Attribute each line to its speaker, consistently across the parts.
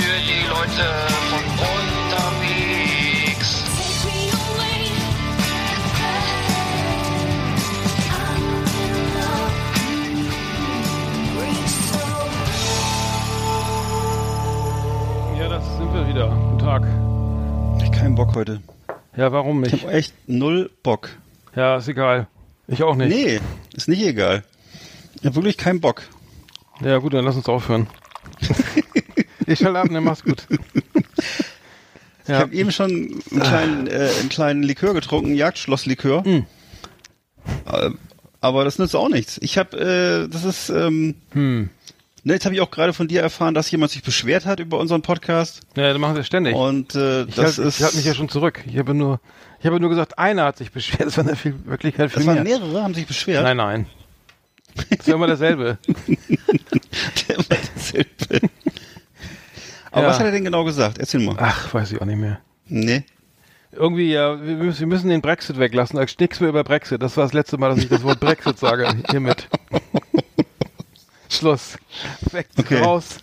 Speaker 1: Für die Leute von unterwegs.
Speaker 2: Ja, das sind wir wieder. Guten Tag.
Speaker 3: Ich hab keinen Bock heute.
Speaker 2: Ja, warum
Speaker 3: Ich
Speaker 2: nicht?
Speaker 3: hab echt null Bock.
Speaker 2: Ja, ist egal. Ich auch nicht.
Speaker 3: Nee, ist nicht egal. Ich hab wirklich keinen Bock.
Speaker 2: Ja, gut, dann lass uns aufhören. ich schalte ab, ne, mach's gut.
Speaker 3: Ich
Speaker 2: Ja.
Speaker 3: habe eben schon einen kleinen, äh, einen kleinen Likör getrunken, Jagdschlosslikör.
Speaker 2: Hm.
Speaker 3: Äh, Aber das nützt auch nichts. Ich habe, äh, das ist, ähm,
Speaker 2: Hm.
Speaker 3: ne, jetzt habe ich auch gerade von dir erfahren, dass jemand sich beschwert hat über unseren Podcast.
Speaker 2: Ja, dann machen sie ständig.
Speaker 3: Und äh,
Speaker 2: ich
Speaker 3: das
Speaker 2: halte
Speaker 3: ist,
Speaker 2: ich halt mich ja schon zurück. Ich habe nur, ich habe nur gesagt, einer hat sich beschwert. Das war in der Wirklichkeit viel
Speaker 3: das waren
Speaker 2: mehr.
Speaker 3: mehrere, haben sich beschwert.
Speaker 2: Nein, nein. Das ist ja immer derselbe.
Speaker 3: Der war dasselbe. Aber
Speaker 2: Ja.
Speaker 3: was hat er denn genau gesagt? Erzähl mal.
Speaker 2: Ach, weiß ich auch nicht mehr.
Speaker 3: Nee.
Speaker 2: Irgendwie, ja, wir müssen, wir müssen den Brexit weglassen. Da nichts mehr über Brexit. Das war das letzte Mal, dass ich das Wort Brexit sage. Hiermit. Schluss. Weg,
Speaker 3: Okay.
Speaker 2: raus,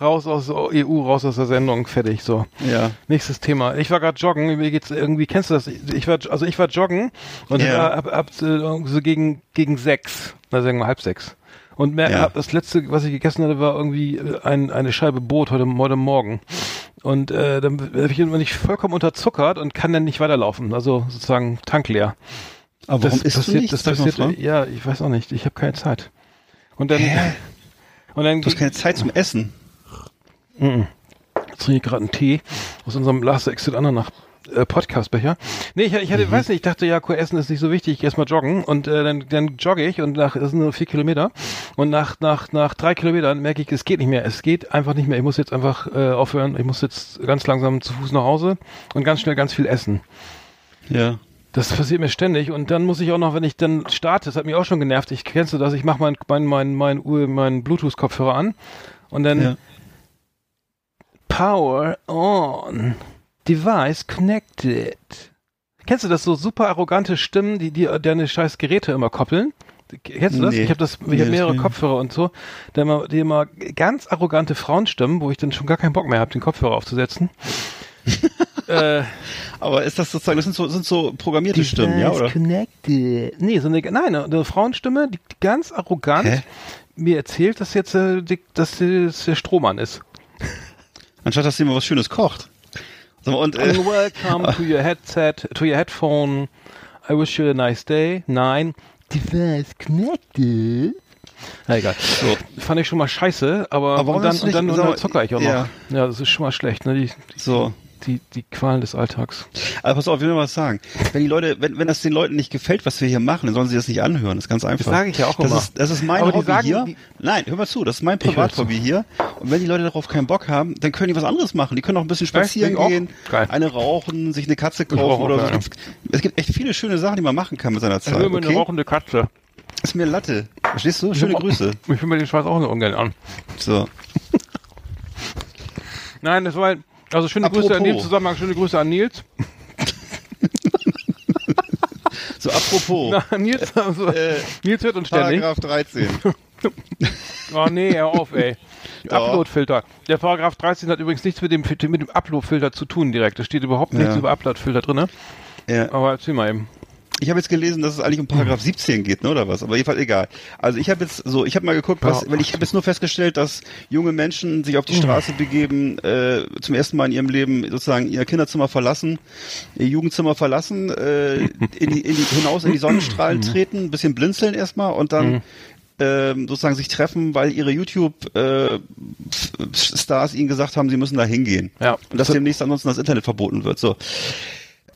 Speaker 2: raus aus der EU, raus aus der Sendung, fertig, so.
Speaker 3: Ja.
Speaker 2: Nächstes Thema. Ich war gerade joggen, mir geht's irgendwie, kennst du das? Ich war, also ich war joggen und
Speaker 3: Ja.
Speaker 2: hab, hab äh, so gegen, gegen sechs, na sagen wir halb sechs. Und mehr,
Speaker 3: Ja.
Speaker 2: das letzte, was ich gegessen hatte, war irgendwie äh, ein, eine Scheibe Brot heute, heute Morgen. Und äh, dann bin ich bin ich vollkommen unterzuckert und kann dann nicht weiterlaufen. Also sozusagen tankleer.
Speaker 3: Aber warum isst du nicht?
Speaker 2: Das
Speaker 3: ich mal
Speaker 2: passiert, ja, ich weiß auch nicht. Ich habe keine Zeit. Und dann,
Speaker 3: Hä?
Speaker 2: und dann
Speaker 3: Du hast keine Zeit zum Essen.
Speaker 2: Jetzt trinke ich gerade einen Tee aus unserem Last Exit Ananach äh, Podcastbecher. Nee, ich, ich hatte, weiß nicht, ich dachte ja, Essen ist nicht so wichtig, ich geh erst mal joggen und äh, dann, dann jogge ich und nach, das sind nur vier Kilometer und nach, nach, nach drei Kilometern merke ich, es geht nicht mehr, es geht einfach nicht mehr, ich muss jetzt einfach äh, aufhören, ich muss jetzt ganz langsam zu Fuß nach Hause und ganz schnell ganz viel essen.
Speaker 3: Ja.
Speaker 2: Das passiert mir ständig und dann muss ich auch noch, wenn ich dann starte, das hat mich auch schon genervt, ich kennst du das, ich mache mein, mein, mein, mein, mein Bluetooth-Kopfhörer an und dann
Speaker 3: Ja.
Speaker 2: Power on. Device connected. Kennst du das so super arrogante Stimmen, die, die deine scheiß Geräte immer koppeln? Kennst du das?
Speaker 3: Nee.
Speaker 2: Ich habe das, ich
Speaker 3: Nee,
Speaker 2: habe mehrere Kopfhörer und so, die immer, die immer ganz arrogante Frauenstimmen, wo ich dann schon gar keinen Bock mehr habe, den Kopfhörer aufzusetzen. äh,
Speaker 3: Aber ist das sozusagen, das sind so, sind so programmierte Stimmen, ja, oder?
Speaker 2: connected. Nee, so eine, nein, eine Frauenstimme, die ganz arrogant
Speaker 3: Hä?
Speaker 2: mir erzählt, dass jetzt äh, die, dass das der Strohmann ist.
Speaker 3: Anstatt dass sie mal was Schönes kocht. So, und, äh,
Speaker 2: And welcome to your headset, to your headphone. I wish you a nice day. Nein. Device connected. Na egal. So, fand ich schon mal scheiße, aber,
Speaker 3: Aber warum
Speaker 2: und dann, und dann,
Speaker 3: mal,
Speaker 2: zucker ich auch
Speaker 3: ja.
Speaker 2: noch. Ja, das ist schon mal schlecht, ne? Die,
Speaker 3: so.
Speaker 2: Die, die Qualen des Alltags.
Speaker 3: Aber pass auf, ich will noch was sagen. Wenn die Leute, wenn, wenn das den Leuten nicht gefällt, was wir hier machen, dann sollen sie das nicht anhören. Das ist ganz einfach.
Speaker 2: sage ich ja auch
Speaker 3: das
Speaker 2: immer.
Speaker 3: Ist, das ist mein
Speaker 2: Aber
Speaker 3: Hobby
Speaker 2: sagen-
Speaker 3: hier. Nein, hör mal zu, das ist mein
Speaker 2: Ich
Speaker 3: Privathobby hier. Und wenn die Leute darauf keinen Bock haben, dann können die was anderes machen. Die können auch ein bisschen spazieren
Speaker 2: ich
Speaker 3: gehen, eine rauchen, sich eine Katze kaufen oder so. Es gibt- echt viele schöne Sachen, die man machen kann mit seiner Zeit.
Speaker 2: Ich will mir eine
Speaker 3: Okay?
Speaker 2: rauchende Katze.
Speaker 3: Ist mir Latte. Verstehst du? Schöne Grüße.
Speaker 2: Ich will mir den Scheiß auch noch ungern an.
Speaker 3: So.
Speaker 2: Nein, das war, also schöne Grüße
Speaker 3: Apropos.
Speaker 2: in dem Zusammenhang, schöne Grüße an Nils.
Speaker 3: So, apropos.
Speaker 2: Na, Nils, also,
Speaker 3: Äh,
Speaker 2: Nils hört uns ständig.
Speaker 3: Paragraph 13.
Speaker 2: Oh nee, hör auf, ey. Upload-Filter. Der Paragraph 13 hat übrigens nichts mit dem, mit dem Upload-Filter zu tun direkt. Da steht überhaupt nichts
Speaker 3: Ja.
Speaker 2: über Upload-Filter drin.
Speaker 3: Ja.
Speaker 2: Aber erzähl mal eben.
Speaker 3: Ich habe jetzt gelesen, dass es eigentlich um Paragraph 17 geht, ne, oder was? Aber jedenfalls egal. Also ich habe jetzt so, ich habe mal geguckt, was, weil ich habe jetzt nur festgestellt, dass junge Menschen sich auf die Straße begeben, äh, zum ersten Mal in ihrem Leben sozusagen ihr Kinderzimmer verlassen, ihr Jugendzimmer verlassen, äh, in die, in die, hinaus in die Sonnenstrahlen treten, ein bisschen blinzeln erstmal und dann ähm, sozusagen sich treffen, weil ihre YouTube-Stars ihnen gesagt haben, sie müssen da hingehen.
Speaker 2: Ja.
Speaker 3: Und dass demnächst ansonsten das Internet verboten wird. So.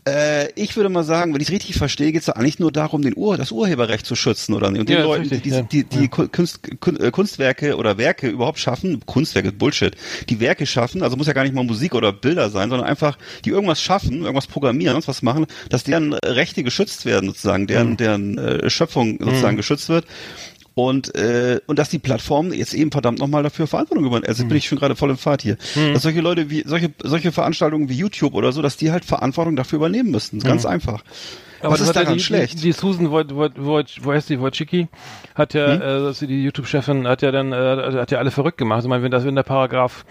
Speaker 3: Äh, ich würde mal sagen, wenn ich es richtig verstehe, geht es eigentlich nur darum, den Ur das Urheberrecht zu schützen oder nicht. Und den
Speaker 2: Ja,
Speaker 3: Leuten,
Speaker 2: richtig,
Speaker 3: die,
Speaker 2: ja.
Speaker 3: die, die Kunst, Kun- äh, Kunstwerke oder Werke überhaupt schaffen, Kunstwerke, Bullshit, die Werke schaffen, also muss ja gar nicht mal Musik oder Bilder sein, sondern einfach, die irgendwas schaffen, irgendwas programmieren, sonst was machen, dass deren Rechte geschützt werden sozusagen, deren,
Speaker 2: Mhm.
Speaker 3: deren äh, Schöpfung sozusagen geschützt wird. Und, äh, und dass die Plattformen jetzt eben verdammt nochmal dafür Verantwortung übernehmen. Also
Speaker 2: Mhm.
Speaker 3: bin ich schon gerade voll im Fahrt hier. Dass solche Leute wie, solche, solche Veranstaltungen wie YouTube oder so, dass die halt Verantwortung dafür übernehmen müssen. Ganz einfach. Was
Speaker 2: das
Speaker 3: ist daran
Speaker 2: die,
Speaker 3: schlecht?
Speaker 2: Die, die Susan Woj- Woj- Woj- wo heißt die Wojcicki hat ja,
Speaker 3: Hm?
Speaker 2: äh, die YouTube-Chefin, hat ja dann, äh, hat ja alle verrückt gemacht. Ich meine, wenn das, wenn der Paragraph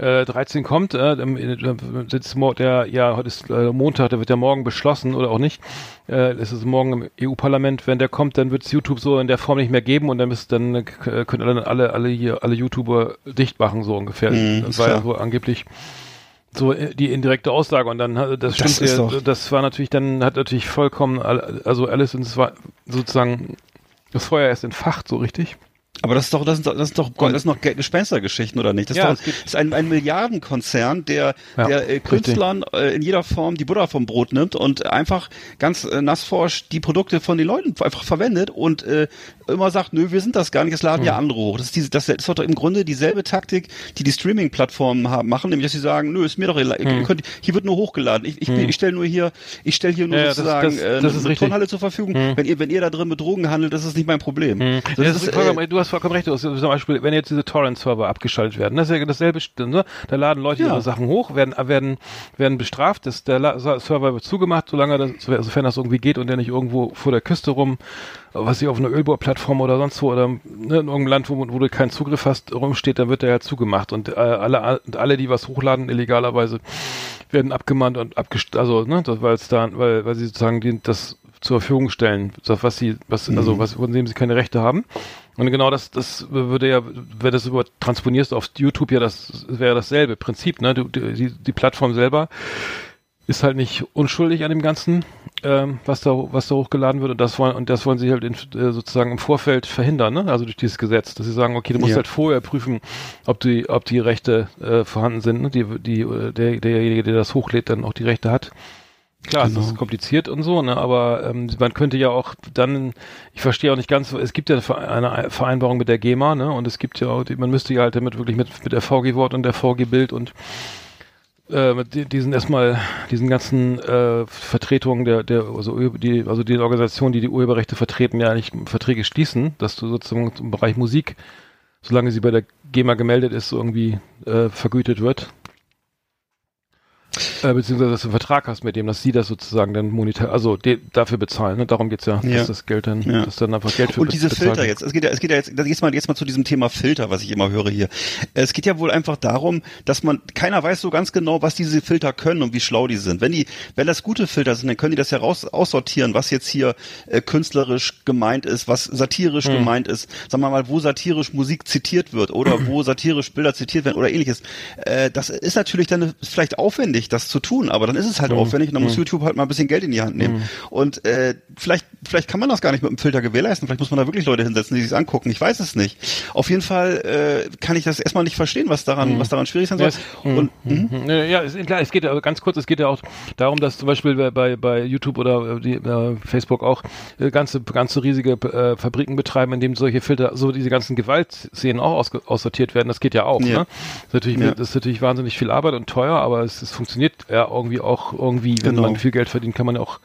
Speaker 2: äh, 13 kommt, äh, dann äh, sitzt der, ja, heute ist äh, Montag, der wird ja morgen beschlossen oder auch nicht. Äh, es ist morgen im EU-Parlament, wenn der kommt, dann wird es YouTube so in der Form nicht mehr geben und dann müsst, dann äh, können alle, alle, alle hier, alle YouTuber dicht machen, so ungefähr.
Speaker 3: Mhm,
Speaker 2: das war ja so angeblich so äh, die indirekte Aussage und dann das
Speaker 3: Das
Speaker 2: stimmt
Speaker 3: ist
Speaker 2: ja, das war natürlich dann hat natürlich vollkommen also alles und es war sozusagen das Feuer erst entfacht so richtig
Speaker 3: Aber das ist doch, das sind, doch- das ist doch, das sind doch Ge- Gespenstergeschichten, oder nicht? Das
Speaker 2: Ja,
Speaker 3: ist, doch, das ist ein, ein Milliardenkonzern, der,
Speaker 2: Ja,
Speaker 3: der äh. Künstlern äh, in jeder Form die Butter vom Brot nimmt und einfach ganz äh, nassforsch die Produkte von den Leuten einfach verwendet und äh, immer sagt, nö, wir sind das gar nicht, es laden ja
Speaker 2: Hm.
Speaker 3: andere hoch. Das ist, diese, das ist doch im Grunde dieselbe Taktik, die die Streaming-Plattformen haben, machen, nämlich dass sie sagen, nö, ist mir doch, ihr könnt, hier wird nur hochgeladen. Ich, ich, ich stelle nur hier, ich stelle hier nur.
Speaker 2: Ja, ja, das-
Speaker 3: sozusagen
Speaker 2: das-
Speaker 3: äh,
Speaker 2: das ist
Speaker 3: eine
Speaker 2: richtig.
Speaker 3: Turnhalle zur Verfügung. Wenn ihr, wenn ihr da drin mit Drogen handelt, das ist nicht mein Problem. So,
Speaker 2: das
Speaker 3: das
Speaker 2: ist
Speaker 3: ist, äh,
Speaker 2: du hast vollkommen recht. Hast, zum Beispiel, wenn jetzt diese Torrent-Server abgeschaltet werden, das ist ja dasselbe. Ne? Da laden Leute
Speaker 3: Ja.
Speaker 2: ihre Sachen hoch, werden, werden, werden bestraft. Das, der La Server wird zugemacht, solange das, sofern das irgendwie geht und der nicht irgendwo vor der Küste rum, was ich auf einer Ölbohrplattform oder sonst wo oder ne, in irgendeinem Land, wo, wo du keinen Zugriff hast, rumsteht, dann wird der ja zugemacht. Und äh, alle, alle, die was hochladen, illegalerweise, werden abgemahnt und abgest also ne, weil es da, weil, weil sie sozusagen die, das zur Verfügung stellen, was sie, was, also was, von dem sie keine Rechte haben. Und genau das, das würde ja, wenn du das über transponierst auf YouTube, ja, das wäre dasselbe Prinzip, ne? Du, die, die Plattform selber ist halt nicht unschuldig an dem Ganzen, ähm, was da, was da hochgeladen wird und das wollen, und das wollen sie halt in, äh, sozusagen im Vorfeld verhindern, ne? Also durch dieses Gesetz, dass sie sagen, okay, du musst
Speaker 3: Ja.
Speaker 2: halt vorher prüfen, ob die, ob die Rechte äh, vorhanden sind, ne? Die, die, äh, der, derjenige, der das hochlädt, dann auch die Rechte hat. Klar, es
Speaker 3: Genau.
Speaker 2: ist kompliziert und so, ne, aber ähm, man könnte ja auch dann, ich verstehe auch nicht ganz, es gibt ja eine Vere- eine Vereinbarung mit der GEMA, ne, und es gibt ja auch, man müsste ja halt damit wirklich mit, mit der VG-Wort und der VG-Bild und äh, mit di- diesen erstmal, diesen ganzen äh, Vertretungen der, der, also die, also die Organisationen, die die Urheberrechte vertreten, ja nicht Verträge schließen, dass du sozusagen im Bereich Musik, solange sie bei der GEMA gemeldet ist, irgendwie äh, vergütet wird. Äh, beziehungsweise dass du einen Vertrag hast mit dem, dass sie das sozusagen dann monetär, also dafür bezahlen. Ne? Darum geht's ja,
Speaker 3: Ja.
Speaker 2: dass das Geld dann,
Speaker 3: Ja.
Speaker 2: dass dann einfach Geld für
Speaker 3: Und diese
Speaker 2: bezahlt
Speaker 3: Filter jetzt, es geht ja, es geht ja jetzt, jetzt mal, jetzt mal zu diesem Thema Filter, was ich immer höre hier. Es geht ja wohl einfach darum, dass man, keiner weiß so ganz genau, was diese Filter können und wie schlau die sind. Wenn die, wenn das gute Filter sind, dann können die das heraus aussortieren, was jetzt hier äh, künstlerisch gemeint ist, was satirisch
Speaker 2: Hm.
Speaker 3: gemeint ist. Sagen wir mal, wo satirisch Musik zitiert wird oder wo satirisch Bilder zitiert werden oder ähnliches. Äh, das ist natürlich dann vielleicht aufwendig, das zu tun, aber dann ist es halt aufwendig und dann muss YouTube halt mal ein bisschen Geld in die Hand nehmen. Und äh, vielleicht, vielleicht kann man das gar nicht mit dem Filter gewährleisten. Vielleicht muss man da wirklich Leute hinsetzen, die sich angucken. Ich weiß es nicht. Auf jeden Fall äh, kann ich das erstmal nicht verstehen, was daran, was daran schwierig sein soll.
Speaker 2: Ja,
Speaker 3: Und?
Speaker 2: Mhm. Ja, ist klar, es geht ja ganz kurz, es geht ja auch darum, dass zum Beispiel bei- bei, bei YouTube oder äh, die, äh, Facebook auch äh, ganze, ganze riesige äh, Fabriken betreiben, in denen solche Filter, so diese ganzen Gewaltszenen auch aus, aussortiert werden. Das geht ja auch.
Speaker 3: Ja.
Speaker 2: Ne? Das, ist natürlich,
Speaker 3: Ja.
Speaker 2: das ist natürlich wahnsinnig viel Arbeit und teuer, aber es, es funktioniert ja irgendwie auch irgendwie, wenn
Speaker 3: Genau.
Speaker 2: man viel Geld verdient, kann man auch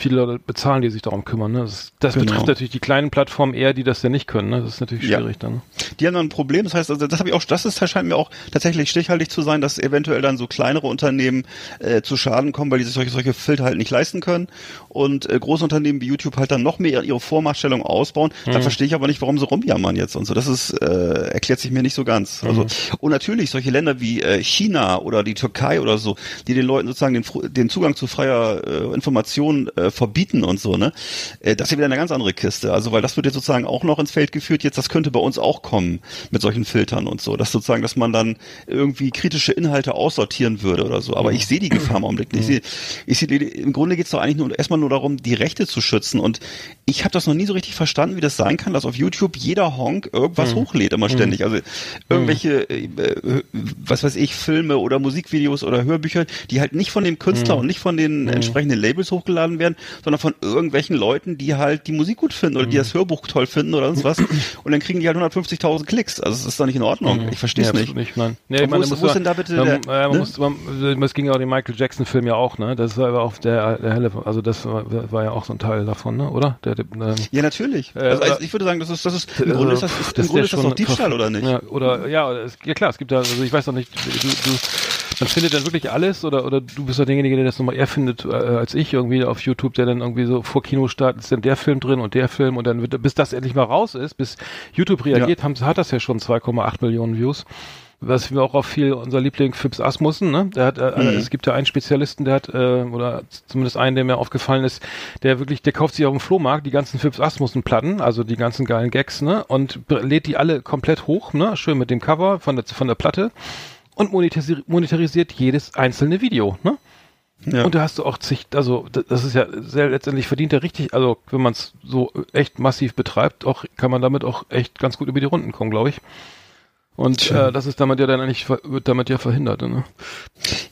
Speaker 2: viele Leute bezahlen, die sich darum kümmern. Ne? Das, das
Speaker 3: Genau.
Speaker 2: betrifft natürlich die kleinen Plattformen eher, die das ja nicht können. Ne? Das ist natürlich
Speaker 3: Ja.
Speaker 2: schwierig dann.
Speaker 3: Die haben dann ein Problem. Das heißt, also das habe ich auch, das ist, das scheint mir auch tatsächlich stichhaltig zu sein, dass eventuell dann so kleinere Unternehmen äh, zu Schaden kommen, weil die sich solche, solche Filter halt nicht leisten können. Und äh, große Unternehmen wie YouTube halt dann noch mehr ihre Vormachtstellung ausbauen.
Speaker 2: Mhm.
Speaker 3: Dann verstehe ich aber nicht, warum sie rumjammern jetzt und so. Das ist, äh, erklärt sich mir nicht so ganz. Also,
Speaker 2: Mhm.
Speaker 3: und natürlich solche Länder wie äh, China oder die Türkei oder so, die den Leuten sozusagen den, den Zugang zu freier äh, Information äh, verbieten und so, ne? Äh, das ist ja wieder eine ganz andere Kiste. Also weil das wird jetzt sozusagen auch noch ins Feld geführt, jetzt das könnte bei uns auch kommen mit solchen Filtern und so. Das sozusagen, dass man dann irgendwie kritische Inhalte aussortieren würde oder so. Aber ich sehe die Gefahr im Augenblick nicht. Ich sehe, ich sehe, im Grunde geht es doch eigentlich nur erstmal nur darum, die Rechte zu schützen. Und ich habe das noch nie so richtig verstanden, wie das sein kann, dass auf YouTube jeder Honk irgendwas hochlädt immer ständig. Also irgendwelche, äh, äh, was weiß ich, Filme oder Musikvideos oder Hörbücher, die halt nicht von dem Künstler und nicht von den entsprechenden Labels hochgeladen werden, sondern von irgendwelchen Leuten, die halt die Musik gut finden oder die das Hörbuch toll finden oder sonst was. Und dann kriegen die halt 150.000 Klicks. Also das ist doch nicht in Ordnung. Ich verstehe es
Speaker 2: ja,
Speaker 3: nicht.
Speaker 2: nicht. Nein. Nee, ich
Speaker 3: wo
Speaker 2: meine,
Speaker 3: ist-
Speaker 2: muss
Speaker 3: wo ist denn da bitte
Speaker 2: man,
Speaker 3: der-
Speaker 2: äh, man
Speaker 3: ne?
Speaker 2: muss, man, es ging ja auch den Michael Jackson Film ja auch, ne? Das war aber auch der, der helle, also das war, war ja auch so ein Teil davon, ne? Oder? Der, der, ähm,
Speaker 3: Ja, natürlich.
Speaker 2: Äh,
Speaker 3: also, ich würde sagen, das ist, das ist, im Grunde ist das, ist, im Grunde ist das doch Diebstahl, oder nicht?
Speaker 2: Ja, oder ja, es, ja klar, es gibt ja, also ich weiß noch nicht, du, du man findet dann wirklich alles oder oder du bist doch derjenige, der das nochmal eher findet äh, als ich irgendwie auf YouTube, der dann irgendwie so vor Kinostart ist dann der Film drin und der Film und dann wird bis das endlich mal raus ist, bis YouTube reagiert, haben, hat das ja schon 2,8 Millionen Views. Was wir auch auf viel unser Liebling Phipps Asmussen, ne? Der hat, äh,
Speaker 3: Mhm.
Speaker 2: es gibt ja einen Spezialisten, der hat, äh, oder zumindest einen, der mir aufgefallen ist, der wirklich, der kauft sich auf dem Flohmarkt die ganzen Phipps Asmussen Platten, also die ganzen geilen Gags, ne? Und lädt die alle komplett hoch, ne? Schön mit dem Cover von der, von der Platte und monetarisiert, monetarisiert jedes einzelne Video, ne?
Speaker 3: Ja.
Speaker 2: Und da hast du auch zig, also das ist ja sehr letztendlich verdient er richtig, also wenn man es so echt massiv betreibt, auch kann man damit auch echt ganz gut über die Runden kommen, glaube ich. Und äh, das ist damit ja dann eigentlich wird damit ja verhindert, ne?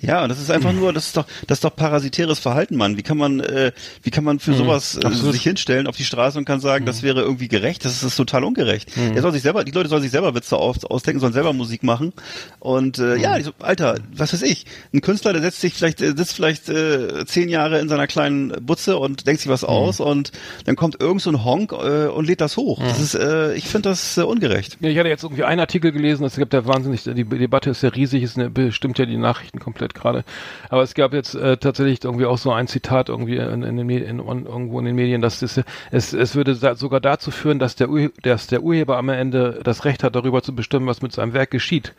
Speaker 3: Ja, und das ist einfach nur, das ist doch, das ist doch parasitäres Verhalten, Mann. Wie kann man, äh, wie kann man für sowas äh,
Speaker 2: Mhm. absolut. Mhm.
Speaker 3: sich hinstellen auf die Straße und kann sagen, das wäre irgendwie gerecht? Das ist, das ist total ungerecht. Er soll sich selber, die Leute sollen sich selber Witze aus, ausdenken, sollen selber Musik machen. Und äh,
Speaker 2: Mhm.
Speaker 3: ja, ich so, Alter, was weiß ich, ein Künstler, der setzt sich vielleicht, äh, sitzt vielleicht äh, zehn Jahre in seiner kleinen Butze und denkt sich was
Speaker 2: Mhm.
Speaker 3: aus und dann kommt irgend so ein Honk äh, und lädt das hoch.
Speaker 2: Mhm.
Speaker 3: Das ist, äh, ich finde das äh, ungerecht.
Speaker 2: Ja, ich hatte jetzt irgendwie einen Artikel gelesen, es gibt ja wahnsinnig, die Debatte ist ja riesig, eine, bestimmt ja die Nachrichten komplett gerade. Aber es gab jetzt äh, tatsächlich irgendwie auch so ein Zitat irgendwie in, in den Medien, in, irgendwo in den Medien, dass das, es, es würde da, sogar dazu führen, dass der, Ur, dass der Urheber am Ende das Recht hat, darüber zu bestimmen, was mit seinem Werk geschieht.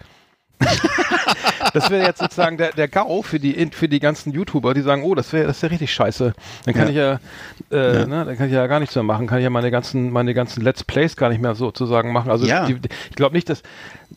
Speaker 2: das wäre jetzt sozusagen der, der GAU für die für die ganzen YouTuber, die sagen, oh, das wäre das wäre richtig scheiße. Dann kann
Speaker 3: Ja.
Speaker 2: ich ja, äh, Ne, dann kann ich ja gar nichts mehr machen, kann ich ja meine ganzen meine ganzen Let's Plays gar nicht mehr sozusagen machen. Also
Speaker 3: Ja.
Speaker 2: die, ich glaube nicht, dass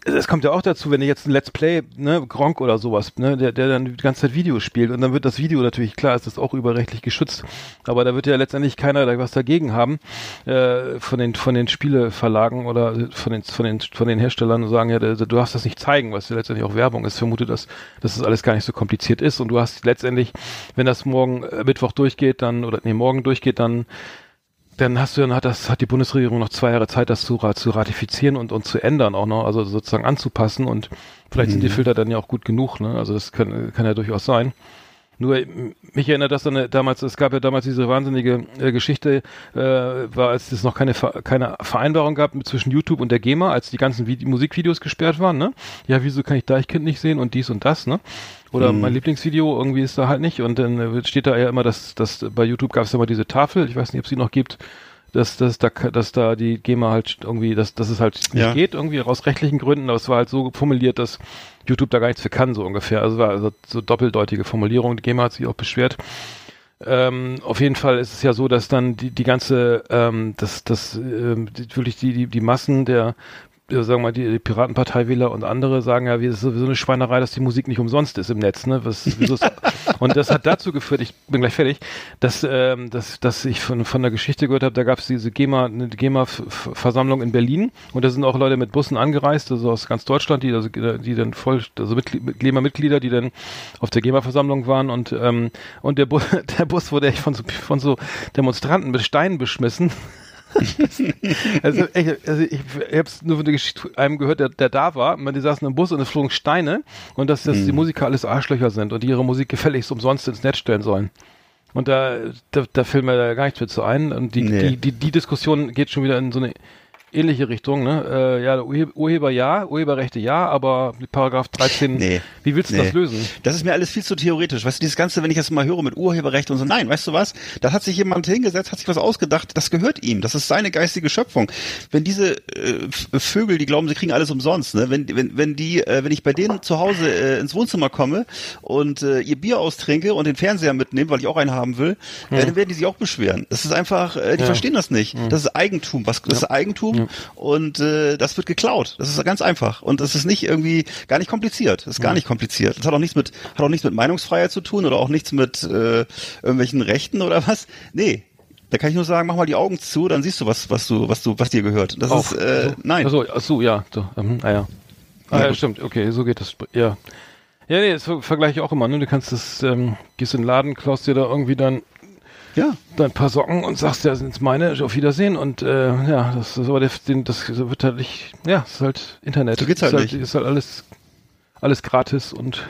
Speaker 2: es kommt ja auch dazu, wenn ich jetzt ein Let's Play, ne, Gronk oder sowas, ne, der, der dann die ganze Zeit Videos spielt und dann wird das Video natürlich, klar ist das auch überrechtlich geschützt, aber da wird ja letztendlich keiner da was dagegen haben, äh, von den, von den Spieleverlagen oder von den, von den, von den Herstellern und sagen, ja, du du darfst das nicht zeigen, was ja letztendlich auch Werbung ist, vermute, dass, dass das alles gar nicht so kompliziert ist und du hast letztendlich, wenn das morgen äh, Mittwoch durchgeht, dann, oder nee, morgen durchgeht, dann dann hast du dann hat das hat die Bundesregierung noch zwei Jahre Zeit, das zu, zu ratifizieren und, und zu ändern auch noch, also sozusagen anzupassen und vielleicht sind die Filter dann ja auch gut genug, ne? Also das kann, kann ja durchaus sein. Nur mich erinnert das dann damals, es gab ja damals diese wahnsinnige äh, Geschichte, äh, war als es noch keine keine Vereinbarung gab zwischen YouTube und der GEMA, als die ganzen Vide Musikvideos gesperrt waren, ne? Ja, wieso kann ich Deichkind nicht sehen und dies und das, ne? Oder mein Lieblingsvideo irgendwie ist da halt nicht und dann äh, steht da ja immer, dass, dass bei YouTube gab es immer diese Tafel, ich weiß nicht, ob sie noch gibt, dass, dass, da, dass da die GEMA halt irgendwie, dass, dass es halt nicht
Speaker 3: Ja.
Speaker 2: geht, irgendwie aus rechtlichen Gründen, aber es war halt so formuliert, dass YouTube da gar nichts für kann, so ungefähr. Also war also so doppeldeutige Formulierung, die GEMA hat sich auch beschwert. Ähm, auf jeden Fall ist es ja so, dass dann die, die ganze, ähm, das, das, ähm, die, wirklich die, die, die Massen der, sagen wir mal, die, die Piratenparteiwähler und andere sagen ja, wie ist sowieso eine Schweinerei, dass die Musik nicht umsonst ist im Netz, ne? Was, und das hat dazu geführt, ich bin gleich fertig, dass, ähm, dass, dass ich von, von der Geschichte gehört habe, da gab es diese GEMA, eine GEMA-Versammlung in Berlin und da sind auch Leute mit Bussen angereist, also aus ganz Deutschland, die, also, die dann voll, also Mitgl- GEMA-Mitglieder, die dann auf der GEMA-Versammlung waren und, ähm, und der, Bu der Bus wurde echt von so, von so Demonstranten mit Steinen beschmissen. also, echt, also ich, ich habe nur von der Geschichte einem gehört, der, der da war. Man, die saßen im Bus und es flogen Steine und dass, dass die Musiker alles Arschlöcher sind und die ihre Musik gefälligst umsonst ins Netz stellen sollen. Und da, da, da fällt mir da gar nichts mehr zu ein. Und die,
Speaker 3: Nee.
Speaker 2: die, die, die Diskussion geht schon wieder in so eine ähnliche Richtung, ne? Äh, ja, Urhe Urheber ja, Urheberrechte ja, aber mit Paragraph 13,
Speaker 3: Nee.
Speaker 2: wie willst du
Speaker 3: Nee.
Speaker 2: das lösen?
Speaker 3: Das ist mir alles viel zu theoretisch. Weißt du, dieses Ganze, wenn ich das mal höre mit Urheberrecht und so, nein, weißt du was? Da hat sich jemand hingesetzt, hat sich was ausgedacht, das gehört ihm. Das ist seine geistige Schöpfung. Wenn diese äh, Vögel, die glauben, sie kriegen alles umsonst, ne? Wenn, wenn, wenn die, äh, wenn ich bei denen zu Hause äh, ins Wohnzimmer komme und äh, ihr Bier austrinke und den Fernseher mitnehme, weil ich auch einen haben will, äh, dann werden die sich auch beschweren. Das ist einfach, äh, die verstehen das nicht. Das ist Eigentum. Was, das ist Eigentum und äh, das wird geklaut. Das ist ganz einfach. Und das ist nicht irgendwie gar nicht kompliziert. Das ist gar nicht kompliziert. Das hat auch nichts mit, hat auch nichts mit Meinungsfreiheit zu tun oder auch nichts mit äh, irgendwelchen Rechten oder was. Nee. Da kann ich nur sagen, mach mal die Augen zu, dann siehst du was, was du, was du, was dir gehört. Das ist äh, nein.
Speaker 2: Achso, achso, ja, so, ähm, ah ja. Ah,
Speaker 3: Ja,
Speaker 2: ja, stimmt, okay, so geht das, ja. Ja, nee, das ver- vergleiche ich auch immer, ne? Du kannst das, ähm, gehst in den Laden, klaust dir da irgendwie dann
Speaker 3: Ja.
Speaker 2: dein paar Socken und sagst, ja, sind jetzt meine, auf Wiedersehen und äh, ja, das ist aber der, den, das wird halt nicht, ja, es ist halt Internet.
Speaker 3: So geht's halt
Speaker 2: ist
Speaker 3: nicht.
Speaker 2: Ist halt alles, alles gratis und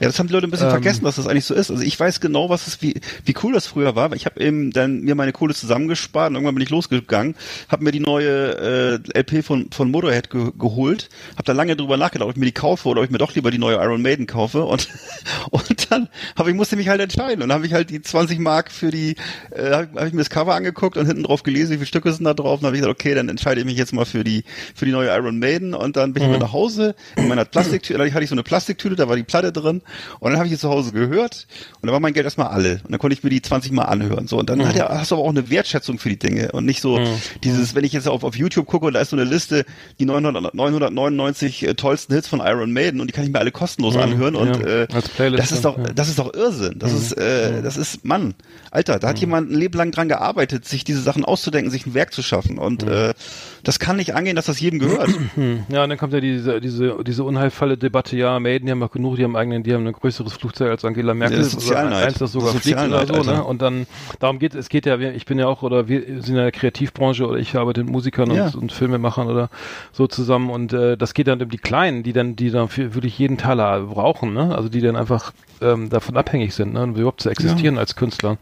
Speaker 3: Ja, das haben die Leute ein bisschen
Speaker 2: Ähm.
Speaker 3: vergessen, dass das eigentlich so ist. Also ich weiß genau, was es wie wie cool das früher war. Ich habe eben dann mir meine Kohle zusammengespart und irgendwann bin ich losgegangen, habe mir die neue äh, LP von von Motorhead ge geholt, habe da lange drüber nachgedacht, ob ich mir die kaufe oder ob ich mir doch lieber die neue Iron Maiden kaufe und und dann habe ich musste mich halt entscheiden und dann habe ich halt die 20 Mark für die äh, habe hab ich mir das Cover angeguckt und hinten drauf gelesen, wie viele Stücke sind da drauf und habe ich gesagt, okay, dann entscheide ich mich jetzt mal für die für die neue Iron Maiden und dann bin ich mit nach Hause in meiner Plastiktüte, da hatte ich so eine Plastiktüte, da war die Platte drin und dann habe ich die zu Hause gehört und dann war mein Geld erstmal alle. Und dann konnte ich mir die 20 Mal anhören. So und dann hat er, hast du aber auch eine Wertschätzung für die Dinge und nicht so dieses, wenn ich jetzt auf, auf YouTube gucke und da ist so eine Liste, die 900, 999 äh, tollsten Hits von Iron Maiden und die kann ich mir alle kostenlos anhören und
Speaker 2: ja,
Speaker 3: äh,
Speaker 2: als Playlist,
Speaker 3: das ist doch,
Speaker 2: ja.
Speaker 3: das ist doch Irrsinn. Das ist, äh, das ist, Mann, Alter, da hat jemand ein Leben lang dran gearbeitet, sich diese Sachen auszudenken, sich ein Werk zu schaffen. Und äh, das kann nicht angehen, dass das jedem gehört.
Speaker 2: Ja, und dann kommt ja diese, diese, diese unheilvolle Debatte, ja, Maiden, die haben noch genug, die haben eigenen, die haben ein größeres Flugzeug als Angela Merkel,
Speaker 3: Ja, das ist Sozialneid.
Speaker 2: eins, das sogar
Speaker 3: Das
Speaker 2: fliegt oder so, ne? Und dann, darum geht es geht ja, ich bin ja auch, oder wir sind in der Kreativbranche, oder ich arbeite mit Musikern
Speaker 3: Ja.
Speaker 2: und, und Filmemachern oder so zusammen, und äh, das geht dann um die Kleinen, die dann, die dann für, wirklich jeden Taler brauchen, ne? Also die dann einfach ähm, davon abhängig sind, ne? Und überhaupt zu existieren als Künstler.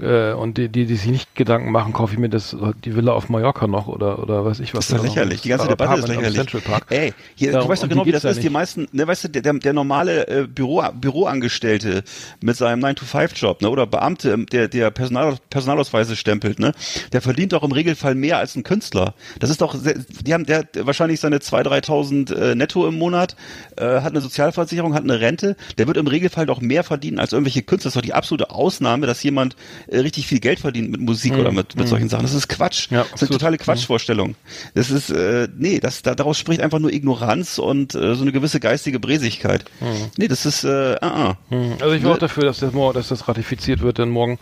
Speaker 2: Äh, und die, die, die sich nicht Gedanken machen, kaufe ich mir das, die Villa auf Mallorca noch oder, oder weiß ich was.
Speaker 3: Das ist doch lächerlich. Die ganze Debatte ist lächerlich.
Speaker 2: Central Park.
Speaker 3: Ey, hier,
Speaker 2: Darum-
Speaker 3: du weißt doch genau,
Speaker 2: die
Speaker 3: wie das
Speaker 2: ja
Speaker 3: ist. Die
Speaker 2: nicht.
Speaker 3: meisten, ne, weißt du, der, der, normale äh, Büro, Büroangestellte mit seinem 9-to-5-Job, ne, oder Beamte, ähm, der, der Personal, Personalausweise stempelt, ne, der verdient doch im Regelfall mehr als ein Künstler. Das ist doch, sehr, die haben, der hat wahrscheinlich seine 2.000, 3.000 äh, netto im Monat, äh, hat eine Sozialversicherung, hat eine Rente, der wird im Regelfall doch mehr verdienen als irgendwelche Künstler. Das ist doch die absolute Ausnahme, dass jemand richtig viel Geld verdient mit Musik oder mit, mit solchen Sachen. Das ist Quatsch.
Speaker 2: Mhm. Ja,
Speaker 3: das ist eine totale Quatschvorstellung. Das ist, äh, nee, das, da, daraus spricht einfach nur Ignoranz und äh, so eine gewisse geistige Bresigkeit. Nee, das ist, äh, ah, ah.
Speaker 2: Also ich war
Speaker 3: Ne?
Speaker 2: auch dafür, dass das, dass das ratifiziert wird, denn morgen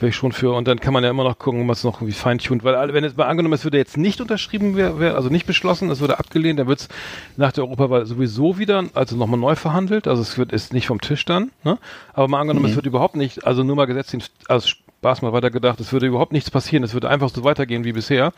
Speaker 2: wäre ich schon für. Und dann kann man ja immer noch gucken, was noch irgendwie feintuned. Weil wenn jetzt mal angenommen, es würde jetzt nicht unterschrieben, wär, also nicht beschlossen, es würde abgelehnt, dann wird es nach der Europawahl sowieso wieder, also nochmal neu verhandelt. Also es wird ist nicht vom Tisch dann. Ne? Aber mal angenommen, es wird überhaupt nicht, also nur mal gesetzt, also Spaß mal weiter gedacht, es würde überhaupt nichts passieren, es würde einfach so weitergehen wie bisher,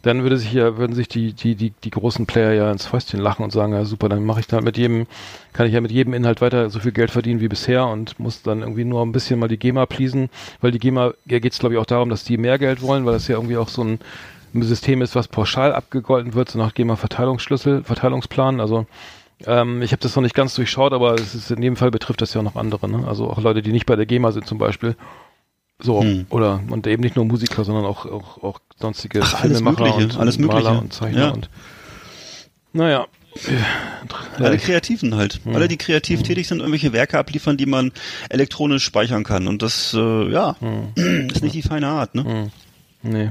Speaker 2: dann würde sich ja, würden sich die, die, die, die großen Player ja ins Fäustchen lachen und sagen, ja super, dann mache ich da mit jedem, kann ich ja mit jedem Inhalt weiter so viel Geld verdienen wie bisher und muss dann irgendwie nur ein bisschen mal die GEMA pleasen, weil die GEMA, ja geht es glaube ich auch darum, dass die mehr Geld wollen, weil das ja irgendwie auch so ein System ist, was pauschal abgegolten wird, so nach GEMA-Verteilungsschlüssel, Verteilungsplan, also ähm, ich habe das noch nicht ganz durchschaut, aber es ist in dem Fall betrifft das ja auch noch andere, ne? also auch Leute, die nicht bei der GEMA sind zum Beispiel. So,
Speaker 3: Hm.
Speaker 2: oder, und eben nicht nur Musiker, sondern auch, auch, auch sonstige
Speaker 3: Ach, alles
Speaker 2: Filmemacher
Speaker 3: Mögliche,
Speaker 2: und,
Speaker 3: alles
Speaker 2: und Maler
Speaker 3: Mögliche.
Speaker 2: und Zeichner
Speaker 3: Ja.
Speaker 2: und, naja.
Speaker 3: Alle Kreativen halt.
Speaker 2: Hm.
Speaker 3: Alle, die kreativ tätig sind, irgendwelche Werke abliefern, die man elektronisch speichern kann. Und das, äh, ja,
Speaker 2: Hm.
Speaker 3: ist nicht die feine Art, ne?
Speaker 2: Nee.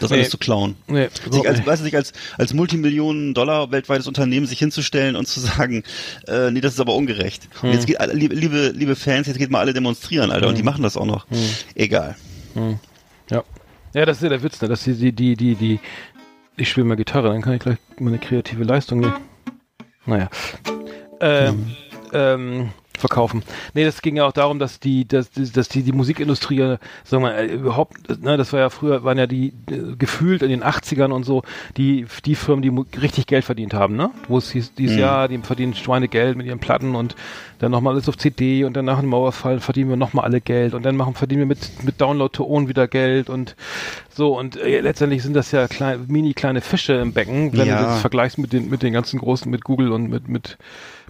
Speaker 3: Das
Speaker 2: Nee.
Speaker 3: alles zu klauen.
Speaker 2: Nee,
Speaker 3: Sich als,
Speaker 2: nicht.
Speaker 3: weißt du, sich als, als Multimillionen Dollar weltweites Unternehmen sich hinzustellen und zu sagen, äh, nee, das ist aber ungerecht.
Speaker 2: Hm.
Speaker 3: Und jetzt geht, alle- liebe, liebe, Fans, jetzt geht mal alle demonstrieren, Alter,
Speaker 2: Hm.
Speaker 3: und die machen das auch noch. Egal.
Speaker 2: Ja. Ja, das ist ja der Witz, ne? Dass die, die, die, die, die, ich spiele mal Gitarre, dann kann ich gleich meine kreative Leistung nehmen. Naja. Ähm, ähm, verkaufen. Nee, das ging ja auch darum, dass die, dass, dass die, die Musikindustrie, ja, sagen wir mal, äh, überhaupt, ne, das war ja früher, waren ja die äh, gefühlt in den 80ern und so, die, die Firmen, die richtig Geld verdient haben, ne? Wo es hieß, dieses Jahr, die verdienen Schweinegeld mit ihren Platten und dann nochmal alles auf CD und dann nach dem Mauerfall verdienen wir nochmal alle Geld und dann machen, verdienen wir mit, mit Download to Own wieder Geld und so und äh, letztendlich sind das ja klein, mini kleine Fische im Becken, wenn
Speaker 3: Ja.
Speaker 2: du das vergleichst mit den, mit den ganzen großen, mit Google und mit, mit,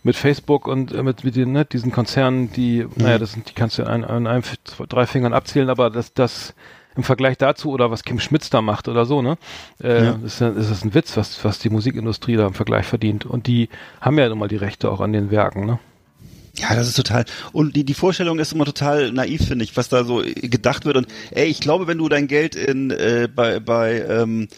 Speaker 2: mit Facebook und äh, mit, mit den, ne, diesen Konzernen, die, naja, das sind, die kannst du an, an einem, zwei, drei Fingern abzählen, aber das, das im Vergleich dazu oder was Kim Schmitz da macht oder so, ne, äh,
Speaker 3: Ja.
Speaker 2: ist, ist das ein Witz, was, was die Musikindustrie da im Vergleich verdient. Und die haben ja nun mal die Rechte auch an den Werken, ne?
Speaker 3: Ja, das ist total. Und die, die Vorstellung ist immer total naiv, finde ich, was da so gedacht wird. Und ey, ich glaube, wenn du dein Geld in äh, bei bei ähm,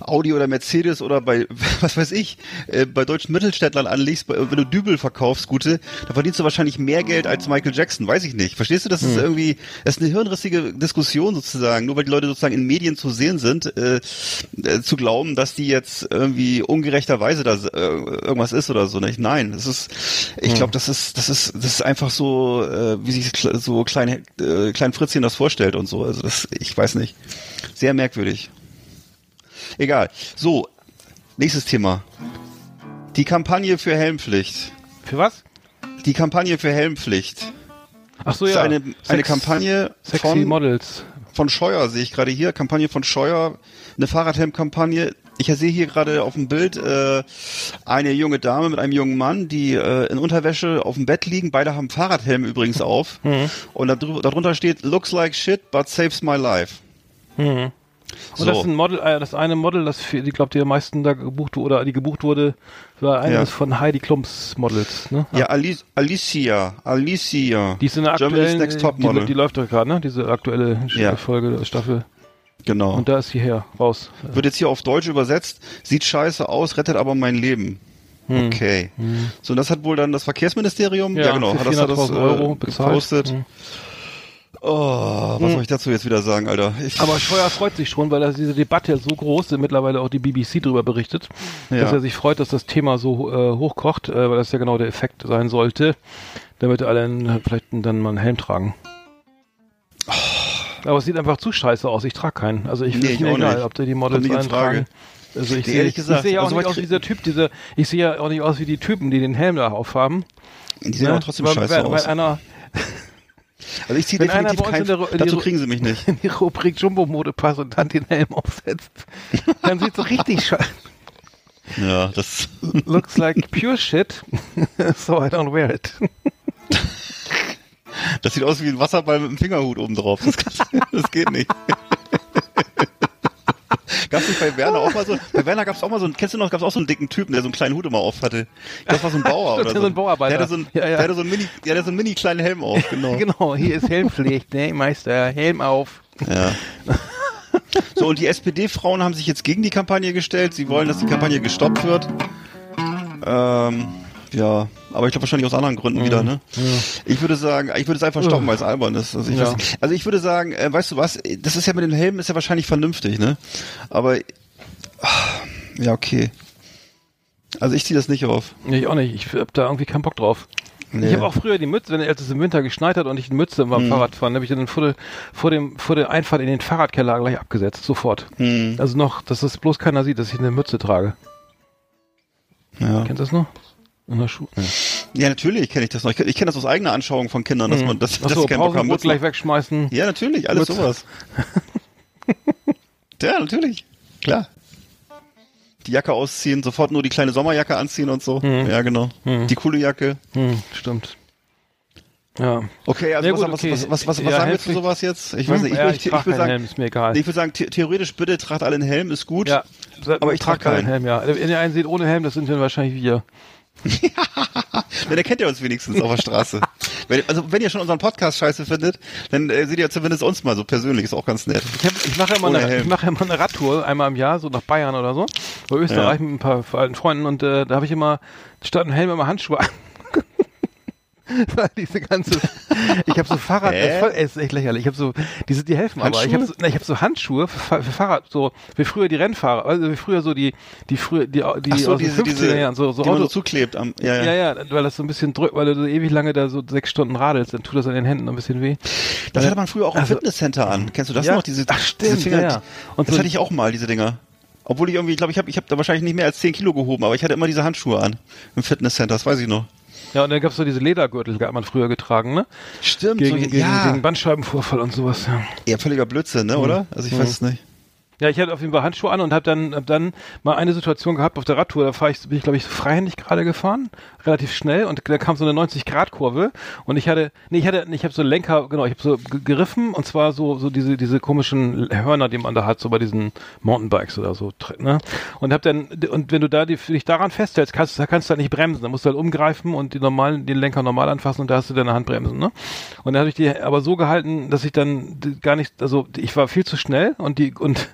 Speaker 3: Audi oder Mercedes oder bei was weiß ich äh, bei deutschen Mittelständlern anlegst, bei, wenn du Dübel verkaufst, gute, dann verdienst du wahrscheinlich mehr Geld als Michael Jackson. Weiß ich nicht. Verstehst du? Das ist irgendwie, das ist eine hirnrissige Diskussion sozusagen. Nur weil die Leute sozusagen in Medien zu sehen sind, äh, äh, zu glauben, dass die jetzt irgendwie ungerechterweise da äh, irgendwas ist oder so. Nicht? Nein, das ist, ich glaube, das ist, das ist, das ist einfach so, äh, wie sich so klein, äh, klein Fritzchen das vorstellt und so. Also das, ich weiß nicht, sehr merkwürdig. Egal. So, nächstes Thema. Die Kampagne für Helmpflicht.
Speaker 2: Für was?
Speaker 3: Die Kampagne für Helmpflicht.
Speaker 2: Ach so, ja.
Speaker 3: eine, eine
Speaker 2: Sex-
Speaker 3: Kampagne
Speaker 2: Sexy
Speaker 3: von,
Speaker 2: Models.
Speaker 3: von Scheuer, sehe ich gerade hier. Kampagne von Scheuer, eine Fahrradhelm-Kampagne. Ich sehe hier gerade auf dem Bild äh, eine junge Dame mit einem jungen Mann, die äh, in Unterwäsche auf dem Bett liegen. Beide haben Fahrradhelme übrigens auf.
Speaker 2: Mhm.
Speaker 3: Und darunter steht, looks like shit, but saves my life.
Speaker 2: Mhm. Und das ist ein Model, äh, das eine Model, das ich glaube, die am meisten da gebucht wurde, oder die gebucht wurde, war eines
Speaker 3: Ja.
Speaker 2: von Heidi Klums Models, ne?
Speaker 3: Ja, Ali Alicia, Alicia.
Speaker 2: Die ist in der aktuellen,
Speaker 3: Next Top
Speaker 2: die,
Speaker 3: Model.
Speaker 2: die läuft doch gerade, ne? Diese aktuelle
Speaker 3: Ja.
Speaker 2: Folge Staffel.
Speaker 3: Genau.
Speaker 2: Und da ist sie her, raus.
Speaker 3: Wird jetzt hier auf Deutsch übersetzt. Sieht scheiße aus, rettet aber mein Leben.
Speaker 2: Hm.
Speaker 3: Okay. So, und das hat wohl dann das Verkehrsministerium, ja, genau,
Speaker 2: für
Speaker 3: hat das, hat das
Speaker 2: 400.000 Euro
Speaker 3: äh,
Speaker 2: bezahlt.
Speaker 3: gepostet.
Speaker 2: Hm.
Speaker 3: Oh, was soll ich dazu jetzt wieder sagen, Alter? Ich,
Speaker 2: Aber Scheuer freut sich schon, weil er diese Debatte so groß ist, mittlerweile auch die BBC darüber berichtet,
Speaker 3: Ja.
Speaker 2: dass er sich freut, dass das Thema so äh, hochkocht, äh, weil das ja genau der Effekt sein sollte, damit alle einen, vielleicht dann mal einen Helm tragen. Aber es sieht einfach zu scheiße aus. Ich trage keinen. Also ich
Speaker 3: Nee,
Speaker 2: finde
Speaker 3: auch
Speaker 2: egal,
Speaker 3: nicht.
Speaker 2: ob der die Models eintragen. Also ich
Speaker 3: Nee,
Speaker 2: sehe sehe ja auch
Speaker 3: also
Speaker 2: nicht aus wie dieser Typ, diese, ich sehe ja auch nicht aus wie die Typen, die den Helm da aufhaben.
Speaker 3: die sehen
Speaker 2: ne?
Speaker 3: aber trotzdem
Speaker 2: weil,
Speaker 3: scheiße
Speaker 2: weil,
Speaker 3: aus.
Speaker 2: Weil einer
Speaker 3: Also ich ziehe definitiv
Speaker 2: bei uns
Speaker 3: kein,
Speaker 2: in der Ru- in die
Speaker 3: dazu kriegen sie mich nicht.
Speaker 2: in die Rubrik Jumbo-Mode passt und dann den Helm aufsetzt, dann sieht so richtig scheiße.
Speaker 3: Ja, das,
Speaker 2: Looks like pure shit, so I don't wear it.
Speaker 3: Das sieht aus wie ein Wasserball mit einem Fingerhut oben drauf. Das, das geht nicht. Gab's nicht bei Werner auch mal so, bei Werner gab's auch mal so einen, kennst du noch, gab's auch so einen dicken Typen, der so einen kleinen Hut immer auf hatte. Das war so ein Bauer oder so.
Speaker 2: so ein Bauarbeiter.
Speaker 3: Der hatte so einen,
Speaker 2: Ja, ja.
Speaker 3: Der hatte so einen mini, der hatte so einen mini kleinen Helm auf, genau.
Speaker 2: Genau, hier ist Helmpflicht, ne, Meister, Helm auf.
Speaker 3: Ja. So, und die SPD-Frauen haben sich jetzt gegen die Kampagne gestellt. Sie wollen, dass die Kampagne gestoppt wird. Ähm, ja, aber ich glaube wahrscheinlich aus anderen Gründen wieder, ne? Ich würde sagen, ich würde es einfach stoppen, weil es albern ist. Also ich,
Speaker 2: Ja.
Speaker 3: weiß also ich würde sagen, äh, weißt du was, das ist ja mit den Helmen ist ja wahrscheinlich vernünftig, ne? Aber ah, ja, okay. Also ich ziehe das nicht auf.
Speaker 2: Nee, ich auch nicht, ich hab da irgendwie keinen Bock drauf.
Speaker 3: Nee.
Speaker 2: Ich habe auch früher die Mütze, wenn es im Winter geschneit hat und ich eine Mütze beim Fahrradfahren, habe ich dann vor, vor dem vor der Einfahrt in den Fahrradkeller gleich abgesetzt, sofort.
Speaker 3: Hm,
Speaker 2: Also noch, dass das bloß keiner sieht, dass ich eine Mütze trage.
Speaker 3: ja.
Speaker 2: Kennst du das noch? In der Schule.
Speaker 3: Ja, natürlich kenne ich das noch. Ich, kenn- ich kenne das aus eigener Anschauung von Kindern, dass man, dass, dass
Speaker 2: Achso,
Speaker 3: sie keinen Bock haben. Mützen-
Speaker 2: gleich wegschmeißen.
Speaker 3: Ja, natürlich, alles
Speaker 2: Mütze.
Speaker 3: sowas. ja, natürlich. Klar. Die Jacke ausziehen, sofort nur die kleine Sommerjacke anziehen und so. Ja, genau. Die coole Jacke.
Speaker 2: Hm, stimmt. Ja.
Speaker 3: Okay, also
Speaker 2: Ja,
Speaker 3: was,
Speaker 2: gut,
Speaker 3: was,
Speaker 2: okay.
Speaker 3: was, was, was, was
Speaker 2: Ja,
Speaker 3: sagen wir zu sowas jetzt? Ich
Speaker 2: Hm?
Speaker 3: weiß nicht. Ich,
Speaker 2: ja,
Speaker 3: ich,
Speaker 2: ich,
Speaker 3: ich,
Speaker 2: trage
Speaker 3: würde sagen,
Speaker 2: Helm, ist mir egal.
Speaker 3: ich würde sagen, the theoretisch bitte tragt alle einen Helm, ist gut.
Speaker 2: ja,
Speaker 3: Aber ich trage
Speaker 2: keinen
Speaker 3: keinen.
Speaker 2: Helm, ja. Wenn ihr einen seht ohne Helm, das sind dann wahrscheinlich wir.
Speaker 3: Denn der kennt ja uns wenigstens auf der Straße. wenn, also wenn ihr schon unseren Podcast scheiße findet, dann äh, seht ihr zumindest uns mal so persönlich, ist auch ganz nett.
Speaker 2: Ich, hab, ich mache ja immer
Speaker 3: Ohne
Speaker 2: eine,
Speaker 3: Helm.
Speaker 2: ich mache ja immer eine Radtour, einmal im Jahr, so nach Bayern oder so, oder Österreich
Speaker 3: Ja.
Speaker 2: mit ein paar alten Freunden und äh, da habe ich immer statt einem Helm immer Handschuhe an. weil diese ganze, ich habe so Fahrrad, ist, voll, ey, ist echt lächerlich. Ich habe so, diese, die helfen aber. Ich habe so,
Speaker 3: Handschuhe?
Speaker 2: ich habe so Handschuhe für, für Fahrrad, so wie früher die Rennfahrer, also wie früher so die, die früher die, die
Speaker 3: so,
Speaker 2: aus den
Speaker 3: diese,
Speaker 2: 50er
Speaker 3: diese,
Speaker 2: Jahren so, so
Speaker 3: die man so
Speaker 2: Auto,
Speaker 3: zuklebt am, ja, ja.
Speaker 2: ja, ja, weil das so ein bisschen drückt, weil du so ewig lange da so sechs Stunden radelst, dann tut das an den Händen ein bisschen weh.
Speaker 3: Das hatte man früher auch im
Speaker 2: Also-
Speaker 3: Fitnesscenter an. Kennst du das
Speaker 2: Ja.
Speaker 3: noch? Diese,
Speaker 2: Ach, stimmt,
Speaker 3: diese Finger,
Speaker 2: ja, ja. Und
Speaker 3: das
Speaker 2: so-
Speaker 3: hatte ich auch mal, diese Dinger. Obwohl ich irgendwie, ich glaube, ich habe ich hab da wahrscheinlich nicht mehr als 10 Kilo gehoben, aber ich hatte immer diese Handschuhe an im Fitnesscenter, das weiß ich noch.
Speaker 2: Ja, und dann gab's so diese Ledergürtel, die hat man früher getragen, ne?
Speaker 3: Stimmt,
Speaker 2: Gegen,
Speaker 3: so,
Speaker 2: gegen,
Speaker 3: ja.
Speaker 2: gegen Bandscheibenvorfall und sowas, ja.
Speaker 3: ja, völliger Blödsinn, ne, oder? Also ich weiß es nicht.
Speaker 2: Ja, ich hatte auf jeden Fall Handschuhe an und habe dann, hab dann mal eine Situation gehabt auf der Radtour, da fahr ich, bin ich glaube ich freihändig gerade gefahren, relativ schnell und da kam so eine 90-Grad-Kurve und ich hatte, nee, ich hatte, ich habe so Lenker, genau, ich habe so ge- geriffen und zwar so so diese diese komischen Hörner, die man da hat, so bei diesen Mountainbikes oder so, ne? Und hab dann und wenn du da die, dich daran festhältst, kannst da kannst du halt nicht bremsen, da musst du halt umgreifen und die normalen den Lenker normal anfassen und da hast du deine Handbremsen, ne? Und dann habe ich die aber so gehalten, dass ich dann gar nicht, also ich war viel zu schnell und die und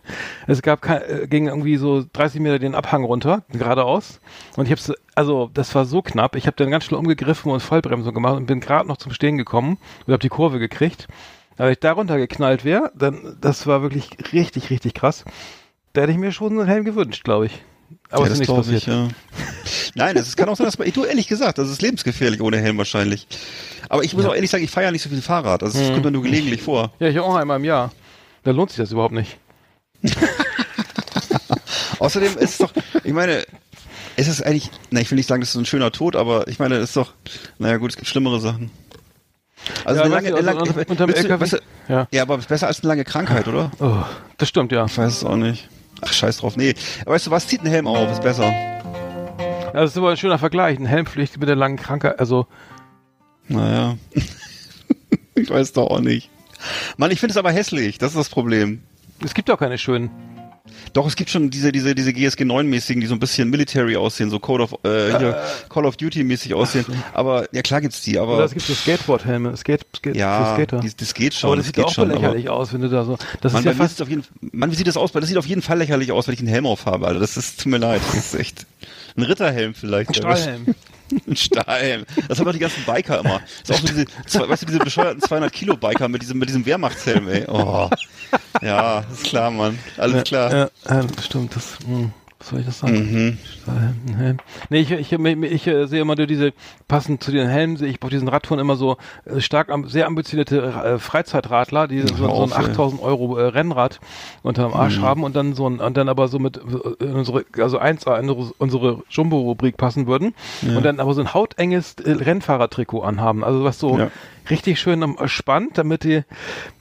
Speaker 2: es gab äh, ging irgendwie so 30 Meter den Abhang runter, geradeaus. Und ich habe also das war so knapp. Ich habe dann ganz schnell umgegriffen und Vollbremsung gemacht und bin gerade noch zum Stehen gekommen und habe die Kurve gekriegt. Aber wenn ich da runtergeknallt wäre, dann das war wirklich richtig, richtig krass. Da hätte ich mir schon so einen Helm gewünscht, glaube ich. Aber
Speaker 3: ja,
Speaker 2: es ist nichts
Speaker 3: glaube ich,
Speaker 2: passiert.
Speaker 3: ja. Nein, es kann auch sein, dass man, du ehrlich gesagt, das ist lebensgefährlich ohne Helm wahrscheinlich. Aber ich muss auch ehrlich sagen, ich fahre ja nicht so viel Fahrrad. Also das
Speaker 2: Mhm.
Speaker 3: kommt mir nur gelegentlich vor.
Speaker 2: Ja, ich auch einmal im Jahr. Da lohnt sich das überhaupt nicht.
Speaker 3: Außerdem ist es doch, ich meine, es ist eigentlich, na, ich will nicht sagen, das ist ein schöner Tod, aber ich meine, es ist doch, naja gut, es gibt schlimmere Sachen. Also
Speaker 2: Ja,
Speaker 3: eine lange,
Speaker 2: also
Speaker 3: lange
Speaker 2: unter- unterm
Speaker 3: willst
Speaker 2: LKW?
Speaker 3: weißt du,
Speaker 2: Ja.
Speaker 3: ja, aber besser als eine lange Krankheit, oder?
Speaker 2: Oh, das stimmt, ja.
Speaker 3: Ich weiß es auch nicht. Ach, scheiß drauf. Nee. Aber weißt du was, zieht einen Helm auf, ist besser.
Speaker 2: Ja, Das ist aber ein schöner Vergleich. Eine Helmpflicht mit der langen Krankheit. Also,
Speaker 3: Naja. ich weiß doch auch nicht. Mann, ich finde es aber hässlich, das ist das Problem.
Speaker 2: es gibt auch keine schönen.
Speaker 3: Doch, es gibt schon diese, diese, diese GSG 9-mäßigen, die so ein bisschen military aussehen, so Code of, äh, hier, Call of Duty mäßig aussehen. Aber, ja klar gibt's die, aber.
Speaker 2: Oder es gibt so Skateboard-Helme. Skate, Skate, für
Speaker 3: ja,
Speaker 2: Skater.
Speaker 3: die, das geht schon.
Speaker 2: aber das sieht
Speaker 3: geht
Speaker 2: auch
Speaker 3: schon,
Speaker 2: lächerlich aus, wenn du da so. Das
Speaker 3: Mann,
Speaker 2: ist ja fast.
Speaker 3: auf jeden, Mann, wie sieht das aus? Das sieht auf jeden Fall lächerlich aus, wenn ich einen Helm aufhabe, Alter. Das ist, tut mir leid. Das ist echt. Ein Ritterhelm vielleicht.
Speaker 2: Ein Strahlhelm.
Speaker 3: Ein Stahlhelm. Das haben doch die ganzen Biker immer. Das ist auch so diese, zwei, weißt du, diese bescheuerten 200 Kilo Biker mit diesem, mit diesem Wehrmachtshelm, ey. Oh. Ja, ist klar, Mann. Alles klar.
Speaker 2: Ja, ja, stimmt. Das, hm, was soll ich das sagen?
Speaker 3: Mhm.
Speaker 2: Helm. Nee, ich, ich, ich, ich äh, sehe immer nur diese, passend zu den Helmen, sehe ich auf diesen Radtouren immer so äh, stark, am- sehr ambitionierte äh, Freizeitradler, die so, so ein
Speaker 3: auf, ey.
Speaker 2: 8000 Euro äh, Rennrad unterm Arsch
Speaker 3: Mhm.
Speaker 2: haben und dann so ein, und dann aber so mit äh, in unsere, also eins in unsere, Jumbo-Rubrik passen würden und dann aber so ein hautenges äh, Rennfahrertrikot anhaben. Also was so
Speaker 3: Ja.
Speaker 2: Richtig schön am- spannt, damit die,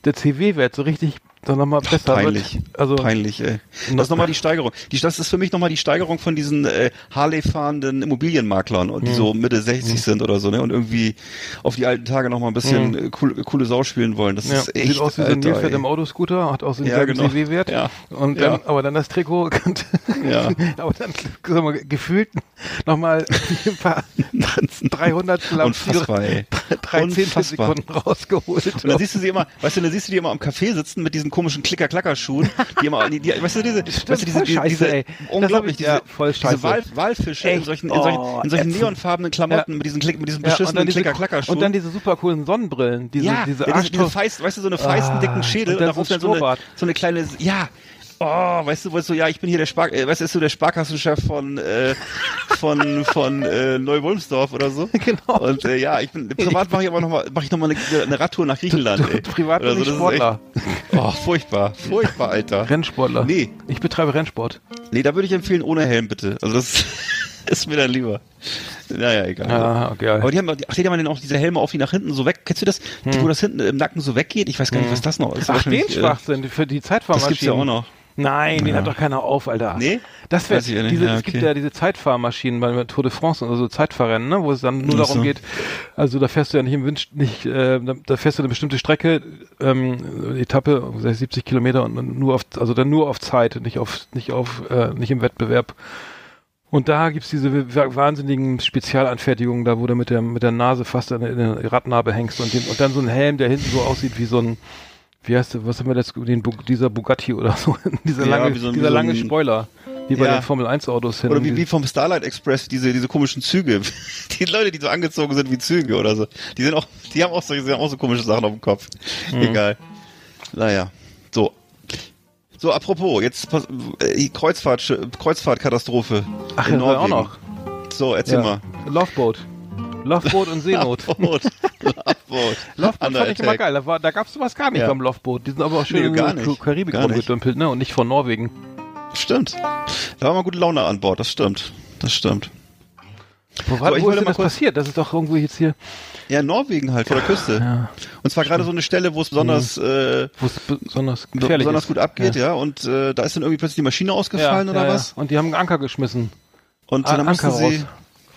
Speaker 2: der CW-Wert so richtig dann nochmal besser
Speaker 3: Peinlich.
Speaker 2: wird. Also,
Speaker 3: Peinlich, ey. Das ist nochmal die Steigerung. Die, das ist für mich nochmal die Steigerung von diesen äh, Harley-fahrenden Immobilienmaklern, und die so Mitte 60 sind oder so, ne? Und irgendwie auf die alten Tage nochmal ein bisschen äh, cool, coole Sau spielen wollen. Das
Speaker 2: Ja,
Speaker 3: ist echt.
Speaker 2: sieht aus wie so ein Nilpferd im Autoscooter, hat auch so einen
Speaker 3: Ja, genau.
Speaker 2: CW-Wert.
Speaker 3: Ja.
Speaker 2: Und
Speaker 3: Ja.
Speaker 2: dann, aber dann das Trikot,
Speaker 3: Ja.
Speaker 2: aber dann sag mal, gefühlt nochmal ein paar 300
Speaker 3: Unfassbar, ey.
Speaker 2: drei Zehntel
Speaker 3: Unfassbar.
Speaker 2: Sekunden rausgeholt.
Speaker 3: Und dann siehst du sie immer, weißt du, dann siehst du die immer am Café sitzen mit diesen komischen Klicker-Klacker-Schuhen, die immer, die, die, weißt du, diese, weißt du, diese,
Speaker 2: scheiße,
Speaker 3: diese,
Speaker 2: ey.
Speaker 3: Unglaublich,
Speaker 2: ich-
Speaker 3: diese,
Speaker 2: ja, voll scheiße.
Speaker 3: diese Wal, Walfische in solchen, in solchen,
Speaker 2: Oh,
Speaker 3: in solchen neonfarbenen Klamotten
Speaker 2: Ja.
Speaker 3: mit diesen, mit diesen
Speaker 2: Ja, und,
Speaker 3: beschissenen
Speaker 2: diese,
Speaker 3: Klicker-Klacker-Schuhen.
Speaker 2: und dann diese super coolen Sonnenbrillen, diese,
Speaker 3: ja,
Speaker 2: diese
Speaker 3: ja, diese, diese feist, weißt du, so eine feisten,
Speaker 2: Ah,
Speaker 3: dicken Schädel
Speaker 2: und dann
Speaker 3: darauf
Speaker 2: so
Speaker 3: dann so eine, so eine kleine, ja, oh, weißt du, weißt du, ja, ich bin hier der Spar, äh, weißt du, ist du der Sparkassenchef von, äh, von, von, äh, Neu-Wolmsdorf oder so.
Speaker 2: Genau.
Speaker 3: Und, äh, ja, ich bin, privat mache ich aber nochmal, mache ich nochmal eine, eine Radtour nach Griechenland, ey.
Speaker 2: Privat
Speaker 3: Oder
Speaker 2: ich
Speaker 3: das ist
Speaker 2: Sportler.
Speaker 3: Echt, oh, furchtbar, furchtbar, Alter.
Speaker 2: Rennsportler.
Speaker 3: Nee.
Speaker 2: Ich betreibe Rennsport.
Speaker 3: Nee, da würde ich empfehlen, ohne Helm, bitte. Also das ist mir dann lieber. Naja, egal.
Speaker 2: Ah, okay.
Speaker 3: Aber die haben, ach, die haben dann auch diese Helme auf, die nach hinten so weg. Kennst du das? Die, wo das hinten im Nacken so weggeht? Ich weiß gar nicht, was das noch ist.
Speaker 2: Hm. Ach, den
Speaker 3: äh,
Speaker 2: Schwachsinn für die Zeitfahrmaschinen.
Speaker 3: Das gibt's ja auch noch.
Speaker 2: Nein, den hat doch keiner auf, Alter.
Speaker 3: Nee?
Speaker 2: Das wäre
Speaker 3: ja
Speaker 2: diese,
Speaker 3: Ja,
Speaker 2: es gibt
Speaker 3: okay.
Speaker 2: ja diese Zeitfahrmaschinen bei Tour de France und so Zeitfahrrennen, ne, wo es dann nur darum
Speaker 3: so.
Speaker 2: geht, also da fährst du ja nicht im Wind, nicht, äh, da, da fährst du eine bestimmte Strecke, ähm, Etappe, 70 Kilometer und nur auf, also dann nur auf Zeit, nicht auf, nicht auf, äh, nicht im Wettbewerb. Und da gibt's diese wa- wahnsinnigen Spezialanfertigungen, da wo du mit der, mit der Nase fast an der, in der Radnabe hängst und, den, und dann so ein Helm, der hinten so aussieht wie so ein, wie heißt der, was haben wir jetzt, den, dieser Bugatti oder so, dieser
Speaker 3: Ja,
Speaker 2: lange,
Speaker 3: so
Speaker 2: dieser
Speaker 3: so
Speaker 2: lange Spoiler. wie bei
Speaker 3: Ja.
Speaker 2: den Formel 1 Autos hin.
Speaker 3: Oder wie, wie vom Starlight Express diese, diese komischen Züge. Die Leute, die so angezogen sind wie Züge oder so. Die sind auch, die haben auch so, die haben auch so komische Sachen auf dem Kopf.
Speaker 2: Mhm.
Speaker 3: Egal. Naja. So. So, apropos, jetzt pass- äh, Kreuzfahrt, Kreuzfahrtkatastrophe.
Speaker 2: Ach,
Speaker 3: in
Speaker 2: war auch
Speaker 3: Norwegen.
Speaker 2: noch.
Speaker 3: So, erzähl
Speaker 2: Ja.
Speaker 3: mal.
Speaker 2: Loveboat. Loveboat und Seenot.
Speaker 3: Loveboat. Loveboat.
Speaker 2: Loveboat fand ich immer geil. Da, war- da gab es sowas gar nicht
Speaker 3: Ja.
Speaker 2: beim Loveboat. Die sind aber auch schön
Speaker 3: Nee,
Speaker 2: in. Karibik rumgedümpelt, ne? Und nicht von Norwegen.
Speaker 3: Stimmt. Da war mal gute Laune an Bord, das stimmt. Das stimmt.
Speaker 2: Wo, war,
Speaker 3: So,
Speaker 2: wo ist denn das passiert? Das ist doch irgendwo jetzt hier,
Speaker 3: Ja, in Norwegen halt, vor der Küste.
Speaker 2: ja,
Speaker 3: Und zwar gerade so eine Stelle, wo es besonders, äh,
Speaker 2: wo es besonders gefährlich
Speaker 3: besonders gut abgeht, ja. Und äh, da ist dann irgendwie plötzlich die Maschine ausgefallen
Speaker 2: ja,
Speaker 3: oder
Speaker 2: ja,
Speaker 3: was?
Speaker 2: Ja. Und die haben einen Anker geschmissen.
Speaker 3: Und
Speaker 2: Ah,
Speaker 3: dann mussten
Speaker 2: Anker
Speaker 3: sie.
Speaker 2: raus.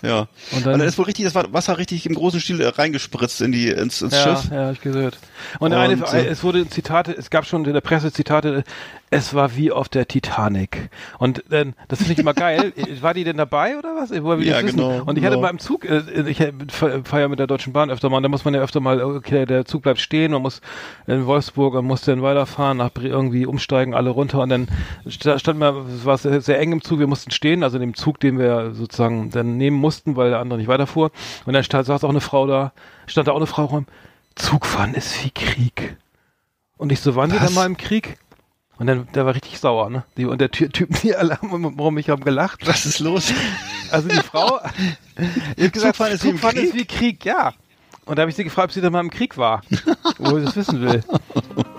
Speaker 3: Ja.
Speaker 2: Und
Speaker 3: Und
Speaker 2: dann-
Speaker 3: dann, ist wohl richtig, das war Wasser richtig im großen Stil äh, reingespritzt in die, ins, ins
Speaker 2: Ja,
Speaker 3: Schiff.
Speaker 2: ja, hab ich gehört. Und,
Speaker 3: Und,
Speaker 2: eine,
Speaker 3: äh,
Speaker 2: es wurde Zitate, es gab schon in der Presse Zitate, es war wie auf der Titanic. Und dann, das finde ich immer geil. War die denn dabei oder was? Ich
Speaker 3: Ja,
Speaker 2: das wissen?
Speaker 3: genau,
Speaker 2: Und ich hatte
Speaker 3: genau.
Speaker 2: mal im Zug, äh, ich ja mit der Deutschen Bahn öfter mal, und da muss man ja öfter mal, okay, der Zug bleibt stehen, man muss in Wolfsburg, man muss dann weiterfahren, nach irgendwie umsteigen, alle runter und dann sta- stand man, es war sehr, sehr eng im Zug, wir mussten stehen, also in dem Zug, den wir sozusagen dann nehmen mussten, weil der andere nicht weiterfuhr. Und dann stand, saß auch eine Frau da, stand da auch eine Frau rum, Zugfahren ist wie Krieg. Und ich so, waren Sie
Speaker 3: Was?
Speaker 2: dann mal im Krieg? Und dann, der war richtig sauer, ne? Die, und der Ty Typ, die alle haben um mich haben gelacht.
Speaker 3: Was ist los?
Speaker 2: Also die Frau, ich hab gesagt,
Speaker 3: Zugfahren ist wie
Speaker 2: Zugfahren ist
Speaker 3: Krieg?
Speaker 2: wie Krieg, ja. Und da habe ich sie gefragt, ob sie dann mal im Krieg war, wo ich das wissen will.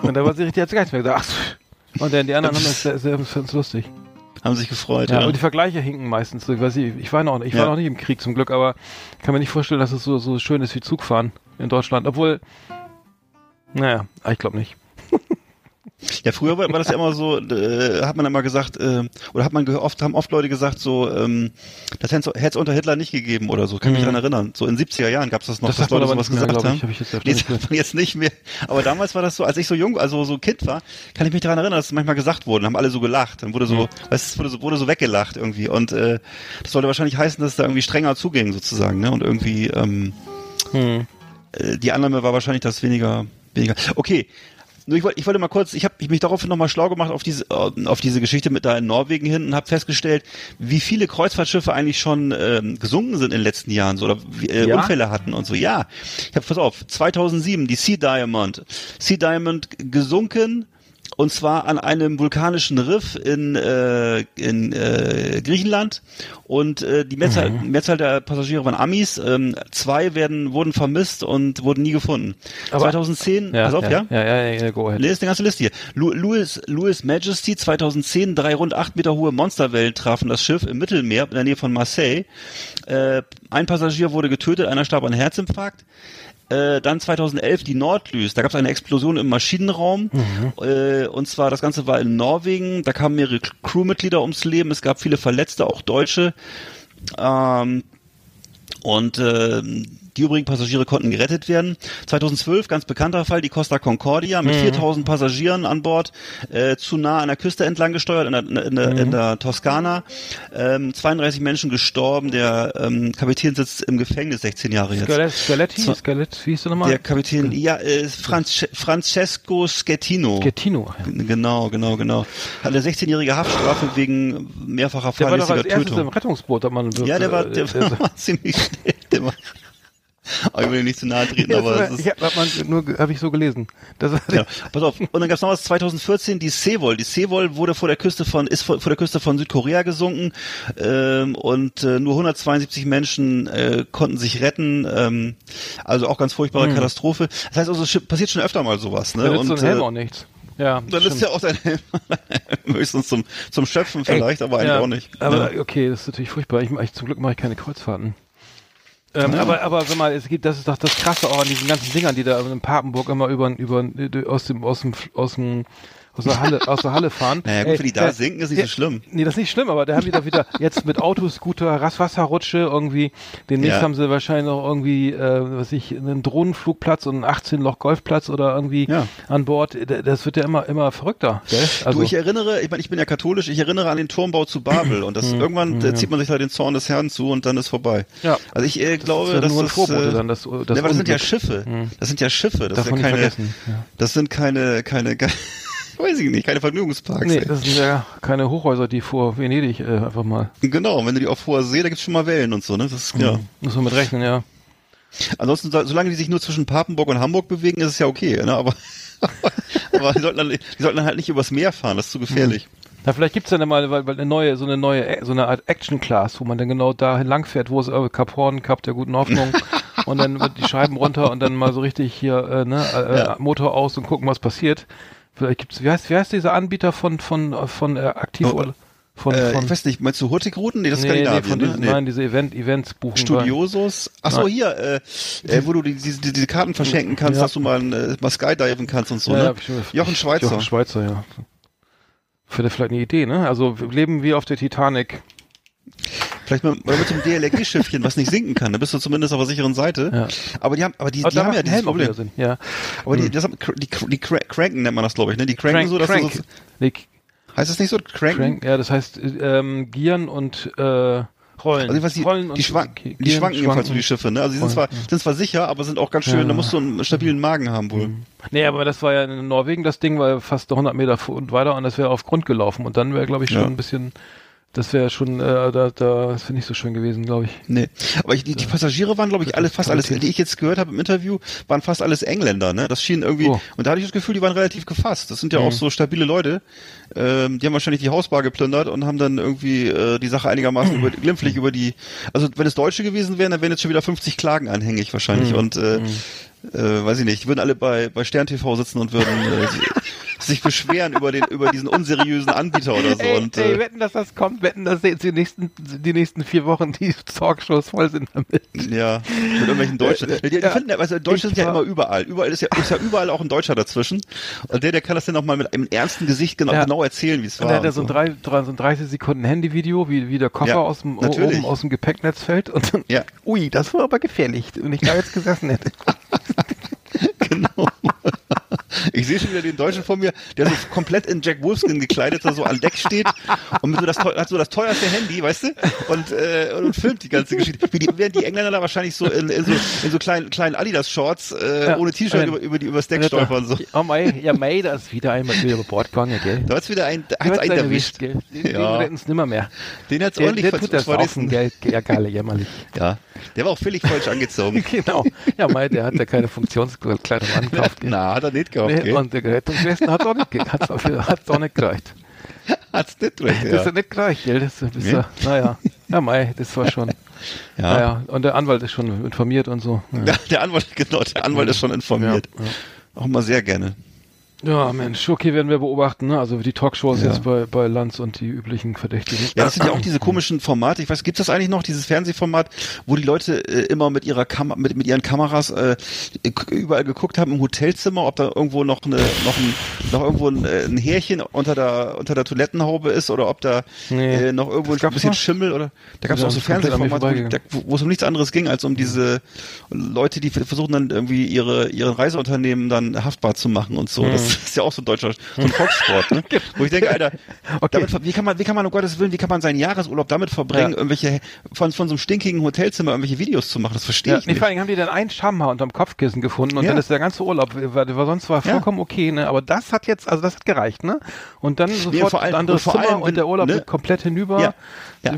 Speaker 2: Und da war sie richtig, hat sie gar nichts mehr gesagt. Ach, und dann die anderen haben das sehr, sehr, sehr lustig.
Speaker 3: Haben sich gefreut,
Speaker 2: Ja,
Speaker 3: ja.
Speaker 2: und die Vergleiche hinken meistens. Ich, weiß nicht, ich war noch, ich war
Speaker 3: Ja.
Speaker 2: noch nicht im Krieg zum Glück, aber ich kann mir nicht vorstellen, dass es so, so schön ist wie Zugfahren in Deutschland. Obwohl, naja, ich glaube nicht.
Speaker 3: Ja, früher war, das ja immer so, äh, hat man immer gesagt, äh, oder hat man oft, haben oft Leute gesagt, so, ähm, das hätte es unter Hitler nicht gegeben oder so, kann mich daran erinnern. So in den 70er Jahren gab es das noch,
Speaker 2: Mhm. Das
Speaker 3: dass Leute sowas
Speaker 2: mehr,
Speaker 3: gesagt
Speaker 2: glaub
Speaker 3: haben.
Speaker 2: ich, hab ich jetzt
Speaker 3: nee,
Speaker 2: nicht
Speaker 3: das sagt man jetzt nicht mehr. Aber damals war das so, als ich so jung, also so Kind war, kann ich mich daran erinnern, dass es manchmal gesagt wurde, haben alle so gelacht. Dann wurde so,
Speaker 2: Mhm.
Speaker 3: weißt du, es wurde so, wurde so weggelacht irgendwie. Und äh, das sollte wahrscheinlich heißen, dass es da irgendwie strenger zuging sozusagen, ne? Und irgendwie, ähm,
Speaker 2: Hm.
Speaker 3: äh, die Annahme war wahrscheinlich, dass weniger, weniger. Okay. Nur ich wollte, ich wollte mal kurz, ich habe mich daraufhin nochmal schlau gemacht auf diese, äh, auf diese Geschichte mit da in Norwegen hin und habe festgestellt, wie viele Kreuzfahrtschiffe eigentlich schon ähm, gesunken sind in den letzten Jahren so oder äh,
Speaker 2: Ja?
Speaker 3: Unfälle hatten und so. Ja, ich habe pass auf, 2007 die Sea Diamond, Sea Diamond gesunken und zwar an einem vulkanischen Riff in, äh, in äh, Griechenland und äh, die Mehrzahl,
Speaker 2: Mhm.
Speaker 3: Mehrzahl der Passagiere waren Amis. Ähm, zwei werden wurden vermisst und wurden nie gefunden.
Speaker 2: Aber-
Speaker 3: 2010, pass auf, ja?
Speaker 2: Ja, ja, ja, ja go ahead.
Speaker 3: Lest die ganze Liste hier. Lu Louis, Louis Majesty 2010, drei rund acht Meter hohe Monsterwellen trafen das Schiff im Mittelmeer in der Nähe von Marseille. Äh, ein Passagier wurde getötet, einer starb an Herzinfarkt. Äh, dann 2011 die Nordlys, da gab es eine Explosion im Maschinenraum. Äh, und zwar das Ganze war in Norwegen, da kamen mehrere Crewmitglieder ums Leben, es gab viele Verletzte, auch Deutsche. Ähm, und äh, die übrigen Passagiere konnten gerettet werden. 2012, ganz bekannter Fall, die Costa Concordia mit 4000 Passagieren an Bord, äh, zu nah an der Küste entlang gesteuert, in der, in der, in der Toskana. Ähm, 32 Menschen gestorben, der ähm, Kapitän sitzt im Gefängnis, 16 Jahre jetzt.
Speaker 2: Skelet, Skeletti,
Speaker 3: So-
Speaker 2: Skelet, wie hieß der nochmal?
Speaker 3: Der Kapitän, ja, äh, Franz, Francesco Schettino.
Speaker 2: Schettino.
Speaker 3: Genau, genau, genau. Hat eine 16-jährige Haftstrafe wegen mehrfacher
Speaker 2: Der war doch als
Speaker 3: fahrlässiger
Speaker 2: erstes im
Speaker 3: Tötung.
Speaker 2: Rettungsboot, hat man
Speaker 3: Ja, der war, der
Speaker 2: äh,
Speaker 3: war ziemlich schnell. Der war, aber ich will ihm nicht zu nahe treten, aber es ist,
Speaker 2: hab, hat man nur habe ich so gelesen. Das
Speaker 3: ja, pass auf. Und dann gab es noch was 2014, die Seewol. Die Seewol wurde vor der Küste von, ist vor, vor der Küste von Südkorea gesunken ähm, und äh, nur 172 Menschen äh, konnten sich retten. Ähm, also auch ganz furchtbare Katastrophe. Das heißt also, passiert schon öfter mal sowas. Ne?
Speaker 2: Nützt so ein Helm
Speaker 3: äh,
Speaker 2: auch nichts. Ja,
Speaker 3: dann ist
Speaker 2: stimmt.
Speaker 3: ja auch dein Helm höchstens zum, zum Schöpfen vielleicht, aber eigentlich
Speaker 2: ja,
Speaker 3: auch nicht.
Speaker 2: Aber
Speaker 3: ja.
Speaker 2: okay, das ist natürlich furchtbar. Ich, ich, zum Glück mache ich keine Kreuzfahrten. Ähm, Aber, aber sag mal, es gibt, das ist doch das Krasse auch an diesen ganzen Dingern, die da in Papenburg immer über, über, aus dem, aus dem, aus dem, aus der Halle, aus der Halle fahren.
Speaker 3: Naja, gut,
Speaker 2: Ey,
Speaker 3: für die da sinken ist nicht
Speaker 2: der-
Speaker 3: so schlimm.
Speaker 2: Nee, das ist nicht schlimm, aber da haben die doch wieder jetzt mit Autoscooter, Rasswasserrutsche irgendwie. Demnächst
Speaker 3: Ja.
Speaker 2: haben sie wahrscheinlich noch irgendwie, äh, was ich, einen Drohnenflugplatz und einen 18-Loch-Golfplatz oder irgendwie
Speaker 3: Ja.
Speaker 2: an Bord. Das wird ja immer, immer verrückter, gell? Also,
Speaker 3: du, ich erinnere, ich meine, ich bin ja katholisch, ich erinnere an den Turmbau zu Babel und das irgendwann äh, zieht man sich da den Zorn des Herrn zu und dann ist vorbei.
Speaker 2: Ja.
Speaker 3: Also ich äh, glaube,
Speaker 2: ja
Speaker 3: dass
Speaker 2: nur ein
Speaker 3: das,
Speaker 2: Vorbote
Speaker 3: äh,
Speaker 2: dann, das- das
Speaker 3: aber das sind ja. Schiffe. Das sind ja Schiffe. Das
Speaker 2: Darf
Speaker 3: ist ja keine,
Speaker 2: ja.
Speaker 3: das sind keine, keine, weiß ich nicht, keine Vergnügungsparks.
Speaker 2: Nee,
Speaker 3: ey.
Speaker 2: das sind ja keine Hochhäuser, die vor Venedig äh, einfach mal.
Speaker 3: Genau, wenn du die auf hoher See, da gibt's schon mal Wellen und so, ne? Das ist, ja.
Speaker 2: Muss man mit rechnen, ja.
Speaker 3: Ansonsten, so- solange die sich nur zwischen Papenburg und Hamburg bewegen, ist es ja okay, ne? Aber, aber die, sollten dann, die sollten dann halt nicht übers Meer fahren, das ist zu gefährlich.
Speaker 2: Na, vielleicht gibt's dann mal, weil, weil eine neue, so eine neue, so eine Art Action-Class, wo man dann genau dahin langfährt, wo es äh, Kap Horn, Kap der guten Hoffnung und dann wird die Scheiben runter und dann mal so richtig hier, äh, ne, äh,
Speaker 3: Ja.
Speaker 2: Motor aus und gucken, was passiert. Vielleicht gibt's, wie heißt, wie heißt dieser Anbieter von, von, von, äh, aktiv,
Speaker 3: Oh,
Speaker 2: von,
Speaker 3: Äh,
Speaker 2: von,
Speaker 3: ich weiß nicht, meinst du Hurtigruten? Nee, das ist
Speaker 2: nee, nee,
Speaker 3: Skandinavien,
Speaker 2: von
Speaker 3: ne?
Speaker 2: diesen,
Speaker 3: Nee.
Speaker 2: nein, diese Event, Events buchen.
Speaker 3: Studiosos. Ach so,
Speaker 2: Nein.
Speaker 3: hier, äh, äh, wo du die, diese, diese Karten verschenken kannst,
Speaker 2: Ja.
Speaker 3: dass du mal, äh, mal skydiven kannst und so,
Speaker 2: Ja,
Speaker 3: ne?
Speaker 2: schon-
Speaker 3: Jochen Schweizer.
Speaker 2: Jochen Schweizer, ja. Für vielleicht eine Idee, ne? Also wir leben wie auf der Titanic.
Speaker 3: Vielleicht mal, oder mit so einem DLRG-Schiffchen, was nicht sinken kann. Da bist du zumindest auf der sicheren Seite.
Speaker 2: Ja.
Speaker 3: Aber die haben, aber die, die haben ja
Speaker 2: ein
Speaker 3: dieses
Speaker 2: Helm auch
Speaker 3: Problem.
Speaker 2: Ja.
Speaker 3: Aber die, das, haben- die, die cra- cranken nennt man das, glaube ich, ne? Die cranken
Speaker 2: Crank,
Speaker 3: so, dass
Speaker 2: Crank.
Speaker 3: du so,
Speaker 2: Nee,
Speaker 3: heißt das nicht so? Cranken?
Speaker 2: Crank, ja, das heißt ähm, Gieren und äh, Rollen.
Speaker 3: Also was die,
Speaker 2: Rollen
Speaker 3: die, schwank, die
Speaker 2: Gieren,
Speaker 3: schwanken jedenfalls so die Schiffe, ne? Also die sind zwar, sind zwar sicher, aber sind auch ganz schön,
Speaker 2: Ja. Mhm.
Speaker 3: da musst du einen stabilen Magen haben wohl.
Speaker 2: Nee, aber das war ja in Norwegen, das Ding war ja fast 100 Meter vor und weiter und das wäre auf Grund gelaufen und dann wäre, glaube ich, schon
Speaker 3: Ja.
Speaker 2: ein bisschen, das wäre schon, äh, da, da, das wäre nicht so schön gewesen, glaube ich.
Speaker 3: Nee. Aber ich, die, die Passagiere waren, glaube ich, alle, fast alles, die ich jetzt gehört habe im Interview, waren fast alles Engländer, ne? Das schien irgendwie,
Speaker 2: Oh.
Speaker 3: und da hatte ich das Gefühl, die waren relativ gefasst. Das sind ja
Speaker 2: Mhm.
Speaker 3: auch so stabile Leute. Ähm, die haben wahrscheinlich die Hausbar geplündert und haben dann irgendwie äh, die Sache einigermaßen über, glimpflich über die, also wenn es Deutsche gewesen wären, dann wären jetzt schon wieder 50 Klagen anhängig wahrscheinlich
Speaker 2: Mhm.
Speaker 3: und äh, äh, weiß ich nicht, die würden alle bei, bei Stern TV sitzen und würden äh, sich beschweren über den, über diesen unseriösen Anbieter oder so.
Speaker 2: ey,
Speaker 3: und,
Speaker 2: ey,
Speaker 3: äh,
Speaker 2: wetten, dass das kommt, wetten, dass jetzt die nächsten, die nächsten vier Wochen die Talkshows voll sind damit.
Speaker 3: Ja, mit irgendwelchen Deutschen.
Speaker 2: Äh, äh,
Speaker 3: Die, die
Speaker 2: ja.
Speaker 3: finden, ja, du, Deutsche sind ja immer überall. Überall ist ja, ist ja überall auch ein Deutscher dazwischen. Und der, der kann das dann auch mal mit einem ernsten Gesicht genau,
Speaker 2: Ja.
Speaker 3: genau erzählen, wie es
Speaker 2: Und
Speaker 3: war.
Speaker 2: dann hat er
Speaker 3: und
Speaker 2: so ein, drei, drei, so ein 30 Sekunden Handyvideo, wie, wie der Koffer
Speaker 3: Ja,
Speaker 2: aus dem,
Speaker 3: natürlich.
Speaker 2: oben aus dem Gepäcknetz fällt und dann,
Speaker 3: Ja.
Speaker 2: ui, das war aber gefährlich, wenn ich da jetzt gesessen hätte.
Speaker 3: genau. Ich sehe schon wieder den Deutschen vor mir, der so komplett in Jack Wolfskin gekleidet da so an Deck steht und mit so das, hat so das teuerste Handy, weißt du? Und, äh, und filmt die ganze Geschichte. Wie die, während die Engländer da wahrscheinlich so in, in so, in so kleinen, kleinen Adidas-Shorts äh,
Speaker 2: Ja.
Speaker 3: ohne T-Shirt über, über, die, übers Deck stolpern. So.
Speaker 2: Oh mei, ja mei, da ist wieder einmal wieder über Bord gegangen, gell.
Speaker 3: Da hat's wieder ein, hat's
Speaker 2: hast
Speaker 3: einen erwischt.
Speaker 2: Gell. Den,
Speaker 3: Ja.
Speaker 2: den retten es nimmer mehr.
Speaker 3: Den hat's
Speaker 2: Der,
Speaker 3: ordentlich
Speaker 2: der tut das
Speaker 3: verrissen.
Speaker 2: gell. Ja, geil, jämmerlich.
Speaker 3: Ja, der war auch völlig falsch angezogen.
Speaker 2: genau. Ja, mei, der hat ja keine Funktionskleidung angekauft.
Speaker 3: Na, hat er nicht gehabt, Gell?
Speaker 2: und der Rettungswesten hat auch nicht, hat's auch, hat's auch nicht gereicht.
Speaker 3: Hat's nicht recht,
Speaker 2: Das
Speaker 3: ja.
Speaker 2: ist nicht gereicht, gell. Das ist,
Speaker 3: Nee.
Speaker 2: ja, naja. Ja, mei, das war schon.
Speaker 3: Ja.
Speaker 2: Naja, und der Anwalt ist schon informiert und so. Ja.
Speaker 3: Der, der Anwalt, genau, der Anwalt ist schon informiert. Auch mal sehr gerne.
Speaker 2: Ja, Mensch, okay, werden wir beobachten, ne? Also die Talkshows
Speaker 3: Ja.
Speaker 2: jetzt bei, bei Lanz und die üblichen Verdächtigen.
Speaker 3: Ja, das sind ja auch diese komischen Formate. Ich weiß, gibt's das eigentlich noch, dieses Fernsehformat, wo die Leute äh, immer mit ihrer Kam mit, mit ihren Kameras äh, überall geguckt haben im Hotelzimmer, ob da irgendwo noch eine, noch ein, noch irgendwo ein, äh, ein Härchen unter der unter der Toilettenhaube ist oder ob da
Speaker 2: Nee.
Speaker 3: äh, noch irgendwo ein bisschen
Speaker 2: noch?
Speaker 3: Schimmel oder da gab's
Speaker 2: Ja,
Speaker 3: auch so Fernsehformate, wo, es um nichts anderes ging als um diese Leute, die versuchen dann irgendwie ihre ihre Reiseunternehmen dann haftbar zu machen und so. Das ist ja auch so ein deutscher so ein Volkssport, ne? Wo ich denke, Alter,
Speaker 2: Okay.
Speaker 3: damit, wie kann man, wie kann man um Gottes Willen, wie kann man seinen Jahresurlaub damit verbringen,
Speaker 2: Ja.
Speaker 3: irgendwelche von von so einem stinkigen Hotelzimmer irgendwelche Videos zu machen? Das verstehe
Speaker 2: Ja,
Speaker 3: ich
Speaker 2: nee,
Speaker 3: nicht.
Speaker 2: vor allem haben die dann einen Schamhaar unterm Kopfkissen gefunden und
Speaker 3: Ja.
Speaker 2: dann ist der ganze Urlaub, war, war sonst war vollkommen okay, ne? Aber das hat jetzt, also das hat gereicht, ne? Und dann sofort
Speaker 3: vor allem-
Speaker 2: ein anderes
Speaker 3: und vor
Speaker 2: Zimmer
Speaker 3: allem,
Speaker 2: und der Urlaub
Speaker 3: ne?
Speaker 2: komplett hinüber.
Speaker 3: Ja.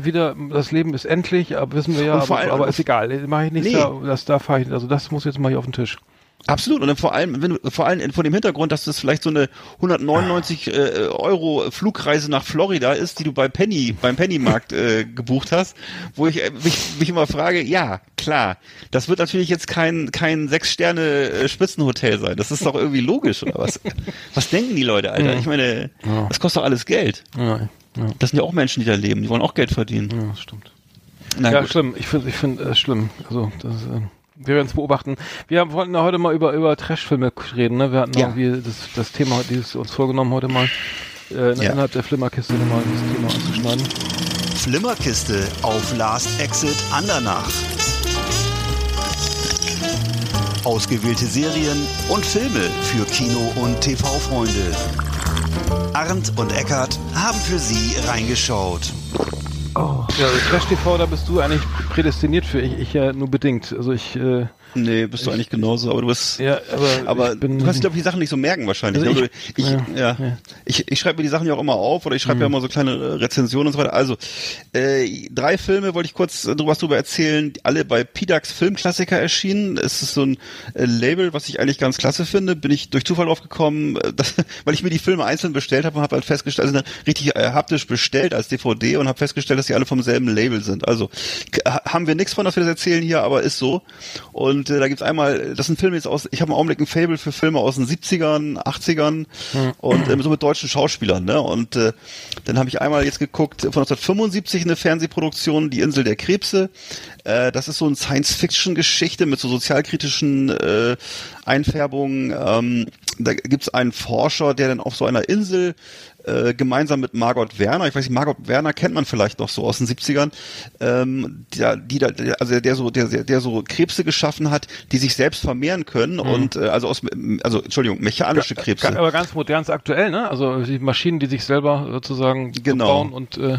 Speaker 2: Wieder, das Leben ist endlich, aber wissen wir ja, aber,
Speaker 3: allem-
Speaker 2: aber ist egal, mache ich nicht
Speaker 3: Nee.
Speaker 2: da, das da fahre ich, also das muss jetzt mal hier auf den Tisch.
Speaker 3: Absolut. Und dann vor allem, wenn du, vor allem vor dem Hintergrund, dass das vielleicht so eine 199 äh, Euro Flugreise nach Florida ist, die du bei Penny, beim Pennymarkt äh, gebucht hast, wo ich äh, mich, mich immer frage, ja, klar, das wird natürlich jetzt kein, kein sechs Sterne äh, Spitzenhotel sein. Das ist doch irgendwie logisch, oder was? Was denken die Leute, Alter? Ich meine, das kostet doch alles Geld. Das sind ja auch Menschen, die da leben, die wollen auch Geld verdienen.
Speaker 2: ja stimmt.
Speaker 3: Na
Speaker 2: ja,
Speaker 3: gut.
Speaker 2: schlimm. Ich finde, ich finde es schlimm. Also das, äh, wir werden es beobachten. Wir haben, wollten ja heute mal über über Trashfilme reden. Ne? Wir hatten
Speaker 3: Ja.
Speaker 2: irgendwie das, das Thema, dieses uns vorgenommen heute mal äh,
Speaker 3: Ja.
Speaker 2: innerhalb der Flimmerkiste nochmal das Thema anzuschneiden.
Speaker 4: Flimmerkiste auf Last Exit Andernach. Ausgewählte Serien und Filme für Kino- und TV-Freunde. Arndt und Eckart haben für Sie reingeschaut.
Speaker 2: Ja, also Trash TV, da bist du eigentlich prädestiniert für. Ich, ich ja nur bedingt. Also ich, äh,
Speaker 3: Nee, bist du eigentlich genauso, aber du bist.
Speaker 2: ja, aber,
Speaker 3: Aber
Speaker 2: ich bin,
Speaker 3: du kannst, glaube ich, die Sachen nicht so merken wahrscheinlich.
Speaker 2: Also
Speaker 3: ne?
Speaker 2: ich-
Speaker 3: ich,
Speaker 2: ja,
Speaker 3: ja,
Speaker 2: ja.
Speaker 3: Ich, ich schreibe mir die Sachen ja auch immer auf oder ich schreibe ja immer so kleine äh, Rezensionen und so weiter. Also, äh, drei Filme wollte ich kurz äh, drüber was drüber erzählen, die alle bei PDAX Filmklassiker erschienen. Es ist so ein äh, Label, was ich eigentlich ganz klasse finde. Bin ich durch Zufall draufgekommen, äh, das, weil ich mir die Filme einzeln bestellt habe und habe halt festgestellt, also richtig äh, haptisch bestellt als DVD und habe festgestellt, dass die alle vom selben Label sind. Also haben wir nichts von, dass wir das erzählen hier, aber ist so. Und äh, da gibt's einmal, das sind Filme jetzt aus, ich habe im Augenblick ein Fable für Filme aus den 70ern, 80ern und ähm, so mit deutschen Schauspielern. Ne? Und äh, dann habe ich einmal jetzt geguckt, von 1975 eine Fernsehproduktion, Die Insel der Krebse. Äh, das ist so eine Science-Fiction-Geschichte mit so sozialkritischen äh, Einfärbungen. Ähm, da gibt's einen Forscher, der dann auf so einer Insel äh, gemeinsam mit Margot Werner, ich weiß nicht, Margot Werner kennt man vielleicht noch so aus den 70ern, ähm, der, die da, also der so, der, der so Krebse geschaffen hat, die sich selbst vermehren können und äh, also aus, also Entschuldigung, mechanische Krebse.
Speaker 2: Aber ganz modern aktuell, ne? Also die Maschinen, die sich selber sozusagen
Speaker 3: Genau.
Speaker 2: bauen und äh,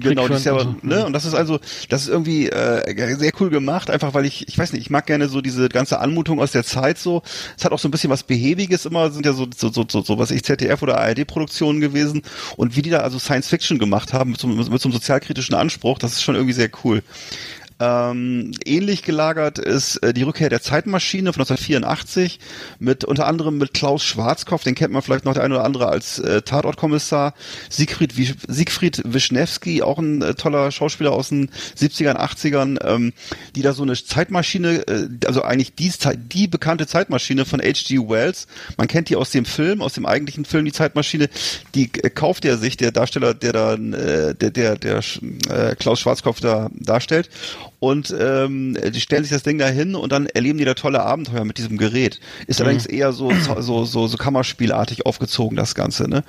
Speaker 3: Genau, die
Speaker 2: Krieg
Speaker 3: ist ja,
Speaker 2: und
Speaker 3: ne, und das ist also, das ist irgendwie äh, sehr cool gemacht, einfach weil ich, ich weiß nicht, ich mag gerne so diese ganze Anmutung aus der Zeit so. Es hat auch so ein bisschen was Behäbiges immer, sind ja so so so so, so was ich ZDF oder ARD Produktionen gewesen und wie die da also Science Fiction gemacht haben mit so, mit so einem sozialkritischen Anspruch, das ist schon irgendwie sehr cool. Ähm, ähnlich gelagert ist äh, die Rückkehr der Zeitmaschine von 1984 mit unter anderem mit Klaus Schwarzkopf, den kennt man vielleicht noch der eine oder andere als äh, Tatortkommissar, Siegfried, Siegfried Wischnewski, auch ein äh, toller Schauspieler aus den 70ern, 80ern, ähm, die da so eine Zeitmaschine, äh, also eigentlich die, die bekannte Zeitmaschine von H.G. Wells, man kennt die aus dem Film, aus dem eigentlichen Film, die Zeitmaschine, die äh, kauft er sich, der Darsteller, der da, äh, der, der, der äh, Klaus Schwarzkopf da darstellt und ähm, die stellen sich das Ding da hin und dann erleben die da tolle Abenteuer mit diesem Gerät. Ist allerdings eher so, so, so, so Kammerspielartig aufgezogen, das Ganze, ne?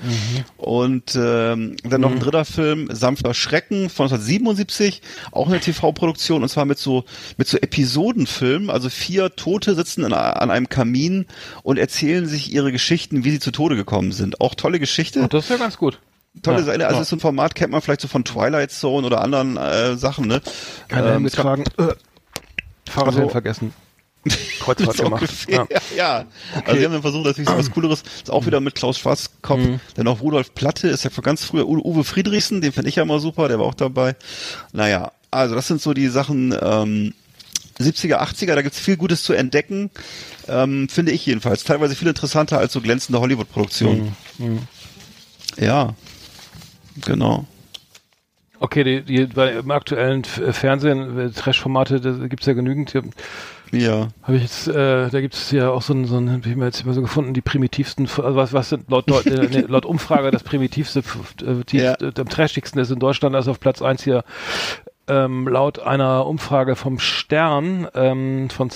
Speaker 3: Und ähm, dann noch ein dritter Film, Sanfter Schrecken von 1977, auch eine TV-Produktion und zwar mit so, mit so Episodenfilmen, also vier Tote sitzen in, an einem Kamin und erzählen sich ihre Geschichten, wie sie zu Tode gekommen sind. Auch tolle Geschichte
Speaker 2: Und das ist ja ganz gut.
Speaker 3: Tolle
Speaker 2: Ja,
Speaker 3: Seite. Also
Speaker 2: ja.
Speaker 3: ist so ein Format, kennt man vielleicht so von Twilight Zone oder anderen äh, Sachen, ne?
Speaker 2: Keine
Speaker 3: es gab-
Speaker 2: getragen. Äh, Fahrradhelm
Speaker 3: Also-
Speaker 2: vergessen. Kreuzfahrt
Speaker 3: ist
Speaker 2: gemacht.
Speaker 3: ungefähr,
Speaker 2: Ja.
Speaker 3: ja. Also sie haben dann versucht, natürlich so was Cooleres, ist auch wieder mit Klaus Schwarzkopf,
Speaker 2: Mhm.
Speaker 3: dann auch Rudolf Platte, ist ja von ganz früher, Uwe Friedrichsen, den finde ich ja immer super, der war auch dabei. Naja, also das sind so die Sachen, ähm, 70er, 80er, da gibt's viel Gutes zu entdecken, ähm, finde ich jedenfalls. Teilweise viel interessanter als so glänzende Hollywood-Produktionen.
Speaker 2: Mhm.
Speaker 3: Ja, genau.
Speaker 2: Okay, die, die, bei, im aktuellen äh, Fernsehen, äh, Trash-Formate, da gibt's ja genügend.
Speaker 3: Ja.
Speaker 2: Habe ich jetzt, äh, da gibt's ja auch so ein, so ein hab ich mir jetzt immer so gefunden, die primitivsten, also was, was sind laut, Deut- äh, laut Umfrage das primitivste, äh, tief,
Speaker 3: Ja.
Speaker 2: äh, am trashigsten ist in Deutschland, also auf Platz eins hier, ähm, laut einer Umfrage vom Stern ähm, von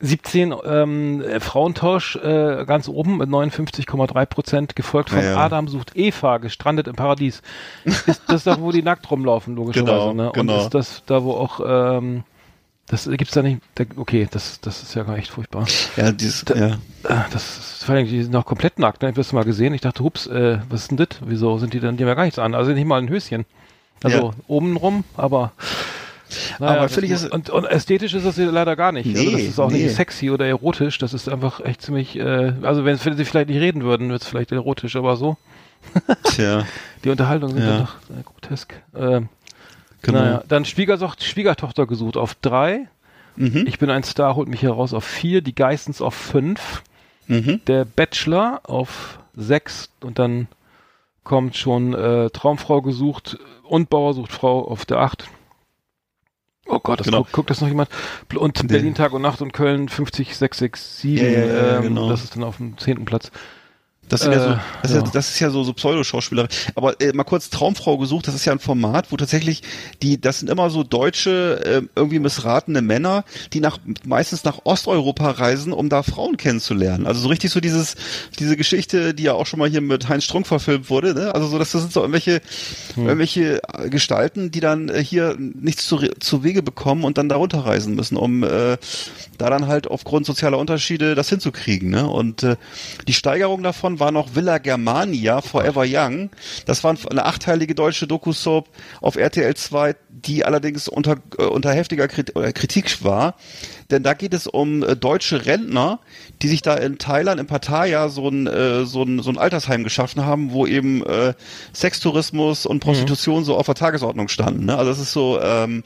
Speaker 2: 2017 ähm, äh, Frauentausch äh, ganz oben mit 59,3 Prozent, gefolgt von
Speaker 3: Ja.
Speaker 2: Adam sucht Eva, gestrandet im Paradies. Ist das doch, wo die nackt rumlaufen, logischerweise.
Speaker 3: Genau,
Speaker 2: ne? Und
Speaker 3: genau.
Speaker 2: ist das da, wo auch ähm, das gibt's da nicht. Da, okay, das, das ist ja gar echt furchtbar.
Speaker 3: Ja, dieses,
Speaker 2: Da-
Speaker 3: ja.
Speaker 2: Ah, Das ist vor allem, die sind noch komplett nackt. Ne? Ich habe das mal gesehen. Ich dachte, hups, äh, was ist denn das? Wieso sind die denn? Die haben ja gar nichts an. Also nicht mal ein Höschen. Also
Speaker 3: Ja.
Speaker 2: oben rum, aber.
Speaker 3: Aber
Speaker 2: das-
Speaker 3: finde ich, es-
Speaker 2: und, und ästhetisch ist das hier leider gar nicht. also das
Speaker 3: Nee,
Speaker 2: ist auch
Speaker 3: nee.
Speaker 2: nicht sexy oder erotisch. Das ist einfach echt ziemlich. Äh, also wenn sie vielleicht nicht reden würden, wird es vielleicht erotisch, aber so.
Speaker 3: Tja,
Speaker 2: Die Unterhaltungen sind
Speaker 3: Ja.
Speaker 2: doch äh, grotesk. Ähm,
Speaker 3: genau.
Speaker 2: Naja, dann Schwiegersocht, Schwiegertochter gesucht auf drei.
Speaker 3: Mhm.
Speaker 2: Ich bin ein Star, holt mich hier raus auf vier. Die Geistens auf fünf.
Speaker 3: Mhm.
Speaker 2: Der Bachelor auf sechs. Und dann kommt schon äh, Traumfrau gesucht und Bauer sucht Frau auf der acht. Oh Gott, das
Speaker 3: Genau.
Speaker 2: guckt, guckt das noch jemand? Und. Berlin Tag und Nacht und Köln 50667.
Speaker 3: Ja, ja, ja,
Speaker 2: ähm,
Speaker 3: genau.
Speaker 2: Das ist dann auf dem zehnten Platz.
Speaker 3: Das, sind ja so,
Speaker 2: Äh,
Speaker 3: das, ist ja.
Speaker 2: ja.
Speaker 3: das ist ja so, so Pseudo-Schauspielerei. Aber äh, mal kurz Traumfrau gesucht, das ist ja ein Format, wo tatsächlich die, das sind immer so deutsche, äh, irgendwie missratene Männer, die nach meistens nach Osteuropa reisen, um da Frauen kennenzulernen. Also so richtig so dieses, diese Geschichte, die ja auch schon mal hier mit Heinz Strunk verfilmt wurde, ne? Also so, das, das sind so irgendwelche, irgendwelche äh, Gestalten, die dann äh, hier nichts zu, zu Wege bekommen und dann da runterreisen müssen, um äh, da dann halt aufgrund sozialer Unterschiede das hinzukriegen. Ne? Und äh, die Steigerung davon davon war noch Villa Germania, Forever Young. Das war eine achteilige deutsche Doku-Soap auf RTL 2, die allerdings unter, äh, unter heftiger äh, Kritik war. Denn da geht es um äh, deutsche Rentner, die sich da in Thailand, in Pattaya, so ein, äh, so ein, so ein Altersheim geschaffen haben, wo eben äh, Sextourismus und Prostitution so auf der Tagesordnung standen. Ne? Also das ist so, ähm,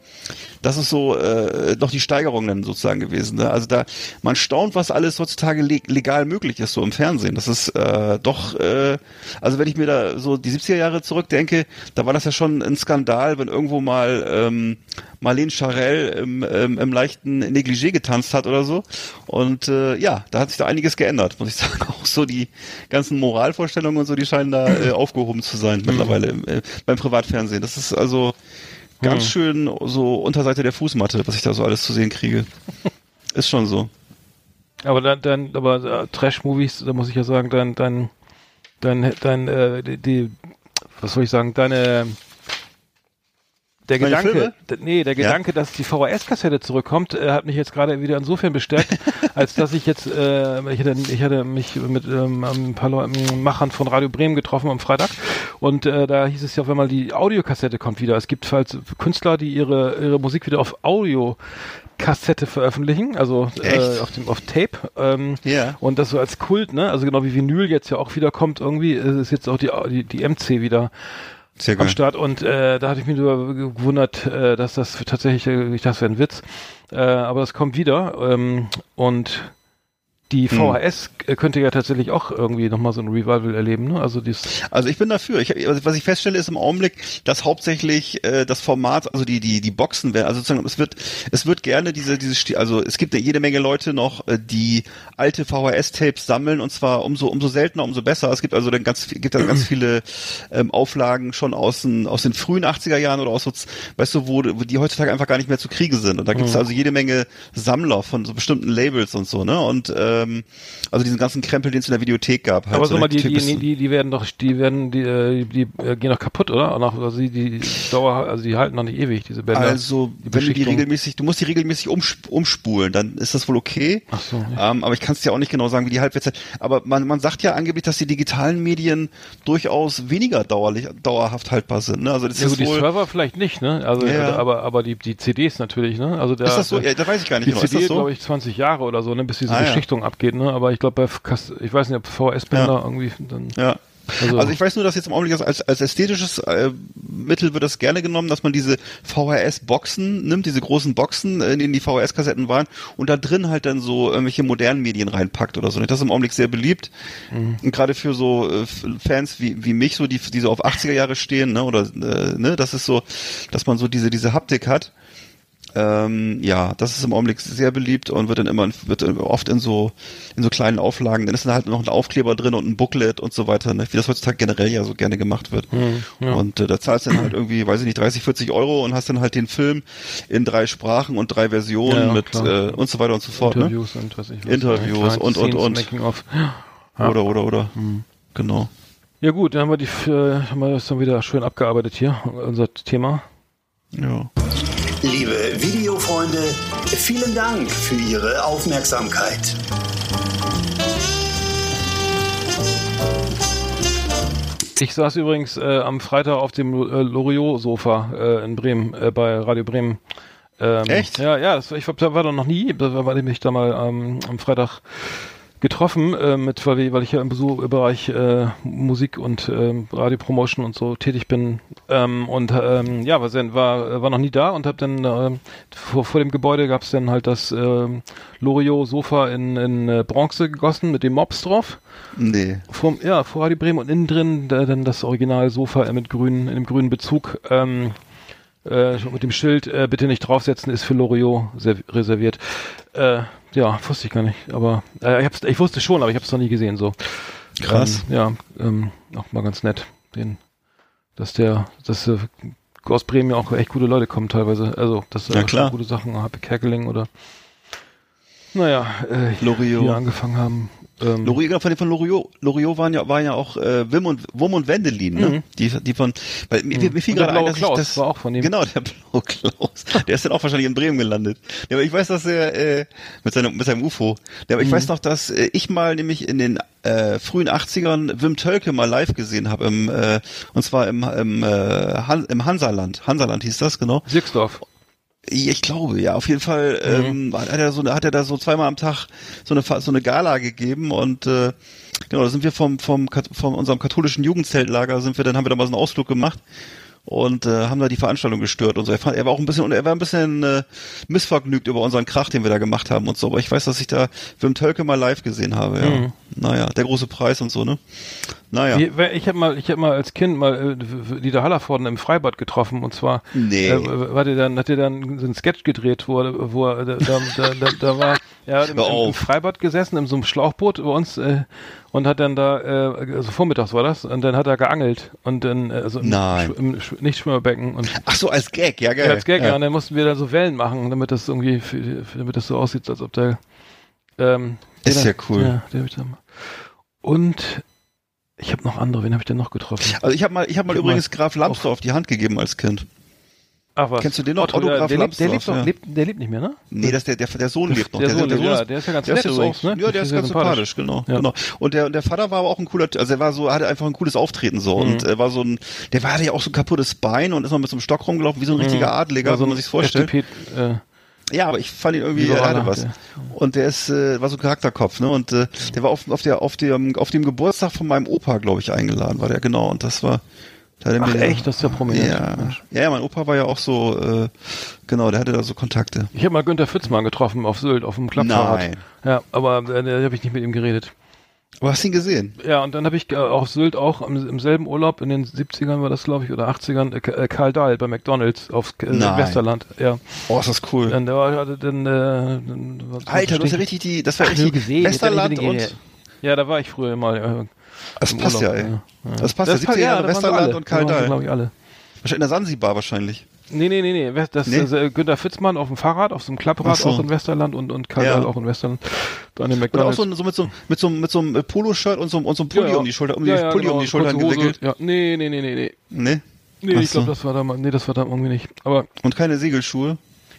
Speaker 3: das ist so äh, noch die Steigerung dann sozusagen gewesen. Ne? Also da, man staunt, was alles heutzutage le legal möglich ist, so im Fernsehen. Das ist äh, doch, äh, also wenn ich mir da so die 70er Jahre zurückdenke, da war das ja schon ein Skandal, wenn irgendwo mal ähm, Marlene Charell im, im, im leichten Negligé getanzt hat oder so. Und äh, ja, da hat sich da einiges geändert, muss ich sagen. Auch so die ganzen Moralvorstellungen und so, die scheinen da äh, aufgehoben zu sein mittlerweile im, äh, beim Privatfernsehen. Das ist also ganz schön so Unterseite der Fußmatte, was ich da so alles zu sehen kriege. Ist schon so.
Speaker 2: Aber dann, dann aber äh, Trash-Movies, da muss ich ja sagen, dein, dein, dein, dein, äh, die, die, was soll ich sagen, deine, der
Speaker 3: Meine
Speaker 2: Gedanke, nee, der
Speaker 3: Ja.
Speaker 2: Gedanke, dass die VHS-Kassette zurückkommt, äh, hat mich jetzt gerade wieder insofern bestärkt, als dass ich jetzt, äh, ich hatte, ich hatte mich mit ähm, ein paar Leuten, Machern von Radio Bremen getroffen am Freitag und äh, da hieß es ja auf einmal, die Audiokassette kommt wieder. Es gibt falls Künstler, die ihre, ihre Musik wieder auf Audio Kassette veröffentlichen, also äh, auf dem auf Tape. Ähm,
Speaker 3: Ja.
Speaker 2: Und das so als Kult, ne? Also genau wie Vinyl jetzt ja auch wieder kommt, irgendwie äh, ist jetzt auch die die, die MC wieder
Speaker 3: Sehr
Speaker 2: am
Speaker 3: geil.
Speaker 2: Start und äh, da hatte ich mich nur gewundert, äh, dass das tatsächlich, äh, ich dachte, das wäre ein Witz, äh, aber das kommt wieder ähm, und die
Speaker 3: Hm.
Speaker 2: VHS äh, könnte ja tatsächlich auch irgendwie nochmal so ein Revival erleben, ne? Also dies,
Speaker 3: Also ich bin dafür. Ich, was ich feststelle ist im Augenblick, dass hauptsächlich äh, das Format, also die die die Boxen werden, also sozusagen es wird es wird gerne diese diese also es gibt ja jede Menge Leute noch, äh, die alte VHS-Tapes sammeln und zwar umso umso seltener, umso besser. Es gibt also dann ganz gibt da ganz viele ähm, Auflagen schon aus den aus den frühen 80er Jahren oder aus so, weißt du, wo, wo die heutzutage einfach gar nicht mehr zu kriegen sind. Und da gibt es also jede Menge Sammler von so bestimmten Labels und so, ne? Und ähm, also diesen ganzen Krempel, den es in der Videothek gab. Halt
Speaker 2: aber
Speaker 3: so,
Speaker 2: sag mal, die, die, die, die werden doch, die werden, die, äh, die äh, gehen doch kaputt, oder? Also die, die Dauer, also die halten doch nicht ewig, diese Bänder.
Speaker 3: Also,
Speaker 2: die
Speaker 3: wenn du die regelmäßig, du musst die regelmäßig umsp umspulen, dann ist das wohl okay.
Speaker 2: Ach so,
Speaker 3: Ähm, aber ich kann es dir auch nicht genau sagen, wie die Halbwertszeit. Aber man, man sagt ja angeblich, dass die digitalen Medien durchaus weniger dauerlich, dauerhaft haltbar sind. Ne? Also das
Speaker 2: Ja,
Speaker 3: ist
Speaker 2: gut, die
Speaker 3: wohl.
Speaker 2: Server vielleicht nicht, ne? Also,
Speaker 3: Ja.
Speaker 2: also aber, aber die, die CDs natürlich, ne? Also der,
Speaker 3: ist das so? Ja, da weiß ich gar nicht
Speaker 2: die
Speaker 3: genau. Ist
Speaker 2: CD, glaube ich, 20 Jahre oder so, ne, bis diese
Speaker 3: Ah, ja.
Speaker 2: Beschichtung abgeht, ne? Aber ich glaube, bei ich weiß nicht, ob VHS-Bänder
Speaker 3: Ja.
Speaker 2: irgendwie dann.
Speaker 3: Ja.
Speaker 2: Also-
Speaker 3: Also, ich weiß nur, dass jetzt im Augenblick als, als ästhetisches äh, Mittel wird das gerne genommen, dass man diese VHS-Boxen nimmt, diese großen Boxen, äh, in denen die VHS-Kassetten waren und da drin halt dann so irgendwelche modernen Medien reinpackt oder so. Das ist im Augenblick sehr beliebt.
Speaker 2: Mhm.
Speaker 3: Und gerade für so äh, Fans wie, wie mich, so die, die so auf 80er Jahre stehen, ne, oder äh, ne, das ist so, dass man so diese, diese Haptik hat. Ähm, ja, das ist im Augenblick sehr beliebt und wird dann immer wird oft in so in so kleinen Auflagen. Dann ist dann halt noch ein Aufkleber drin und ein Booklet und so weiter, ne? wie das heutzutage generell ja so gerne gemacht wird. Und äh, da zahlst du dann halt irgendwie, weiß ich nicht, 30, 40 Euro und hast dann halt den Film in drei Sprachen und drei Versionen
Speaker 2: Ja, ja,
Speaker 3: mit
Speaker 2: klar.
Speaker 3: äh, und so weiter und so fort. Ne?
Speaker 2: Interviews und was ich was.
Speaker 3: Interviews und, und, und. Oder oder oder.
Speaker 2: Mhm.
Speaker 3: Genau.
Speaker 2: Ja gut, dann haben wir die, äh, haben wir das dann wieder schön abgearbeitet hier, unser Thema.
Speaker 3: Ja.
Speaker 4: Liebe Videofreunde, vielen Dank für Ihre Aufmerksamkeit.
Speaker 2: Ich saß übrigens äh, am Freitag auf dem äh, Loriot-Sofa äh, in Bremen, äh, bei Radio Bremen. Ähm,
Speaker 3: Echt?
Speaker 2: Ja, ja, das, ich da war da noch nie, da war ich mich da mal ähm, am Freitag getroffen, äh, mit, weil, wir- weil ich ja im Besuch, im Bereich äh, Musik und ähm, Radiopromotion und so tätig bin. Ähm, und ähm, ja, war, war, war noch nie da und habe dann ähm, vor, vor dem Gebäude gab es dann halt das ähm, Loriot-Sofa in, in äh, Bronze gegossen mit dem Mops drauf.
Speaker 3: Nee.
Speaker 2: Vom, ja, vor Radio Bremen und innen drin da, dann das Original-Sofa äh, mit grünen, in dem grünen Bezug. Ähm, äh, mit dem Schild, äh, bitte nicht draufsetzen, ist für Loriot ser- reserviert. Äh, ja, wusste ich gar nicht. Aber äh, ich, hab's, ich wusste schon, aber ich habe es noch nie gesehen. So
Speaker 3: Krass.
Speaker 2: Ähm, ja, ähm, auch mal ganz nett, den, dass der, dass äh, aus Bremen ja auch echt gute Leute kommen teilweise. Also, dass
Speaker 3: Ja,
Speaker 2: äh,
Speaker 3: klar.
Speaker 2: gute Sachen, Happy Kerkeling oder Naja, äh,
Speaker 3: Loriot.
Speaker 2: wir angefangen haben. Ähm,
Speaker 3: Loriot, von den von Loriot, Loriot waren ja, waren ja auch äh, Wim und Wum und Wendelin, ne? Die, die von, weil mir, mir fiel
Speaker 2: Mhm. Der
Speaker 3: gerade ein, dass ich
Speaker 2: Klaus
Speaker 3: das
Speaker 2: war auch von dem.
Speaker 3: Genau, der blaue Klaus. Der ist dann auch wahrscheinlich in Bremen gelandet. Ja, aber ich weiß, dass er äh, mit seinem mit seinem UFO. Ja, aber ich
Speaker 2: Mhm.
Speaker 3: weiß noch, dass äh, ich mal nämlich in den äh, frühen 80ern Wim Tölke mal live gesehen habe im äh, und zwar im im, äh, Han, im Hansaland. Hansaland hieß das genau.
Speaker 2: Sixdorf.
Speaker 3: Ich glaube, ja, auf jeden Fall ähm, hat er so hat er da so zweimal am Tag so eine so eine Gala gegeben und äh, genau, da sind wir vom vom von unserem katholischen Jugendzeltlager sind wir dann haben wir da mal so einen Ausflug gemacht und äh, haben da die Veranstaltung gestört und so. Er, fand, er war auch ein bisschen und er war ein bisschen äh, missvergnügt über unseren Krach, den wir da gemacht haben und so. Aber ich weiß, dass ich da Wim Tölke mal live gesehen habe. Ja. Naja, der große Preis und so ne. Naja.
Speaker 2: Wer- Ich habe mal, ich habe mal als Kind mal äh, Dieter Hallervorden im Freibad getroffen und zwar
Speaker 3: Nee.
Speaker 2: äh, war der dann, hat er dann so einen Sketch gedreht, wo er, wo er da, da, da, da, war, ja, im,
Speaker 3: Hör
Speaker 2: im, im. Freibad gesessen, in so einem Schlauchboot bei uns äh, und hat dann da, äh, also vormittags war das, und dann hat er geangelt und dann, also im,
Speaker 3: Nein.
Speaker 2: Im Nichtschwimmerbecken und
Speaker 3: Ach so, als Gag, ja geil.
Speaker 2: ja, als Gag, ja.
Speaker 3: ja.
Speaker 2: und dann mussten wir dann so Wellen machen, damit das irgendwie, für, damit das so aussieht, als ob der, ähm,
Speaker 3: Ist
Speaker 2: der-
Speaker 3: ja cool.
Speaker 2: Ja, der hab ich dann mal. Und ich habe noch andere, wen habe ich denn noch getroffen?
Speaker 3: Also ich habe mal, ich habe mal
Speaker 2: Ich hab
Speaker 3: übrigens
Speaker 2: mal
Speaker 3: Graf Lambsdorff die Hand gegeben als Kind.
Speaker 2: Was.
Speaker 3: Kennst du den noch?
Speaker 2: Otto,
Speaker 3: Otto
Speaker 2: der, lebt, der, lebt doch,
Speaker 3: ja.
Speaker 2: lebt, der lebt nicht mehr, ne?
Speaker 3: Nee, das der, der, der Sohn
Speaker 2: Der-
Speaker 3: lebt noch.
Speaker 2: der Sohn lebt, ja,
Speaker 3: ist-
Speaker 2: der ist ja ganz
Speaker 3: der
Speaker 2: nett
Speaker 3: ist
Speaker 2: übrigens, ne?
Speaker 3: Ja,
Speaker 2: Der
Speaker 3: der
Speaker 2: ist
Speaker 3: ist ganz
Speaker 2: sympathisch.
Speaker 3: genau,
Speaker 2: Ja.
Speaker 3: genau. Und der, der Vater war aber auch ein cooler, also er war so, hatte einfach ein cooles Auftreten so
Speaker 2: Mhm.
Speaker 3: und er war so ein, der war hatte ja auch so ein kaputtes Bein und ist mal mit so einem Stock rumgelaufen, wie so ein richtiger Adliger,
Speaker 2: Mhm.
Speaker 3: So man sich's vorstellt.
Speaker 2: FDP, äh,
Speaker 3: Ja, aber ich fand ihn irgendwie, er hatte was. Und der ist, äh, war so ein Charakterkopf, ne? Und äh, der war auf, auf der, auf dem, auf dem Geburtstag von meinem Opa, glaube ich, eingeladen, war der, genau. Und das war, da
Speaker 2: Ach echt, das ist ja prominent.
Speaker 3: Ja. Ja, ja, mein Opa war ja auch so, äh, genau, der hatte da so Kontakte.
Speaker 2: Ich habe mal Günter Fitzmann getroffen auf Sylt, auf dem Klappfahrrad.
Speaker 3: Nein.
Speaker 2: Ja, aber äh, da habe ich nicht mit ihm geredet.
Speaker 3: Aber hast du ihn gesehen?
Speaker 2: Ja, und dann habe ich äh, auf Sylt auch im, im selben Urlaub, in den 70ern war das, glaube ich, oder 80ern, äh, äh, Karl Dahl bei McDonalds auf äh. Westerland. Ja.
Speaker 3: Oh, ist das cool.
Speaker 2: Dann, der war, dann, äh, dann
Speaker 3: Alter, du hast ja richtig die, das war
Speaker 2: Ach,
Speaker 3: richtig
Speaker 2: gesehen.
Speaker 3: Westerland und.
Speaker 2: Ja, da war ich früher mal.
Speaker 3: Das passt
Speaker 2: Urlaub,
Speaker 3: ja, ey.
Speaker 2: ja.
Speaker 3: Das passt ja, 70er Jahre Westerland und Karl Dahl.
Speaker 2: glaube ich, alle.
Speaker 3: Wahrscheinlich in der Sansibar wahrscheinlich.
Speaker 2: Nee, nee, nee, nee. Das
Speaker 3: Nee?
Speaker 2: ist äh, Günter Fitzmann auf dem Fahrrad, auf so einem Klapprad,
Speaker 3: so.
Speaker 2: auch in Westerland und, und Karl
Speaker 3: Ja.
Speaker 2: Dahl auch in Westerland. Da an den
Speaker 3: Und auch
Speaker 2: McDonalds.
Speaker 3: so, so mit so, mit so, mit so einem äh, Poloshirt und so, und so einem Pulli
Speaker 2: Ja, ja.
Speaker 3: um die Schulter, um die
Speaker 2: ja,
Speaker 3: Pulli
Speaker 2: genau,
Speaker 3: um die Schultern gewickelt.
Speaker 2: Ja, nee, nee, nee, nee, nee.
Speaker 3: Nee.
Speaker 2: Nee,
Speaker 3: Ach
Speaker 2: ich glaube, das war da mal, nee, das war da irgendwie nicht. Aber,
Speaker 3: Und keine Segelschuhe.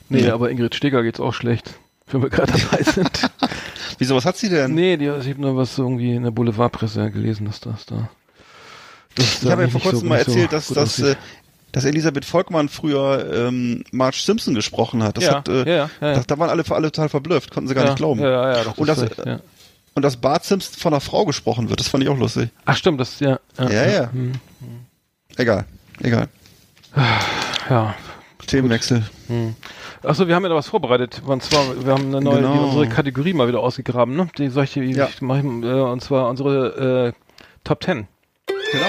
Speaker 2: nee,
Speaker 3: Nee.
Speaker 2: aber Ingrid Steger geht's auch schlecht. Wenn wir gerade dabei sind.
Speaker 3: Wieso, was hat sie denn?
Speaker 2: nee, die, ich habe nur was irgendwie in der Boulevardpresse gelesen, dass das da. dass
Speaker 3: Ich habe ja vor
Speaker 2: so-
Speaker 3: kurzem mal
Speaker 2: nicht so
Speaker 3: erzählt, dass, dass, äh, dass Elisabeth Volkmann früher ähm, Marge Simpson gesprochen hat. Das
Speaker 2: Ja,
Speaker 3: hat, äh,
Speaker 2: ja, ja, ja, ja.
Speaker 3: Da, waren alle, alle total verblüfft, konnten sie gar
Speaker 2: ja,
Speaker 3: nicht glauben.
Speaker 2: Ja, ja, ja, doch,
Speaker 3: Und
Speaker 2: das
Speaker 3: das,
Speaker 2: recht, ja.
Speaker 3: Und dass Bart Simpson von einer Frau gesprochen wird, das fand ich auch lustig.
Speaker 2: Ach stimmt, das ja. Ja,
Speaker 3: Ja, ja.
Speaker 2: Hm,
Speaker 3: Egal, egal.
Speaker 2: ja.
Speaker 3: Themenwechsel.
Speaker 2: Achso, wir haben ja da was vorbereitet. Und zwar, wir haben eine neue,
Speaker 3: Genau.
Speaker 2: die, unsere Kategorie mal wieder ausgegraben, ne? Die solche,
Speaker 3: Ja.
Speaker 2: ich mach, äh, und zwar unsere äh, Top 10.
Speaker 3: Genau.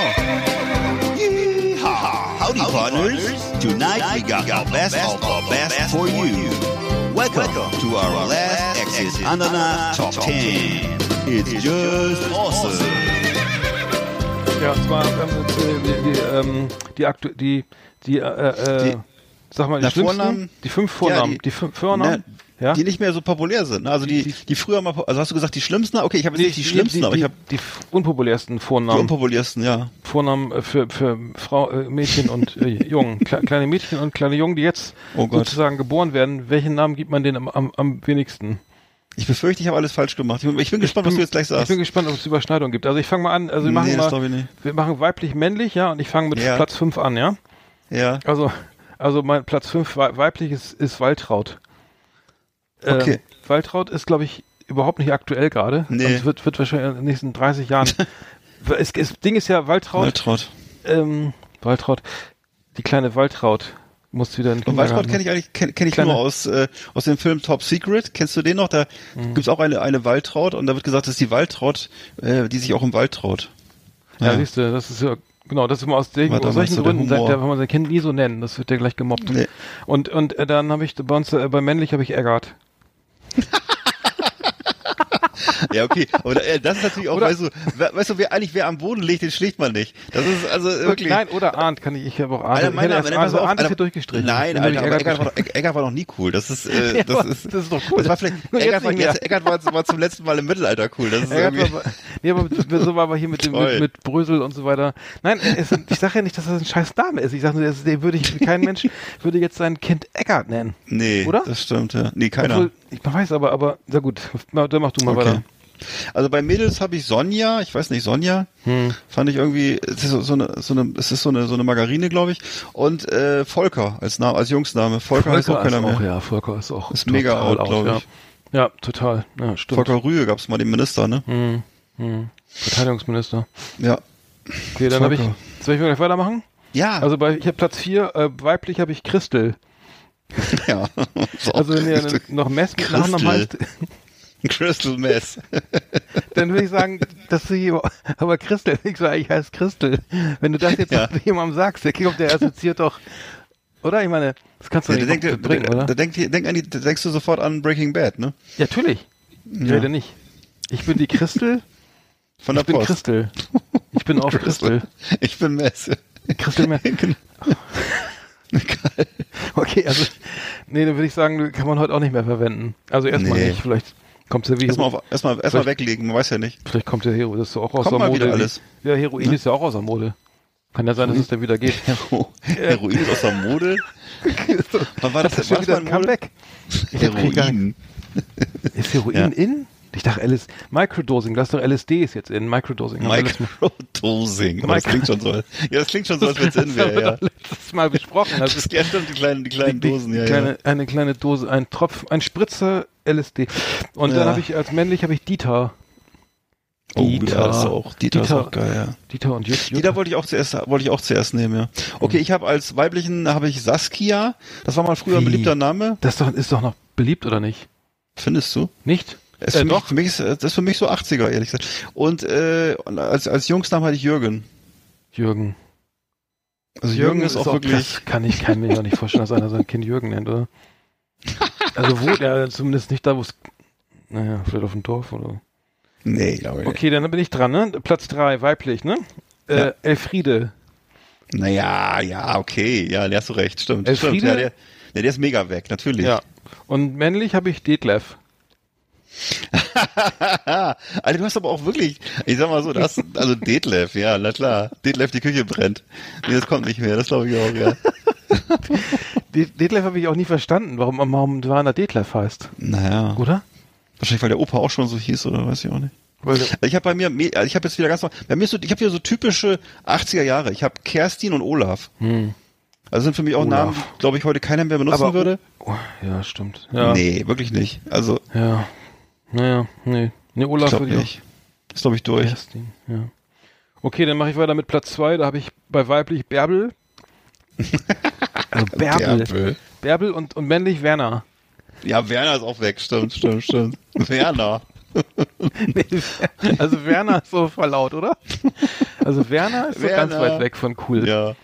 Speaker 4: Howdy, partners. Tonight we got the best of the best for you. Welcome to our last Exit Andana Top 10. It's just awesome.
Speaker 2: Ja, und zwar ähm, die, die, ähm, die, aktu die, die, äh, äh,
Speaker 3: Die-
Speaker 2: sag mal, die
Speaker 3: Na, Vornamen?
Speaker 2: die fünf Vornamen,
Speaker 3: Ja,
Speaker 2: die, fünf Vornamen,
Speaker 3: Ne,
Speaker 2: ja?
Speaker 3: Die nicht mehr so populär sind. ne? Also die, die früher mal, also hast du gesagt die schlimmsten? Okay, ich habe jetzt nicht die schlimmsten,
Speaker 2: die,
Speaker 3: aber ich
Speaker 2: die,
Speaker 3: habe
Speaker 2: die unpopulärsten
Speaker 3: die
Speaker 2: Vornamen.
Speaker 3: unpopulärsten, ja.
Speaker 2: Vornamen äh, für, für Frau, äh, Mädchen und äh, Jungen. Kle kleine Mädchen und kleine Jungen, die jetzt
Speaker 3: Oh
Speaker 2: sozusagen geboren werden. Welchen Namen gibt man denen am, am, am wenigsten?
Speaker 3: Ich befürchte, ich habe alles falsch gemacht. Ich bin, ich bin gespannt, was du jetzt gleich
Speaker 2: Ich
Speaker 3: sagst.
Speaker 2: bin gespannt, ob es Überschneidung gibt. Also ich fange mal an. Also wir machen
Speaker 3: Nee,
Speaker 2: mal,
Speaker 3: ich
Speaker 2: wir machen weiblich, männlich, ja, und ich fange mit
Speaker 3: Ja.
Speaker 2: Platz 5 an, ja.
Speaker 3: Ja.
Speaker 2: Also, also mein Platz 5 weiblich ist, ist Waltraud. Äh,
Speaker 3: Okay.
Speaker 2: Waltraud ist, glaube ich, überhaupt nicht aktuell gerade.
Speaker 3: Nee.
Speaker 2: Und es wird, wird wahrscheinlich in den nächsten 30 Jahren. es, das Ding ist ja, Waltraud,
Speaker 3: Waltraud.
Speaker 2: ähm, Waltraud, die kleine Waltraud muss wieder in den
Speaker 3: Und Waltraud
Speaker 2: Kindergarten.
Speaker 3: kenne ich eigentlich kenn, kenn ich
Speaker 2: Kleine-
Speaker 3: nur aus äh, aus dem Film Top Secret. Kennst du den noch? Da
Speaker 2: Mhm.
Speaker 3: gibt's auch eine eine Waltraud und da wird gesagt, das ist die Waltraud, äh, die sich auch im Wald traut.
Speaker 2: Ja,
Speaker 3: Ja.
Speaker 2: siehst du, das ist ja, genau, das ist immer aus, den, aus solchen
Speaker 3: so der
Speaker 2: Gründen, sagt,
Speaker 3: Humor.
Speaker 2: darf man sein Kind nie so nennen, das wird ja gleich gemobbt.
Speaker 3: Nee.
Speaker 2: Und, und äh, dann habe ich bei uns, äh, bei männlich habe ich Eggert.
Speaker 3: Ja, okay. Aber äh, das ist natürlich auch,
Speaker 2: Oder-
Speaker 3: weißt du, wer, weißt du, wer eigentlich wer am Boden liegt, den schlägt man nicht. Das ist also wirklich.
Speaker 2: Nein, oder Arndt kann ich, ich habe auch Arndt.
Speaker 3: Alter, meiner, nein, pass
Speaker 2: Arndt, ist hier durchgestrichen.
Speaker 3: Nein, Alter, aber Eckart war, Eckart war doch nie cool. Das ist, äh,
Speaker 2: Ja,
Speaker 3: das ist,
Speaker 2: das ist doch cool.
Speaker 3: Das war vielleicht, Eckart war, jetzt, Eckart war, war zum letzten Mal im Mittelalter cool. Das ist irgendwie,
Speaker 2: war, nee, aber so war aber hier mit dem mit, mit Brösel und so weiter. Nein, es, ich sage ja nicht, dass das ein scheiß Name ist. Ich sage nur, den würde ich, kein Mensch würde jetzt sein Kind Eckart nennen.
Speaker 3: nee,
Speaker 2: Oder?
Speaker 3: das stimmt, ja. Nee, keiner.
Speaker 2: Obwohl, ich weiß aber, aber, na gut, dann mach du mal
Speaker 3: Okay.
Speaker 2: weiter.
Speaker 3: Also bei Mädels habe ich Sonja, ich weiß nicht, Sonja,
Speaker 2: Hm.
Speaker 3: fand ich irgendwie, es ist so, so eine, so eine, es ist so eine, so eine Margarine, glaube ich. Und äh, Volker als Name, als Jungsname. Volker, heißt auch keiner
Speaker 2: ist
Speaker 3: mehr.
Speaker 2: auch, ja, Volker ist auch
Speaker 3: Ist mega
Speaker 2: total
Speaker 3: out, glaub
Speaker 2: ja.
Speaker 3: ich.
Speaker 2: Ja, total. Ja, stimmt.
Speaker 3: Volker Rühe gab's mal den Minister, ne?
Speaker 2: Hm, hm. Verteidigungsminister.
Speaker 3: Ja.
Speaker 2: Okay, dann habe ich.
Speaker 3: Volker.
Speaker 2: Soll ich mal gleich weitermachen?
Speaker 3: Ja,
Speaker 2: Also bei, ich habe Platz 4, äh, weiblich habe ich Christel.
Speaker 3: ja. Auch
Speaker 2: Also wenn ihr noch Mess mit Nachnamen heißt,
Speaker 3: Crystal Mess.
Speaker 2: dann würde ich sagen, dass du hier, aber Christel, ich sage, ich heiße Christel. Wenn du das jetzt
Speaker 3: Ja.
Speaker 2: jemandem sagst, der kommt, der assoziiert doch, oder? Ich meine, das kannst du
Speaker 3: Ja,
Speaker 2: nicht
Speaker 3: denk,
Speaker 2: bringen, oder?
Speaker 3: da, denk, denk an die, da denkst du sofort an Breaking Bad, ne?
Speaker 2: Ja, natürlich. Ich
Speaker 3: Ja.
Speaker 2: rede nicht. Ich bin die Christel,
Speaker 3: Von der
Speaker 2: ich bin
Speaker 3: Post.
Speaker 2: Christel. Ich bin auf Christel.
Speaker 3: Ich bin Mess.
Speaker 2: Christel mehr.
Speaker 3: Genau.
Speaker 2: Okay, also, nee, dann würde ich sagen, kann man heute auch nicht mehr verwenden. Also erstmal
Speaker 3: Nee.
Speaker 2: nicht, vielleicht kommt ja wie
Speaker 3: Erstmal, auf, erstmal, erstmal weglegen, man weiß ja nicht.
Speaker 2: Vielleicht kommt ja Hero, das ist auch aus
Speaker 3: Kommt
Speaker 2: der Mode.
Speaker 3: wieder alles.
Speaker 2: Ja, Heroin ist ja auch aus der Mode. Kann ja sein, dass es dann wieder geht.
Speaker 3: Hero, Heroin ist aus der Mode. Wann war das,
Speaker 2: ist
Speaker 3: war
Speaker 2: schon
Speaker 3: das
Speaker 2: wieder
Speaker 3: mal
Speaker 2: ein? Comeback.
Speaker 3: Heroin.
Speaker 2: Ist Heroin
Speaker 3: Ja.
Speaker 2: in? Ich dachte LS Microdosing, das ist doch LSD ist jetzt in Microdosing.
Speaker 3: Microdosing. Aber Das
Speaker 2: Micro-
Speaker 3: klingt schon so. Ja, das klingt schon so, als wenn es in wäre, ja.
Speaker 2: letztes Mal besprochen. Das ist
Speaker 3: Ja, stimmt, die kleinen, die kleinen
Speaker 2: die-
Speaker 3: Dosen,
Speaker 2: die
Speaker 3: ja,
Speaker 2: kleine,
Speaker 3: ja.
Speaker 2: Eine kleine Dose, ein Tropf, ein Spritzer LSD. Und dann
Speaker 3: Ja.
Speaker 2: habe ich als männlich habe ich Dieter.
Speaker 3: Oh,
Speaker 2: Dieter.
Speaker 3: ist auch, Dieter, ist
Speaker 2: Dieter.
Speaker 3: auch geil, ja.
Speaker 2: Dieter und Jut. Jut.
Speaker 3: Dieter wollte ich auch zuerst, wollte ich auch zuerst nehmen, ja. Okay, ich habe als weiblichen habe ich Saskia. Das war mal früher ein
Speaker 2: Wie?
Speaker 3: beliebter Name.
Speaker 2: Das ist doch, ist doch noch beliebt oder nicht?
Speaker 3: Findest du?
Speaker 2: Nicht?
Speaker 3: Ist
Speaker 2: Äh,
Speaker 3: für, mich, für mich ist, das ist für mich so 80er, ehrlich gesagt. Und äh, als, als Jungsnamen hatte ich Jürgen.
Speaker 2: Jürgen.
Speaker 3: Also Jürgen, ist auch wirklich.
Speaker 2: Das kann ich, kann mir auch nicht vorstellen, dass einer sein Kind Jürgen nennt, oder? Also wo, ja, zumindest nicht da, wo es, naja, vielleicht auf dem Dorf oder.
Speaker 3: Nee, glaube ich.
Speaker 2: Okay, dann bin ich dran, ne? Platz drei, weiblich, ne? Äh,
Speaker 3: Ja.
Speaker 2: Elfriede.
Speaker 3: Naja, ja, okay. Ja, da hast du recht. Stimmt.
Speaker 2: Elfriede?
Speaker 3: stimmt. Ja, der, ja, der ist mega weg, natürlich.
Speaker 2: Ja. Und männlich habe ich Detlef.
Speaker 3: Alter, du hast aber auch wirklich, ich sag mal so, das, also Detlef, ja, na klar. Detlef, die Küche brennt. Nee, das kommt nicht mehr, das glaube ich auch, ja.
Speaker 2: De Detlef habe ich auch nie verstanden, warum, warum Werner Detlef heißt.
Speaker 3: Naja.
Speaker 2: Oder?
Speaker 3: Wahrscheinlich, weil der Opa auch schon so hieß, oder weiß ich auch nicht. Also Ich habe bei mir, also ich habe jetzt wieder ganz normal, bei mir so, ich habe hier so typische 80er Jahre. Ich habe Kerstin und Olaf. Also sind für mich auch
Speaker 2: Hm. Olaf.
Speaker 3: Namen, glaube ich, heute keiner mehr benutzen
Speaker 2: aber,
Speaker 3: würde.
Speaker 2: Oh, ja, stimmt. Ja.
Speaker 3: Nee, wirklich nicht. Also,
Speaker 2: Ja. Naja, nee. Nee,
Speaker 3: ich
Speaker 2: Olaf
Speaker 3: glaube
Speaker 2: würde ich.
Speaker 3: Ist, glaube ich, durch.
Speaker 2: Kerstin, ja. Okay, dann mache ich weiter mit Platz zwei. Da habe ich bei weiblich Bärbel. Also Bärbel.
Speaker 3: Bärbel.
Speaker 2: Bärbel und, und männlich Werner.
Speaker 3: Ja, Werner ist auch weg, stimmt, stimmt, stimmt. Werner.
Speaker 2: Nee, also Werner ist so verlaut, oder? Also Werner ist so ganz weit weg von cool.
Speaker 3: Ja.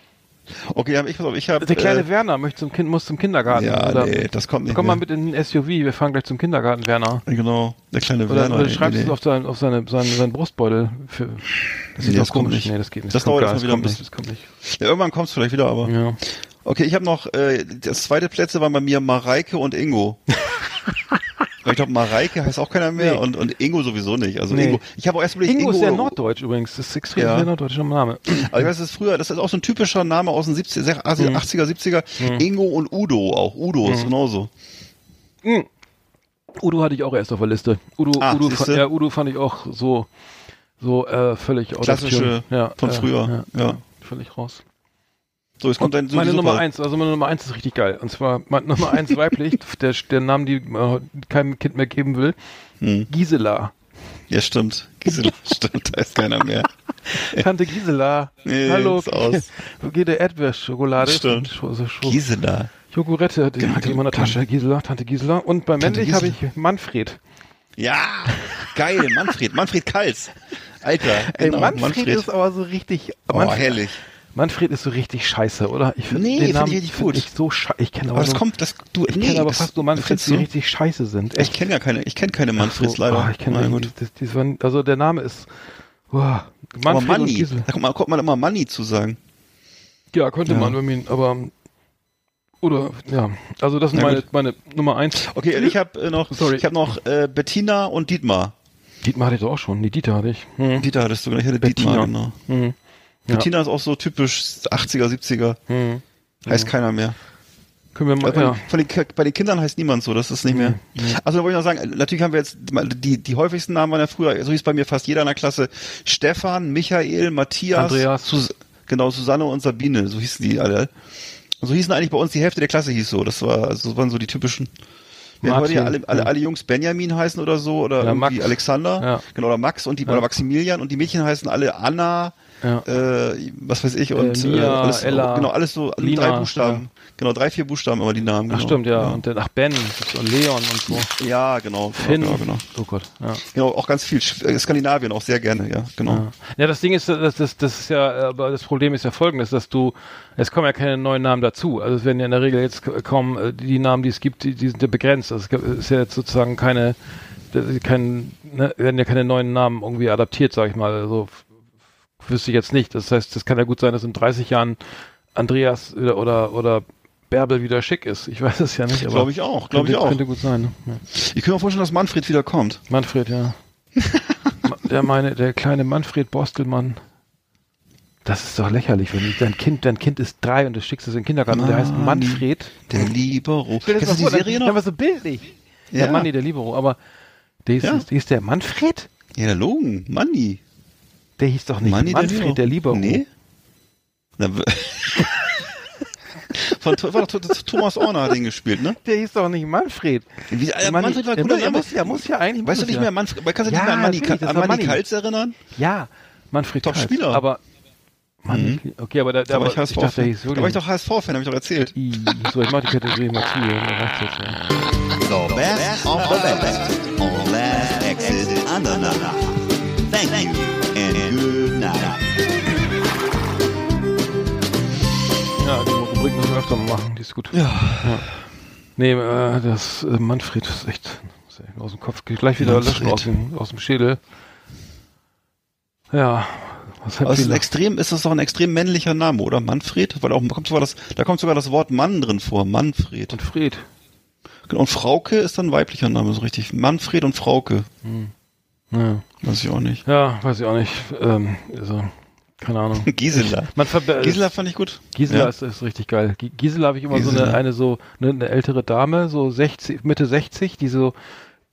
Speaker 3: Okay, hab ich, ich habe.
Speaker 2: Der kleine
Speaker 3: äh,
Speaker 2: Werner möchte zum kind, muss zum Kindergarten.
Speaker 3: Ja,
Speaker 2: oder?
Speaker 3: nee, das kommt nicht
Speaker 2: Komm mal mit in den SUV, wir fahren gleich zum Kindergarten, Werner.
Speaker 3: Genau, der kleine
Speaker 2: Oder,
Speaker 3: Werner.
Speaker 2: oder
Speaker 3: nee,
Speaker 2: schreibst
Speaker 3: nee,
Speaker 2: es
Speaker 3: nee.
Speaker 2: auf, sein, auf seine, seine, seinen Brustbeutel. Für, das
Speaker 3: Nee,
Speaker 2: doch
Speaker 3: das kommt
Speaker 2: komisch.
Speaker 3: nicht.
Speaker 2: Nee, das geht nicht.
Speaker 3: Das
Speaker 2: kommt
Speaker 3: dauert erstmal wieder ein bisschen.
Speaker 2: Das kommt nicht.
Speaker 3: Ja, irgendwann kommt's vielleicht wieder, aber.
Speaker 2: Ja.
Speaker 3: Okay, ich habe noch, äh, das zweite Plätze waren bei mir Mareike und Ingo. Ich glaube, Mareike heißt auch keiner mehr
Speaker 2: Nee.
Speaker 3: und, und Ingo sowieso nicht. Also
Speaker 2: Nee.
Speaker 3: Ingo. Ich habe auch erst überlegt,
Speaker 2: Ingo,
Speaker 3: Ingo
Speaker 2: ist ja
Speaker 3: oder-
Speaker 2: norddeutsch übrigens. Das ist extrem
Speaker 3: Ja.
Speaker 2: sehr norddeutscher Name.
Speaker 3: Aber ich weiß, das ist früher, das ist auch so ein typischer Name aus den 70er,
Speaker 2: Mhm.
Speaker 3: 80er, 80er 70er. Ingo und Udo auch. Udo ist genauso.
Speaker 2: Udo hatte ich auch erst auf der Liste. Udo,
Speaker 3: Ah,
Speaker 2: Udo, fand, ja, Udo fand ich auch so, so äh, völlig
Speaker 3: Klassische
Speaker 2: ja,
Speaker 3: von
Speaker 2: äh,
Speaker 3: früher, ja.
Speaker 2: Völlig raus.
Speaker 3: So, jetzt kommt dein so
Speaker 2: meine Nummer eins, also meine Nummer eins ist richtig geil. Und zwar meine Nummer eins weiblich, der, der Namen, die man keinem Kind mehr geben will.
Speaker 3: Hm.
Speaker 2: Gisela.
Speaker 3: Ja, stimmt. Gisela, stimmt, da ist keiner mehr.
Speaker 2: Tante Gisela.
Speaker 3: Nee,
Speaker 2: Hallo.
Speaker 3: ist aus.
Speaker 2: Wo geht der Erdbeerschokolade?
Speaker 3: Stimmt.
Speaker 2: Sch- so Sch-
Speaker 3: Gisela.
Speaker 2: Jogurette, die hat die in meiner Tasche. Gisela, Tante Gisela. Und bei männlich habe ich Manfred.
Speaker 3: Ja, geil, Manfred, Manfred Kals. Alter,
Speaker 2: Ey,
Speaker 3: genau,
Speaker 2: Manfred, ist aber so richtig.
Speaker 3: oh,
Speaker 2: Manfred,
Speaker 3: herrlich.
Speaker 2: Manfred ist so richtig scheiße, oder? Ich
Speaker 3: Nee,
Speaker 2: den
Speaker 3: find
Speaker 2: Namen
Speaker 3: ich richtig
Speaker 2: find
Speaker 3: gut.
Speaker 2: Ich so scheiße. Ich kenne aber,
Speaker 3: Aber das
Speaker 2: so,
Speaker 3: kommt, das, du,
Speaker 2: ich
Speaker 3: nee,
Speaker 2: kenne aber fast nur Manfreds, die
Speaker 3: du?
Speaker 2: richtig scheiße sind.
Speaker 3: Ich kenne ja keine, ich kenne keine Manfreds
Speaker 2: so,
Speaker 3: leider.
Speaker 2: Oh, ich kenne
Speaker 3: Na
Speaker 2: die,
Speaker 3: gut.
Speaker 2: das, die waren, also der Name ist oh,
Speaker 3: Aber
Speaker 2: Manfred und
Speaker 3: Manni, da kommt man, kommt man immer Manni zu sagen.
Speaker 2: Ja, könnte
Speaker 3: Ja.
Speaker 2: man, wenn man, aber oder ja, also das sind meine,
Speaker 3: gut.
Speaker 2: meine Nummer eins.
Speaker 3: Okay, ich habe äh, noch,
Speaker 2: Sorry.
Speaker 3: ich habe noch äh, Bettina und Dietmar.
Speaker 2: Dietmar hatte ich doch auch schon. Nee, Dieter hatte ich. Hm.
Speaker 3: Dieter hattest du, ich hatte
Speaker 2: Bettina.
Speaker 3: Dietmar, genau.
Speaker 2: Ja.
Speaker 3: Bettina ist auch so typisch 80er, 70er.
Speaker 2: Hm.
Speaker 3: Heißt keiner mehr.
Speaker 2: Können wir mal,
Speaker 3: Also bei,
Speaker 2: ja.
Speaker 3: den, von den, bei den Kindern heißt niemand so, das ist nicht mehr. Also da wollte ich noch sagen, natürlich haben wir jetzt, die, die häufigsten Namen waren ja früher, so hieß bei mir fast jeder in der Klasse, Stefan, Michael, Matthias,
Speaker 2: Andreas.
Speaker 3: Sus genau, Susanne und Sabine, so hießen die alle. Und so hießen eigentlich bei uns die Hälfte der Klasse hieß so, das war, also das waren so die typischen. Wir
Speaker 2: Martin,
Speaker 3: heute ja alle, alle,
Speaker 2: ja.
Speaker 3: alle Jungs Benjamin heißen oder so, oder
Speaker 2: Ja,
Speaker 3: irgendwie
Speaker 2: Max.
Speaker 3: Alexander,
Speaker 2: Ja.
Speaker 3: genau, oder Max und die,
Speaker 2: Ja.
Speaker 3: oder Maximilian und die Mädchen heißen alle Anna,
Speaker 2: Ja.
Speaker 3: äh, was weiß ich, und
Speaker 2: Mia,
Speaker 3: alles,
Speaker 2: Ella,
Speaker 3: genau, alles so,
Speaker 2: Lina,
Speaker 3: drei Buchstaben. Genau, drei, vier Buchstaben immer die Namen.
Speaker 2: Ach
Speaker 3: Genau.
Speaker 2: stimmt, ja. Und dann ach Ben und Leon und so.
Speaker 3: Ja, genau.
Speaker 2: Finn.
Speaker 3: Genau, genau.
Speaker 2: Oh Gott, ja.
Speaker 3: Genau, auch ganz viel. Äh, Skandinavien auch sehr gerne, ja, genau.
Speaker 2: Ja. ja, das Ding ist, das, das, das ist ja, aber das Problem ist ja folgendes, dass du, es kommen ja keine neuen Namen dazu. Also es werden ja in der Regel jetzt kaum äh, die Namen, die es gibt, die, die sind ja begrenzt. Also es ist ja jetzt sozusagen keine, kein, ne, werden ja keine neuen Namen irgendwie adaptiert, sag ich mal. Also wüsste ich jetzt nicht. Das heißt, es kann ja gut sein, dass in 30 Jahren Andreas oder oder, oder Bärbel wieder schick ist. Ich weiß es ja nicht, aber
Speaker 3: Glaube ich auch, glaube ich
Speaker 2: könnte,
Speaker 3: auch.
Speaker 2: könnte gut sein. Ne? Ja.
Speaker 3: Ich kann mir vorstellen, dass Manfred wieder kommt.
Speaker 2: Manfred, ja. Der meine, der kleine Manfred Bostelmann. Das ist doch lächerlich, wenn dein Kind, dein Kind ist drei und du schickst es in den Kindergarten und der heißt
Speaker 3: Manni.
Speaker 2: Manfred.
Speaker 3: Der Libero. Kennst du die Serie noch?
Speaker 2: dann war so bildlich. Ja,
Speaker 3: Ja.
Speaker 2: Manni, der Libero, aber der ist,
Speaker 3: Ja.
Speaker 2: der ist der Manfred?
Speaker 3: Ja, der Logen. Manni.
Speaker 2: Der hieß doch nicht
Speaker 3: Manni
Speaker 2: Manfred, der Libero.
Speaker 3: Nee. Na, Von war doch Th- Th- Thomas Orner hat den gespielt, ne?
Speaker 2: Der hieß doch nicht Manfred.
Speaker 3: Wie, äh,
Speaker 2: Manni-
Speaker 3: Manfred war gut,
Speaker 2: muss- der
Speaker 3: aber-
Speaker 2: muss ja- muss ja eigentlich-
Speaker 3: Weißt du nicht
Speaker 2: ja.
Speaker 3: mehr, Manfred, aber kannst du
Speaker 2: Ja,
Speaker 3: dich mehr an Manni, an
Speaker 2: war
Speaker 3: Manni
Speaker 2: Manni.
Speaker 3: Kaltz erinnern?
Speaker 2: Ja, Manfred
Speaker 3: Top
Speaker 2: Kaltz.
Speaker 3: Spieler.
Speaker 2: Aber, Mann, okay, aber
Speaker 3: Da war
Speaker 2: aber,
Speaker 3: ich HSV.
Speaker 2: ich dachte,
Speaker 3: da war
Speaker 2: wirklich.
Speaker 3: ich doch HSV-Fan, hab ich doch erzählt.
Speaker 2: I, so, ich mach die Kategorie ja.
Speaker 4: The best of the best on Last Exit Andernach.
Speaker 2: Öfter mal machen, die ist gut. Ja. Nee, äh, das äh, Manfred ist echt aus dem Kopf, geht gleich wieder
Speaker 3: Manfred.
Speaker 2: löschen aus dem, aus dem Schädel. Ja,
Speaker 3: es ist,
Speaker 2: viel
Speaker 3: extrem, ist das doch ein extrem männlicher Name, oder? Manfred? Weil auch, kommt sogar das, da kommt sogar das Wort Mann drin vor. Manfred.
Speaker 2: und Fred.
Speaker 3: Genau, Und Frauke ist dann ein weiblicher Name, so richtig. Manfred und Frauke.
Speaker 2: Ja,
Speaker 3: Weiß ich auch nicht.
Speaker 2: ja weiß ich auch nicht. Ähm, also, keine Ahnung.
Speaker 3: Gisela. Gisela fand ich gut.
Speaker 2: Gisela
Speaker 3: Ja.
Speaker 2: ist, ist richtig geil. Gi- Gisela habe ich immer so
Speaker 3: Gisela.
Speaker 2: eine, eine so eine, eine ältere Dame, so 60, Mitte 60, die so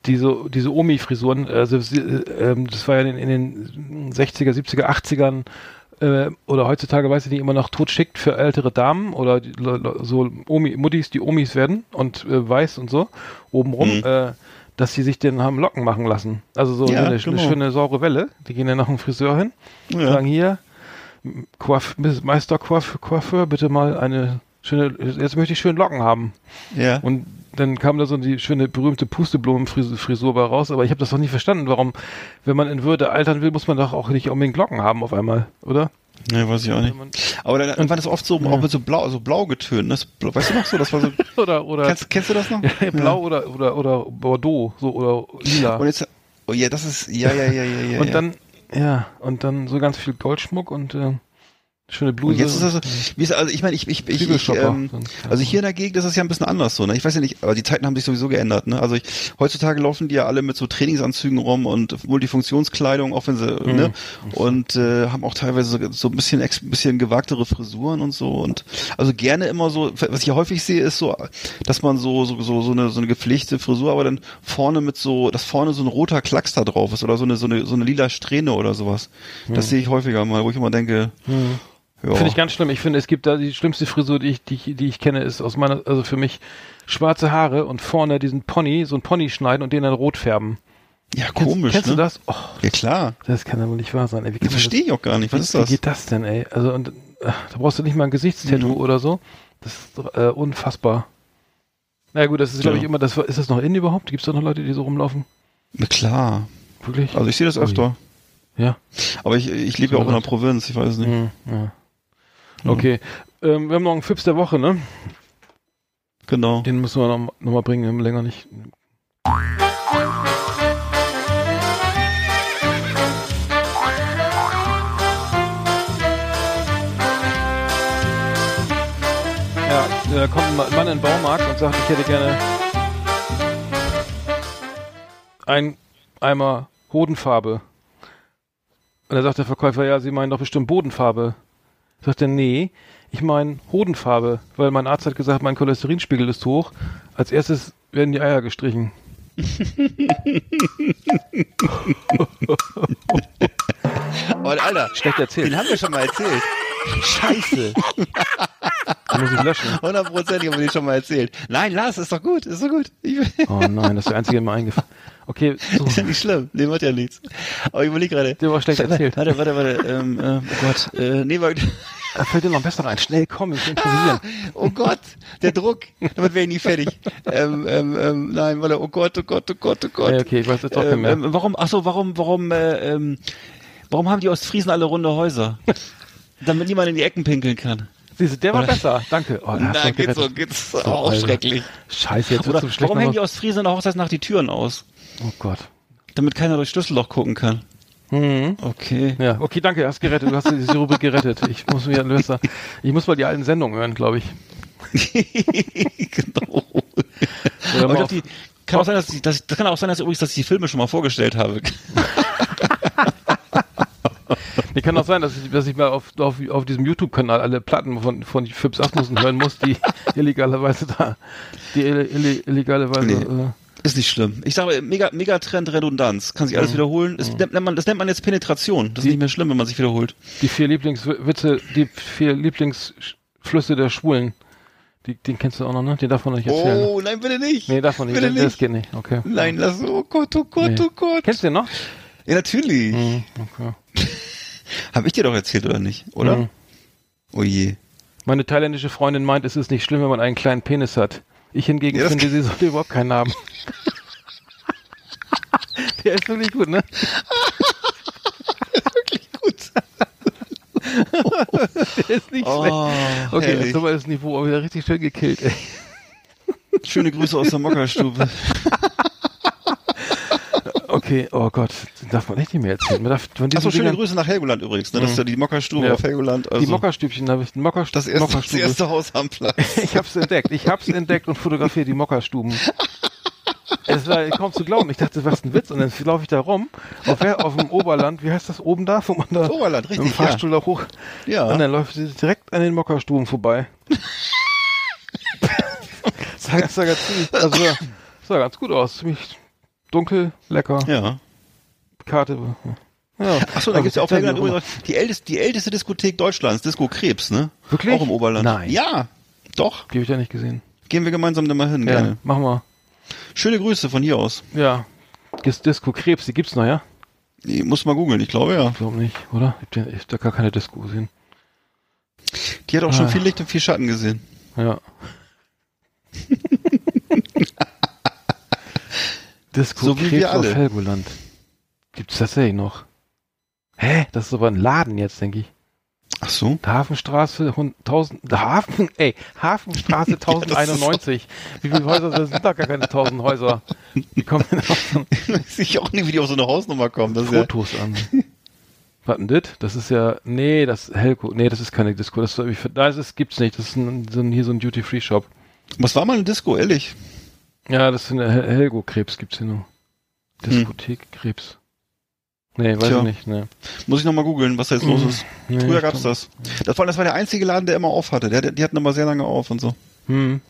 Speaker 2: die so diese Omi-Frisuren, also äh, ähm, das war ja in, in den 60er, 70er, 80ern äh, oder heutzutage weiß ich nicht immer noch totschickt für ältere Damen oder die, so Omi, Muttis, die Omis werden und äh, weiß und so obenrum,
Speaker 3: Mhm.
Speaker 2: äh, dass sie sich den haben Locken machen lassen. Also so
Speaker 3: Ja,
Speaker 2: eine, eine
Speaker 3: genau.
Speaker 2: schöne saure Welle. Die gehen dann nach einem Friseur hin,
Speaker 3: Ja.
Speaker 2: sagen hier, Coiff, Meister Coiff, Coiffeur, bitte mal eine schöne, jetzt möchte ich schön Locken haben.
Speaker 3: Ja.
Speaker 2: Und dann kam da so die schöne berühmte Pusteblumenfrisur bei raus, aber ich habe das noch nie verstanden, warum, wenn man in Würde altern will, muss man doch auch nicht unbedingt Locken haben auf einmal, oder?
Speaker 3: Nee, weiß ich auch nicht. Aber dann, dann war das oft so, auch mit so blau, so blau getönt. Blau- weißt du noch so? Das war so.
Speaker 2: Oder, oder,
Speaker 3: kennst, kennst du das noch?
Speaker 2: ja, blau oder, oder, oder Bordeaux, so, oder lila.
Speaker 3: Und jetzt, oh ja, das ist, ja, ja, ja, ja, ja.
Speaker 2: und
Speaker 3: ja.
Speaker 2: dann, ja, und dann so ganz viel Goldschmuck und, äh, schöne Bluse.
Speaker 3: Und jetzt ist das so, wie ist, also ich meine, ich, ich, ich, ich ähm, also hier in der Gegend ist es ja ein bisschen anders so, ne? Ich weiß ja nicht, aber die Zeiten haben sich sowieso geändert, ne? Also ich, heutzutage laufen die ja alle mit so Trainingsanzügen rum und Multifunktionskleidung, auch wenn sie,
Speaker 2: Mhm.
Speaker 3: ne? Und äh, haben auch teilweise so, so ein bisschen bisschen gewagtere Frisuren und so und also gerne immer so, was ich häufig sehe, ist so, dass man so so so so eine so eine gepflegte Frisur, aber dann vorne mit so, dass vorne so ein roter Klacks da drauf ist oder so eine so eine so eine lila Strähne oder sowas. Das sehe ich häufiger mal, wo ich immer denke, ja.
Speaker 2: Finde ich ganz schlimm. Ich finde, es gibt da die schlimmste Frisur, die ich, die, ich- die ich kenne, ist aus meiner, also für mich schwarze Haare und vorne diesen Pony, so ein Pony schneiden und den dann rot färben.
Speaker 3: Ja,
Speaker 2: Kennst-
Speaker 3: komisch,
Speaker 2: Kennst
Speaker 3: ne?
Speaker 2: du das? Oh,
Speaker 3: Ja, klar.
Speaker 2: das kann ja wohl nicht wahr sein. Ey. Wie
Speaker 3: Das verstehe ich auch gar nicht. Was ist
Speaker 2: Wie
Speaker 3: das?
Speaker 2: geht das denn, ey? Also, und, äh, da brauchst du nicht mal ein Gesichtstattoo
Speaker 3: Mhm.
Speaker 2: oder so. Das ist doch, äh, unfassbar. Na gut, das ist, glaube
Speaker 3: Ja.
Speaker 2: ich, immer, das, ist das noch in überhaupt? Gibt es da noch Leute, die so rumlaufen?
Speaker 3: Na klar.
Speaker 2: Wirklich?
Speaker 3: Also ich sehe das öfter.
Speaker 2: ja.
Speaker 3: Aber ich, ich lebe ja auch in der Provinz, ich weiß nicht.
Speaker 2: Hm, ja. Okay. Ähm, wir haben noch einen Fips der Woche, ne?
Speaker 3: Genau.
Speaker 2: Den müssen wir noch, noch mal bringen, haben länger nicht. Ja, da kommt ein Mann in den Baumarkt und sagt, ich hätte gerne ein Eimer Hodenfarbe. Und da sagt der Verkäufer, ja, Sie meinen doch bestimmt Bodenfarbe. Sagt er, nee, ich meine Hodenfarbe, weil mein Arzt hat gesagt, mein Cholesterinspiegel ist hoch. Als erstes werden die Eier gestrichen.
Speaker 3: Oh, Alter,
Speaker 2: Schlecht erzählt.
Speaker 3: den haben wir schon mal erzählt.
Speaker 2: Scheiße. Muss ich löschen.
Speaker 3: Hundertprozentig haben wir den schon mal erzählt. Nein, Lars, ist doch gut, ist doch gut.
Speaker 2: Oh nein, das ist der einzige, der mir eingefallen. Okay, so.
Speaker 3: ist ja nicht schlimm, dem hat ja nichts. Aber ich überlege gerade.
Speaker 2: Der war schlecht erzählt.
Speaker 3: Warte, warte, warte. Ähm, äh, oh Gott. Äh, nee, warte.
Speaker 2: Da fällt dir noch besser rein. Schnell, komm, ich will improvisieren.
Speaker 3: Oh Gott, der Druck. Damit wäre ich nie fertig. Ähm, ähm, ähm, nein, warte. Oh Gott, oh Gott, oh Gott, oh Gott.
Speaker 2: Ja, okay, ich weiß jetzt trotzdem
Speaker 3: ähm,
Speaker 2: mehr.
Speaker 3: ähm, warum, ach so, warum, warum, äh, ähm, warum haben die Ostfriesen alle runde Häuser? Damit niemand in die Ecken pinkeln kann.
Speaker 2: Siehst du, der war
Speaker 3: Oder-
Speaker 2: besser. Danke. Oh, mich
Speaker 3: geht's so, geht's so. Oh,
Speaker 2: Alter.
Speaker 3: schrecklich.
Speaker 2: Scheiße, jetzt
Speaker 3: Oder
Speaker 2: wird's so schlecht.
Speaker 3: warum hängen die Ostfriesen in der Hochzeitsnacht die Türen aus?
Speaker 2: Oh Gott.
Speaker 3: Damit keiner durch Schlüsselloch gucken kann.
Speaker 2: Mhm.
Speaker 3: Okay.
Speaker 2: Ja, okay, danke, hast gerettet. Du hast diese Rubrik gerettet. Ich muss mir besser. Ich muss mal die alten Sendungen hören, glaube ich.
Speaker 3: genau.
Speaker 2: Oder
Speaker 3: Aber ich glaub, die, kann auch sein, dass ich, dass ich, das kann auch sein, dass übrigens, dass ich die Filme schon mal vorgestellt habe.
Speaker 2: Nee, kann auch sein, dass ich, dass ich mal auf, auf, auf diesem YouTube-Kanal alle Platten von, von Phipps Asmussen hören muss, die illegalerweise da, die ille, ille, illegalerweise,
Speaker 3: Nee.
Speaker 2: äh,
Speaker 3: Ist nicht schlimm. Ich sage, Mega, Megatrend Redundanz. Kann sich
Speaker 2: Mhm.
Speaker 3: alles wiederholen. Das, nennt man, das nennt man jetzt Penetration. Das ist nicht mehr schlimm, wenn man sich wiederholt.
Speaker 2: die vier Lieblingswitze, die vier Lieblingsflüsse der Schwulen. Die, den kennst du auch noch, ne? Den darf man nicht erzählen.
Speaker 3: Oh, nein, bitte nicht.
Speaker 2: nee, darf man nicht.
Speaker 3: Bitte
Speaker 2: Das, das
Speaker 3: nicht.
Speaker 2: geht nicht. Okay.
Speaker 3: Nein, lass, oh Gott, oh Gott,
Speaker 2: Nee.
Speaker 3: oh Gott.
Speaker 2: Kennst du den noch?
Speaker 3: Ja, natürlich.
Speaker 2: Mhm, okay.
Speaker 3: Habe ich dir doch erzählt, oder nicht? Oder?
Speaker 2: Mhm.
Speaker 3: Oh je.
Speaker 2: Meine thailändische Freundin meint, es ist nicht schlimm, wenn man einen kleinen Penis hat. Ich hingegen
Speaker 3: Ja,
Speaker 2: finde, sie sollte überhaupt keinen haben. Der ist wirklich gut, ne?
Speaker 3: Gut.
Speaker 2: Der ist nicht schlecht.
Speaker 3: Oh,
Speaker 2: Okay,
Speaker 3: herrlich.
Speaker 2: jetzt haben wir das Niveau auch wieder richtig schön gekillt, ey.
Speaker 3: Schöne Grüße aus der Mockerstube.
Speaker 2: Okay, oh Gott, das darf man echt nicht mehr erzählen. Man darf von
Speaker 3: Achso, schöne
Speaker 2: Dingern-
Speaker 3: Grüße nach Helgoland übrigens. Ne? Das ist ja die Mockerstube
Speaker 2: Ja.
Speaker 3: auf Helgoland. Also
Speaker 2: Die Mockerstübchen habe ich, die Mocker,
Speaker 3: das, erste, das erste Haus am Platz.
Speaker 2: Ich hab's entdeckt. Ich hab's entdeckt und fotografiere die Mockerstuben. Es war kaum zu glauben. Ich dachte, was ein Witz. Und dann laufe ich da rum, auf, auf dem Oberland, wie heißt das, oben da, wo man da
Speaker 3: Das Oberland, richtig,
Speaker 2: im Fahrstuhl da hoch.
Speaker 3: Ja.
Speaker 2: Und dann läuft sie direkt an den Mockerstuben vorbei. ganz, ziemlich- also, sah ganz gut aus. Ziemlich dunkel, lecker.
Speaker 3: Ja.
Speaker 2: Karte. Ja.
Speaker 3: Achso, da gibt's ja auf
Speaker 2: Ja, auch
Speaker 3: übrigens die älteste, die älteste Diskothek Deutschlands, Disco Krebs, ne?
Speaker 2: Wirklich?
Speaker 3: Auch im Oberland.
Speaker 2: Nein.
Speaker 3: Ja, doch.
Speaker 2: Die habe ich ja nicht gesehen.
Speaker 3: Gehen wir gemeinsam da mal hin,
Speaker 2: Ja,
Speaker 3: gerne.
Speaker 2: machen wir.
Speaker 3: Schöne Grüße von hier aus.
Speaker 2: Ja. Dis- Disco Krebs, die gibt's noch, ja?
Speaker 3: Ich muss mal googeln, ich glaube ja.
Speaker 2: Ich glaube nicht, oder? Ich hab, den- ich hab da gar keine Disco gesehen.
Speaker 3: Die hat auch schon
Speaker 2: Ah.
Speaker 3: viel Licht und viel Schatten gesehen.
Speaker 2: Ja. Disco
Speaker 3: So wie
Speaker 2: Krebs
Speaker 3: wir alle.
Speaker 2: auf Helgoland. Gibt's das tatsächlich noch? Hä? Das ist aber ein Laden jetzt, denke ich.
Speaker 3: Ach so.
Speaker 2: Hafenstraße, hund- 1000, Hafen, ey, Hafenstraße 1091. Wie viele Häuser sind, sind da gar keine 1000 Häuser? Wie kommen denn auf so
Speaker 3: Weiß ich auch nicht, wie die auf so eine Hausnummer kommen. Das ist ja,
Speaker 2: Fotos an? Was denn das? Das ist ja, nee, das Helco, nee, das ist keine Disco. Das, ich, da ist es, gibt's nicht. Das ist ein, so ein, hier so ein Duty-Free-Shop.
Speaker 3: was war mal eine Disco, ehrlich?
Speaker 2: Ja, das eine Hel- Helgo-Krebs gibt's hier nur. Diskothek Krebs. Nee, weiß
Speaker 3: Tja.
Speaker 2: ich nicht, ne.
Speaker 3: Muss ich nochmal googeln, was da jetzt los ist.
Speaker 2: Nee,
Speaker 3: Früher gab's
Speaker 2: glaub-
Speaker 3: das. Das war, das war der einzige Laden, der immer auf hatte. Der, die hatten immer sehr lange auf und so.
Speaker 2: Hm.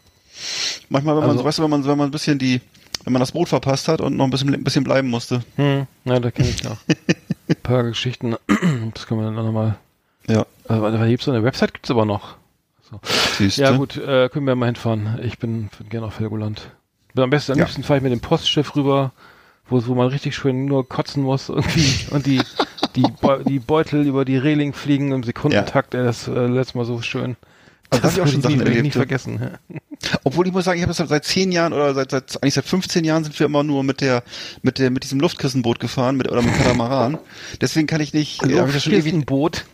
Speaker 3: Manchmal, wenn man,
Speaker 2: Also-
Speaker 3: so, weißt du, wenn man, wenn man ein bisschen die, wenn man das Brot verpasst hat und noch ein bisschen, ein bisschen bleiben musste.
Speaker 2: Hm. Ja, da kenne ich auch. Ein paar Geschichten. Das können wir dann nochmal.
Speaker 3: Ja.
Speaker 2: Aber da gibt's so eine Website, gibt's aber noch.
Speaker 3: Siehste.
Speaker 2: Ja, gut, äh, können wir mal hinfahren. Ich bin, bin gerne auf Helgoland. Am besten, am
Speaker 3: Ja.
Speaker 2: liebsten fahre ich mit dem Postschiff rüber, wo, wo man richtig schön nur kotzen muss irgendwie und die, die, Beu die Beutel über die Reling fliegen im Sekundentakt. Ey, das äh, letztes Mal so schön.
Speaker 3: Also das hab ich auch schon Sachen erlebt, ja.
Speaker 2: vergessen. Ja.
Speaker 3: Obwohl ich muss sagen, ich habe das seit zehn Jahren oder seit, seit eigentlich seit 15 Jahren sind wir immer nur mit der mit der mit diesem Luftkissenboot gefahren mit oder mit Katamaran. Deswegen kann ich nicht. Ja, hab ich das schon ewig,
Speaker 2: Boot.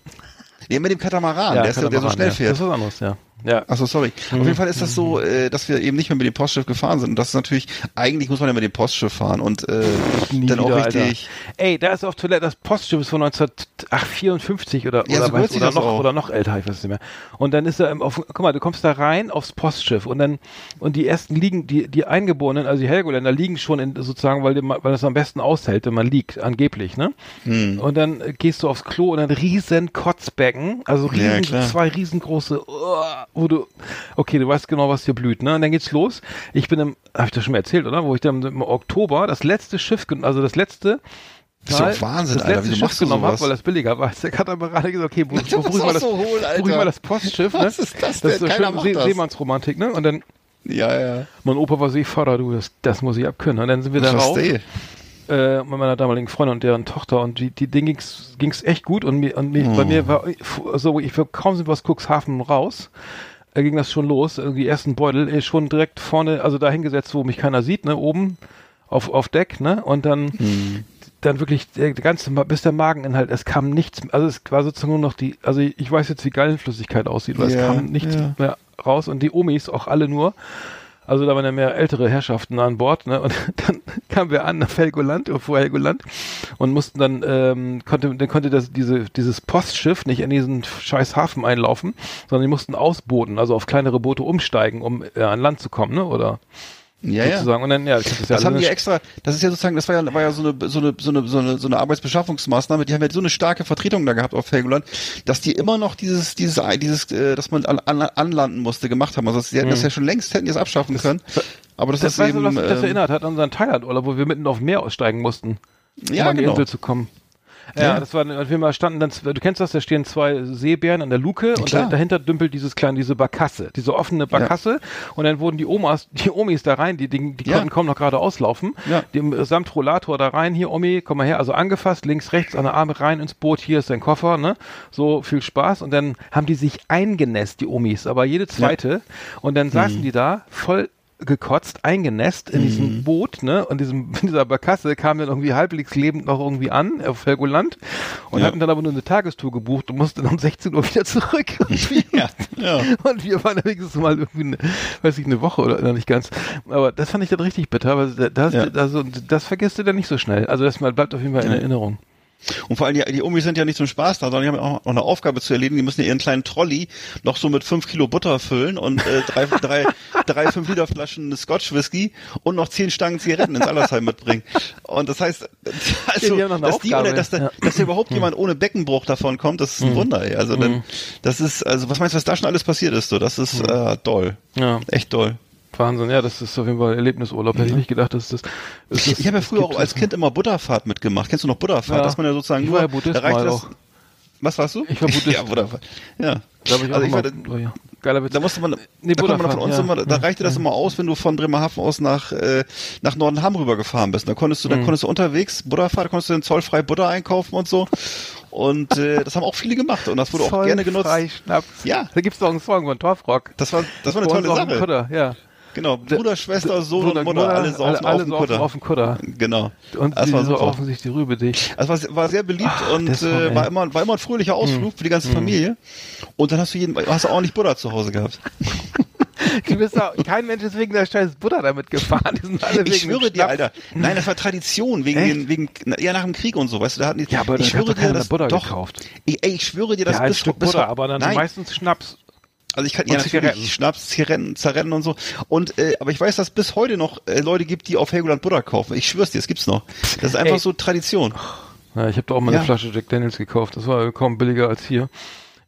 Speaker 3: Nee, mit dem Katamaran, der, ist ja, der so
Speaker 2: Katamaran,
Speaker 3: schnell
Speaker 2: ja.
Speaker 3: fährt.
Speaker 2: Das ist was anderes, ja. Ja.
Speaker 3: Achso, sorry. Auf jeden Fall ist das so, äh, dass wir eben nicht mehr mit dem Postschiff gefahren sind. Und das ist natürlich, eigentlich muss man ja mit dem Postschiff fahren und äh,
Speaker 2: Nie
Speaker 3: dann auch
Speaker 2: wieder,
Speaker 3: richtig.
Speaker 2: Alter. Ey, da ist auf Toilette, das Postschiff ist von 1954 oder,
Speaker 3: Ja,
Speaker 2: oder,
Speaker 3: so
Speaker 2: weiß, oder, noch,
Speaker 3: auch.
Speaker 2: oder noch älter, ich weiß nicht mehr. Und dann ist er, im- auf, guck mal, du kommst da rein aufs Postschiff und dann, und die ersten liegen, die, die Eingeborenen, also die Helgoländer liegen schon in, sozusagen, weil, die, weil das am besten aushält, wenn man liegt, angeblich, ne?
Speaker 3: Hm.
Speaker 2: Und dann äh, gehst du aufs Klo und dann riesen Kotzbecken, also
Speaker 3: Ja,
Speaker 2: riesen,
Speaker 3: klar.
Speaker 2: zwei riesengroße, uh, wo du, okay, du weißt genau, was dir blüht, ne? Und dann geht's los. Ich bin im, hab ich das schon mal erzählt, oder? Wo ich dann im Oktober das letzte Schiff, also das letzte
Speaker 3: Das ist doch
Speaker 2: Mal
Speaker 3: Wahnsinn,
Speaker 2: das
Speaker 3: Alter. Wieso
Speaker 2: Schiff
Speaker 3: machst du
Speaker 2: genommen habe, weil das billiger war. Der Katamaran gesagt, okay,
Speaker 3: Das
Speaker 2: buch,
Speaker 3: ist
Speaker 2: mal das,
Speaker 3: so hohl,
Speaker 2: ich mal das Postschiff, ne?
Speaker 3: Was ist das
Speaker 2: Das
Speaker 3: denn?
Speaker 2: ist so
Speaker 3: Keiner
Speaker 2: schön See
Speaker 3: das.
Speaker 2: Seemannsromantik, ne? Und dann,
Speaker 3: Ja, ja.
Speaker 2: mein Opa war Seefahrer, du, das, das muss ich abkönnen. Und dann sind wir
Speaker 3: Ich
Speaker 2: da
Speaker 3: verstehe.
Speaker 2: Äh, mit meiner damaligen Freundin und deren Tochter und die, die denen ging's, ging's echt gut und mir, und mir,
Speaker 3: Oh.
Speaker 2: bei mir war, so, ich kaum sind wir aus Cuxhaven raus, äh, ging das schon los, äh, die ersten Beutel, äh, schon direkt vorne, also da hingesetzt, wo mich keiner sieht, ne, oben auf, auf Deck, ne, und dann,
Speaker 3: Hm.
Speaker 2: dann wirklich der ganze, bis der Mageninhalt, es kam nichts, also es war sozusagen nur noch die, also ich weiß jetzt, wie Gallenflüssigkeit aussieht, weil
Speaker 3: Ja,
Speaker 2: es kam nichts
Speaker 3: ja.
Speaker 2: mehr raus und die Omis auch alle nur, also da waren ja mehr ältere Herrschaften an Bord, ne? Und dann kamen wir an nach Helgoland, oder vor Helgoland, und mussten dann, ähm, konnte, dann konnte das, diese, dieses Postschiff nicht in diesen scheiß Hafen einlaufen, sondern die mussten ausbooten, also auf kleinere Boote umsteigen, um äh, an Land zu kommen, ne? Oder
Speaker 3: Ja, ja.
Speaker 2: sozusagen. Und dann, ja, das, ja
Speaker 3: Das haben die extra, das ist ja sozusagen, das war ja, war ja so eine, so eine, so eine, so eine, so eine Arbeitsbeschaffungsmaßnahme, die haben ja so eine starke Vertretung da gehabt auf Helgoland, dass die immer noch dieses, dieses, dieses, äh, dass man an, an, anlanden musste, gemacht haben. Also sie hätten das ja schon längst, hätten die es abschaffen können. Aber das,
Speaker 2: Mhm. Das
Speaker 3: ist eben,
Speaker 2: du, was mich das
Speaker 3: ähm,
Speaker 2: erinnert hat an unseren Thailand-Urlaub, wo wir mitten auf Meer aussteigen mussten, um
Speaker 3: Ja,
Speaker 2: an die
Speaker 3: genau.
Speaker 2: Insel zu kommen. Ja, das war, wir mal standen dann, du kennst das, da stehen zwei Seebären an der Luke und da, dahinter dümpelt dieses kleine, diese Barkasse, diese offene Barkasse. Und dann wurden die Omas, die Omis da rein, die, die, die konnten kaum noch gerade auslaufen,
Speaker 3: Ja.
Speaker 2: die samt Rollator da rein, hier Omi, komm mal her, also angefasst, links, rechts, an der Arme rein ins Boot, hier ist dein Koffer, ne, so viel Spaß. Und dann haben die sich eingenässt, die Omis, aber jede zweite. Und dann saßen die da voll gekotzt, eingenässt in
Speaker 3: Mhm.
Speaker 2: diesem Boot, ne, und diesem, in dieser Barkasse kam dann irgendwie halbwegs lebend noch irgendwie an, auf Helgoland, und
Speaker 3: Ja.
Speaker 2: hatten dann aber nur eine Tagestour gebucht und mussten dann um 16 Uhr wieder zurück. Und wir,
Speaker 3: Ja, ja.
Speaker 2: und wir waren wenigstens mal irgendwie, eine, weiß ich, eine Woche oder noch nicht ganz. Aber das fand ich dann richtig bitter, weil das,
Speaker 3: Ja.
Speaker 2: also, das vergisst du dann nicht so schnell. Also das mal bleibt auf jeden Fall in Erinnerung.
Speaker 3: Und vor allem die, die Omis sind ja nicht zum Spaß da, sondern die haben auch noch eine Aufgabe zu erledigen. Die müssen ja ihren kleinen Trolley noch so mit fünf Kilo Butter füllen und äh, drei, drei, drei fünf Liter Flaschen Scotch Whisky und noch zehn Stangen Zigaretten ins Allersheim mitbringen. Und das heißt, also,
Speaker 2: die
Speaker 3: dass, die ohne, dass, da,
Speaker 2: ja.
Speaker 3: dass da überhaupt jemand ohne Beckenbruch davon kommt, das ist ein Wunder. Ey. Also dann, das ist, also was meinst du, was da schon alles passiert ist? So, das ist äh, toll,
Speaker 2: Ja,
Speaker 3: echt toll.
Speaker 2: Wahnsinn. Ja, das ist auf jeden Fall Erlebnisurlaub. Hätte ich nicht gedacht, dass das. das
Speaker 3: Ich habe ja früher
Speaker 2: gibt.
Speaker 3: auch als Kind immer Butterfahrt mitgemacht. Kennst du noch Butterfahrt?
Speaker 2: Ja.
Speaker 3: Dass man ja sozusagen
Speaker 2: Ich
Speaker 3: nur,
Speaker 2: war ja Buddhist
Speaker 3: da reichte
Speaker 2: mal
Speaker 3: das,
Speaker 2: auch.
Speaker 3: Was warst du?
Speaker 2: Ich war Buddhist.
Speaker 3: Ja, Butterfahrt. Ja.
Speaker 2: Da ich auch
Speaker 3: also ich war,
Speaker 2: oh ja. Geiler Witz.
Speaker 3: da musste man,
Speaker 2: Nee,
Speaker 3: da man
Speaker 2: Butterfahrt,
Speaker 3: von uns
Speaker 2: ja.
Speaker 3: immer, da reichte das immer aus, wenn du von Bremerhaven aus nach, äh, nach Nordenham rübergefahren bist. Da konntest du,
Speaker 2: Mhm.
Speaker 3: dann konntest du unterwegs Butterfahrt, da konntest du dann zollfrei Butter einkaufen und so. Und äh, das haben auch viele gemacht und das wurde auch gerne genutzt.
Speaker 2: Zollfrei Schnaps.
Speaker 3: Ja.
Speaker 2: Da gibt's doch einen Song von Torfrock.
Speaker 3: Das war, das war eine tolle Sache.
Speaker 2: Kutter, ja.
Speaker 3: Genau. Bruder, Schwester, Sohn
Speaker 2: Bruder,
Speaker 3: und Mutter, alle saufen
Speaker 2: alle, alle
Speaker 3: auf dem
Speaker 2: saufen
Speaker 3: Kutter.
Speaker 2: auf dem Kutter.
Speaker 3: Genau.
Speaker 2: Und
Speaker 3: das
Speaker 2: die
Speaker 3: war
Speaker 2: so
Speaker 3: super.
Speaker 2: offensichtlich rübe dich.
Speaker 3: Also war, war sehr beliebt und
Speaker 2: das war,
Speaker 3: äh.
Speaker 2: Hm.
Speaker 3: war immer war immer ein fröhlicher Ausflug für die ganze Familie. Und dann hast du jeden hast du ordentlich Butter zu Hause gehabt.
Speaker 2: Du bist auch, kein Mensch ist wegen der scheiß Butter damit gefahren. Die sind alle wegen
Speaker 3: Ich schwöre dir. Alter. Nein, das war Tradition wegen den wegen ja nach dem Krieg und so, weißt du, da hatten die
Speaker 2: Ja, aber
Speaker 3: ich schwöre dir, das
Speaker 2: Butter
Speaker 3: doch,
Speaker 2: gekauft.
Speaker 3: Ich, ey, ich schwöre dir, das
Speaker 2: Ja, ein
Speaker 3: bis
Speaker 2: Stück
Speaker 3: bis
Speaker 2: Butter, aber dann
Speaker 3: nein,
Speaker 2: meistens Schnaps.
Speaker 3: Also ich kann ja natürlich
Speaker 2: Zigaretten.
Speaker 3: Schnaps, Zigaretten, Zerrennen und so. Und äh, aber ich weiß, dass bis heute noch äh, Leute gibt, die auf Helgoland Butter kaufen. Ich schwör's dir, es gibt's noch. Das ist einfach
Speaker 2: Ey.
Speaker 3: so Tradition.
Speaker 2: Ja, ich habe da auch mal eine
Speaker 3: Ja.
Speaker 2: Flasche Jack Daniels gekauft. Das war kaum billiger als hier.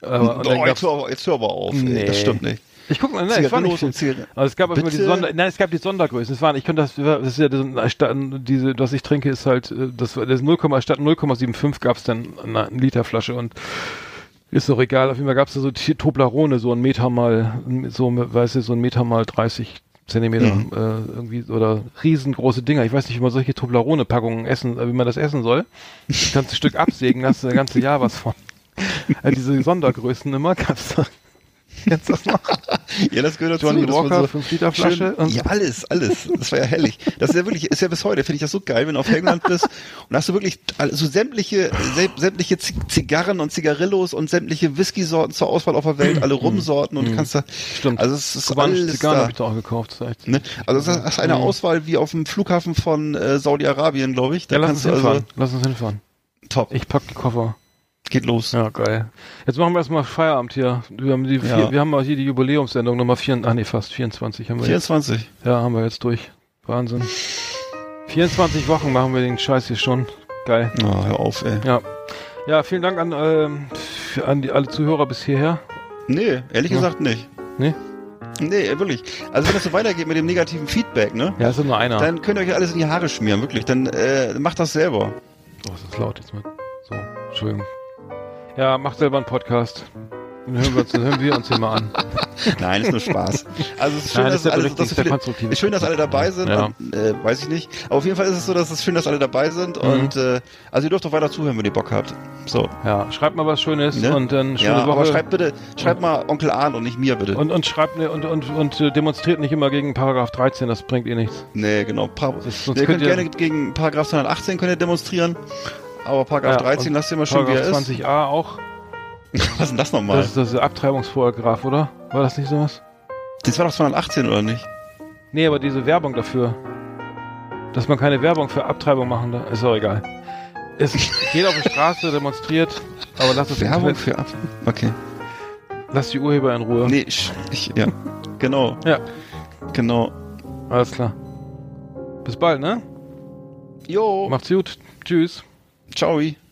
Speaker 2: Aber,
Speaker 3: oh, jetzt, hör aber, jetzt hör aber auf. Ey,
Speaker 2: Nee.
Speaker 3: das stimmt nicht.
Speaker 2: Ich guck mal, nein, es war nicht viel. Aber es gab auch immer die
Speaker 3: Bitte?
Speaker 2: Sonder, nein, es gab die Sondergrößen. Es waren, ich könnte das, das ist ja ein- statt, diese, was ich trinke, ist halt, äh, das war das 0, statt 0,75 gab es dann eine, eine Literflasche und ist doch egal. Auf jeden Fall gab es da so Toblerone, so ein Meter mal, so, weißt du, so ein Meter mal 30 Zentimeter,
Speaker 3: Mhm.
Speaker 2: äh, irgendwie, oder riesengroße Dinger. Ich weiß nicht, wie man solche Toblerone-Packungen essen, äh, wie man das essen soll. Du kannst ein Stück absägen, hast du ein ganze Jahr was von. Äh, diese Sondergrößen immer gab's da. Kennst du das noch?
Speaker 3: Ja, das gehört dazu.
Speaker 2: Johnny Walker, 5 Liter Flasche
Speaker 3: schön- Ja, alles, alles. Das war ja herrlich. Das ist ja wirklich, ist ja bis heute, finde ich das so geil, wenn du auf Helgoland bist und hast du wirklich also sämtliche, sä- sämtliche Zigarren und Zigarillos und sämtliche Whisky-Sorten zur Auswahl auf der Welt, alle Rumsorten und du kannst da,
Speaker 2: Stimmt.
Speaker 3: also es ist
Speaker 2: Kubanische
Speaker 3: alles
Speaker 2: Zigarren habe ich da auch gekauft. Ist echt.
Speaker 3: Ne? Also das hast eine Auswahl wie auf dem Flughafen von äh, Saudi-Arabien, glaube ich. Da
Speaker 2: Ja, lass uns
Speaker 3: du
Speaker 2: hinfahren.
Speaker 3: also
Speaker 2: Lass uns hinfahren.
Speaker 3: top.
Speaker 2: Ich pack die Koffer.
Speaker 3: Geht los.
Speaker 2: Ja, geil. Jetzt machen wir erstmal Feierabend hier. Wir haben, die vier,
Speaker 3: Ja.
Speaker 2: wir haben mal hier die Jubiläumssendung Nummer 4, ach nee, fast 24 haben wir jetzt.
Speaker 3: 24.
Speaker 2: Ja, haben wir jetzt durch. Wahnsinn. 24 Wochen machen wir den Scheiß hier schon. Geil.
Speaker 3: Oh, hör auf, ey.
Speaker 2: Ja. Ja, vielen Dank an, ähm, an die, alle Zuhörer bis hierher.
Speaker 3: Nee, ehrlich
Speaker 2: Ja.
Speaker 3: gesagt nicht.
Speaker 2: Nee?
Speaker 3: Nee, wirklich. Also wenn das so weitergeht mit dem negativen Feedback, ne?
Speaker 2: Ja, ist nur einer.
Speaker 3: Dann könnt ihr euch alles in die Haare schmieren, wirklich. Dann äh, macht das selber.
Speaker 2: Oh, ist das laut jetzt mal. So, Entschuldigung. Ja, macht selber einen Podcast. Dann hören wir uns, hören wir uns hier mal an.
Speaker 3: Nein, ist nur Spaß. Also es ist schön,
Speaker 2: Nein, das
Speaker 3: dass,
Speaker 2: ja
Speaker 3: alle, dass so viele, ist schön, dass alle dabei sind.
Speaker 2: Ja.
Speaker 3: Und, äh, weiß ich nicht. Aber auf jeden Fall ist es so, dass es schön, dass alle dabei sind.
Speaker 2: Mhm.
Speaker 3: Und äh, also ihr dürft doch weiter zuhören, wenn ihr Bock habt. So.
Speaker 2: Ja, schreibt mal was Schönes
Speaker 3: Ne?
Speaker 2: und dann schöne
Speaker 3: Ja,
Speaker 2: Woche.
Speaker 3: aber schreibt bitte, schreibt mal Onkel Arn und nicht mir bitte.
Speaker 2: und, und schreibt ne, und, und, und äh, demonstriert nicht immer gegen Paragraph 13, das bringt ihr nichts.
Speaker 3: nee, genau. Pa
Speaker 2: sonst
Speaker 3: ihr könnt
Speaker 2: könnt ihr-
Speaker 3: gerne gegen Paragraph 218 könnt ihr demonstrieren. Aber Paragraph
Speaker 2: Ja,
Speaker 3: 13
Speaker 2: und
Speaker 3: lasst ihr mal schön, wie er ist.
Speaker 2: 20a auch.
Speaker 3: Was ist denn das nochmal?
Speaker 2: Das ist das Abtreibungsparagraph, oder? War das nicht sowas?
Speaker 3: Das war doch 218, oder nicht?
Speaker 2: Nee, aber diese Werbung dafür. Dass man keine Werbung für Abtreibung machen darf, ist auch egal. Es geht auf die Straße, demonstriert, aber lasst es
Speaker 3: Werbung für Ab Okay.
Speaker 2: Lasst die Urheber in Ruhe.
Speaker 3: Nee, ich, ich ja. Genau,
Speaker 2: Ja,
Speaker 3: genau.
Speaker 2: alles klar. Bis bald, ne?
Speaker 3: Jo,
Speaker 2: Macht's gut. Tschüss.
Speaker 3: Ciao.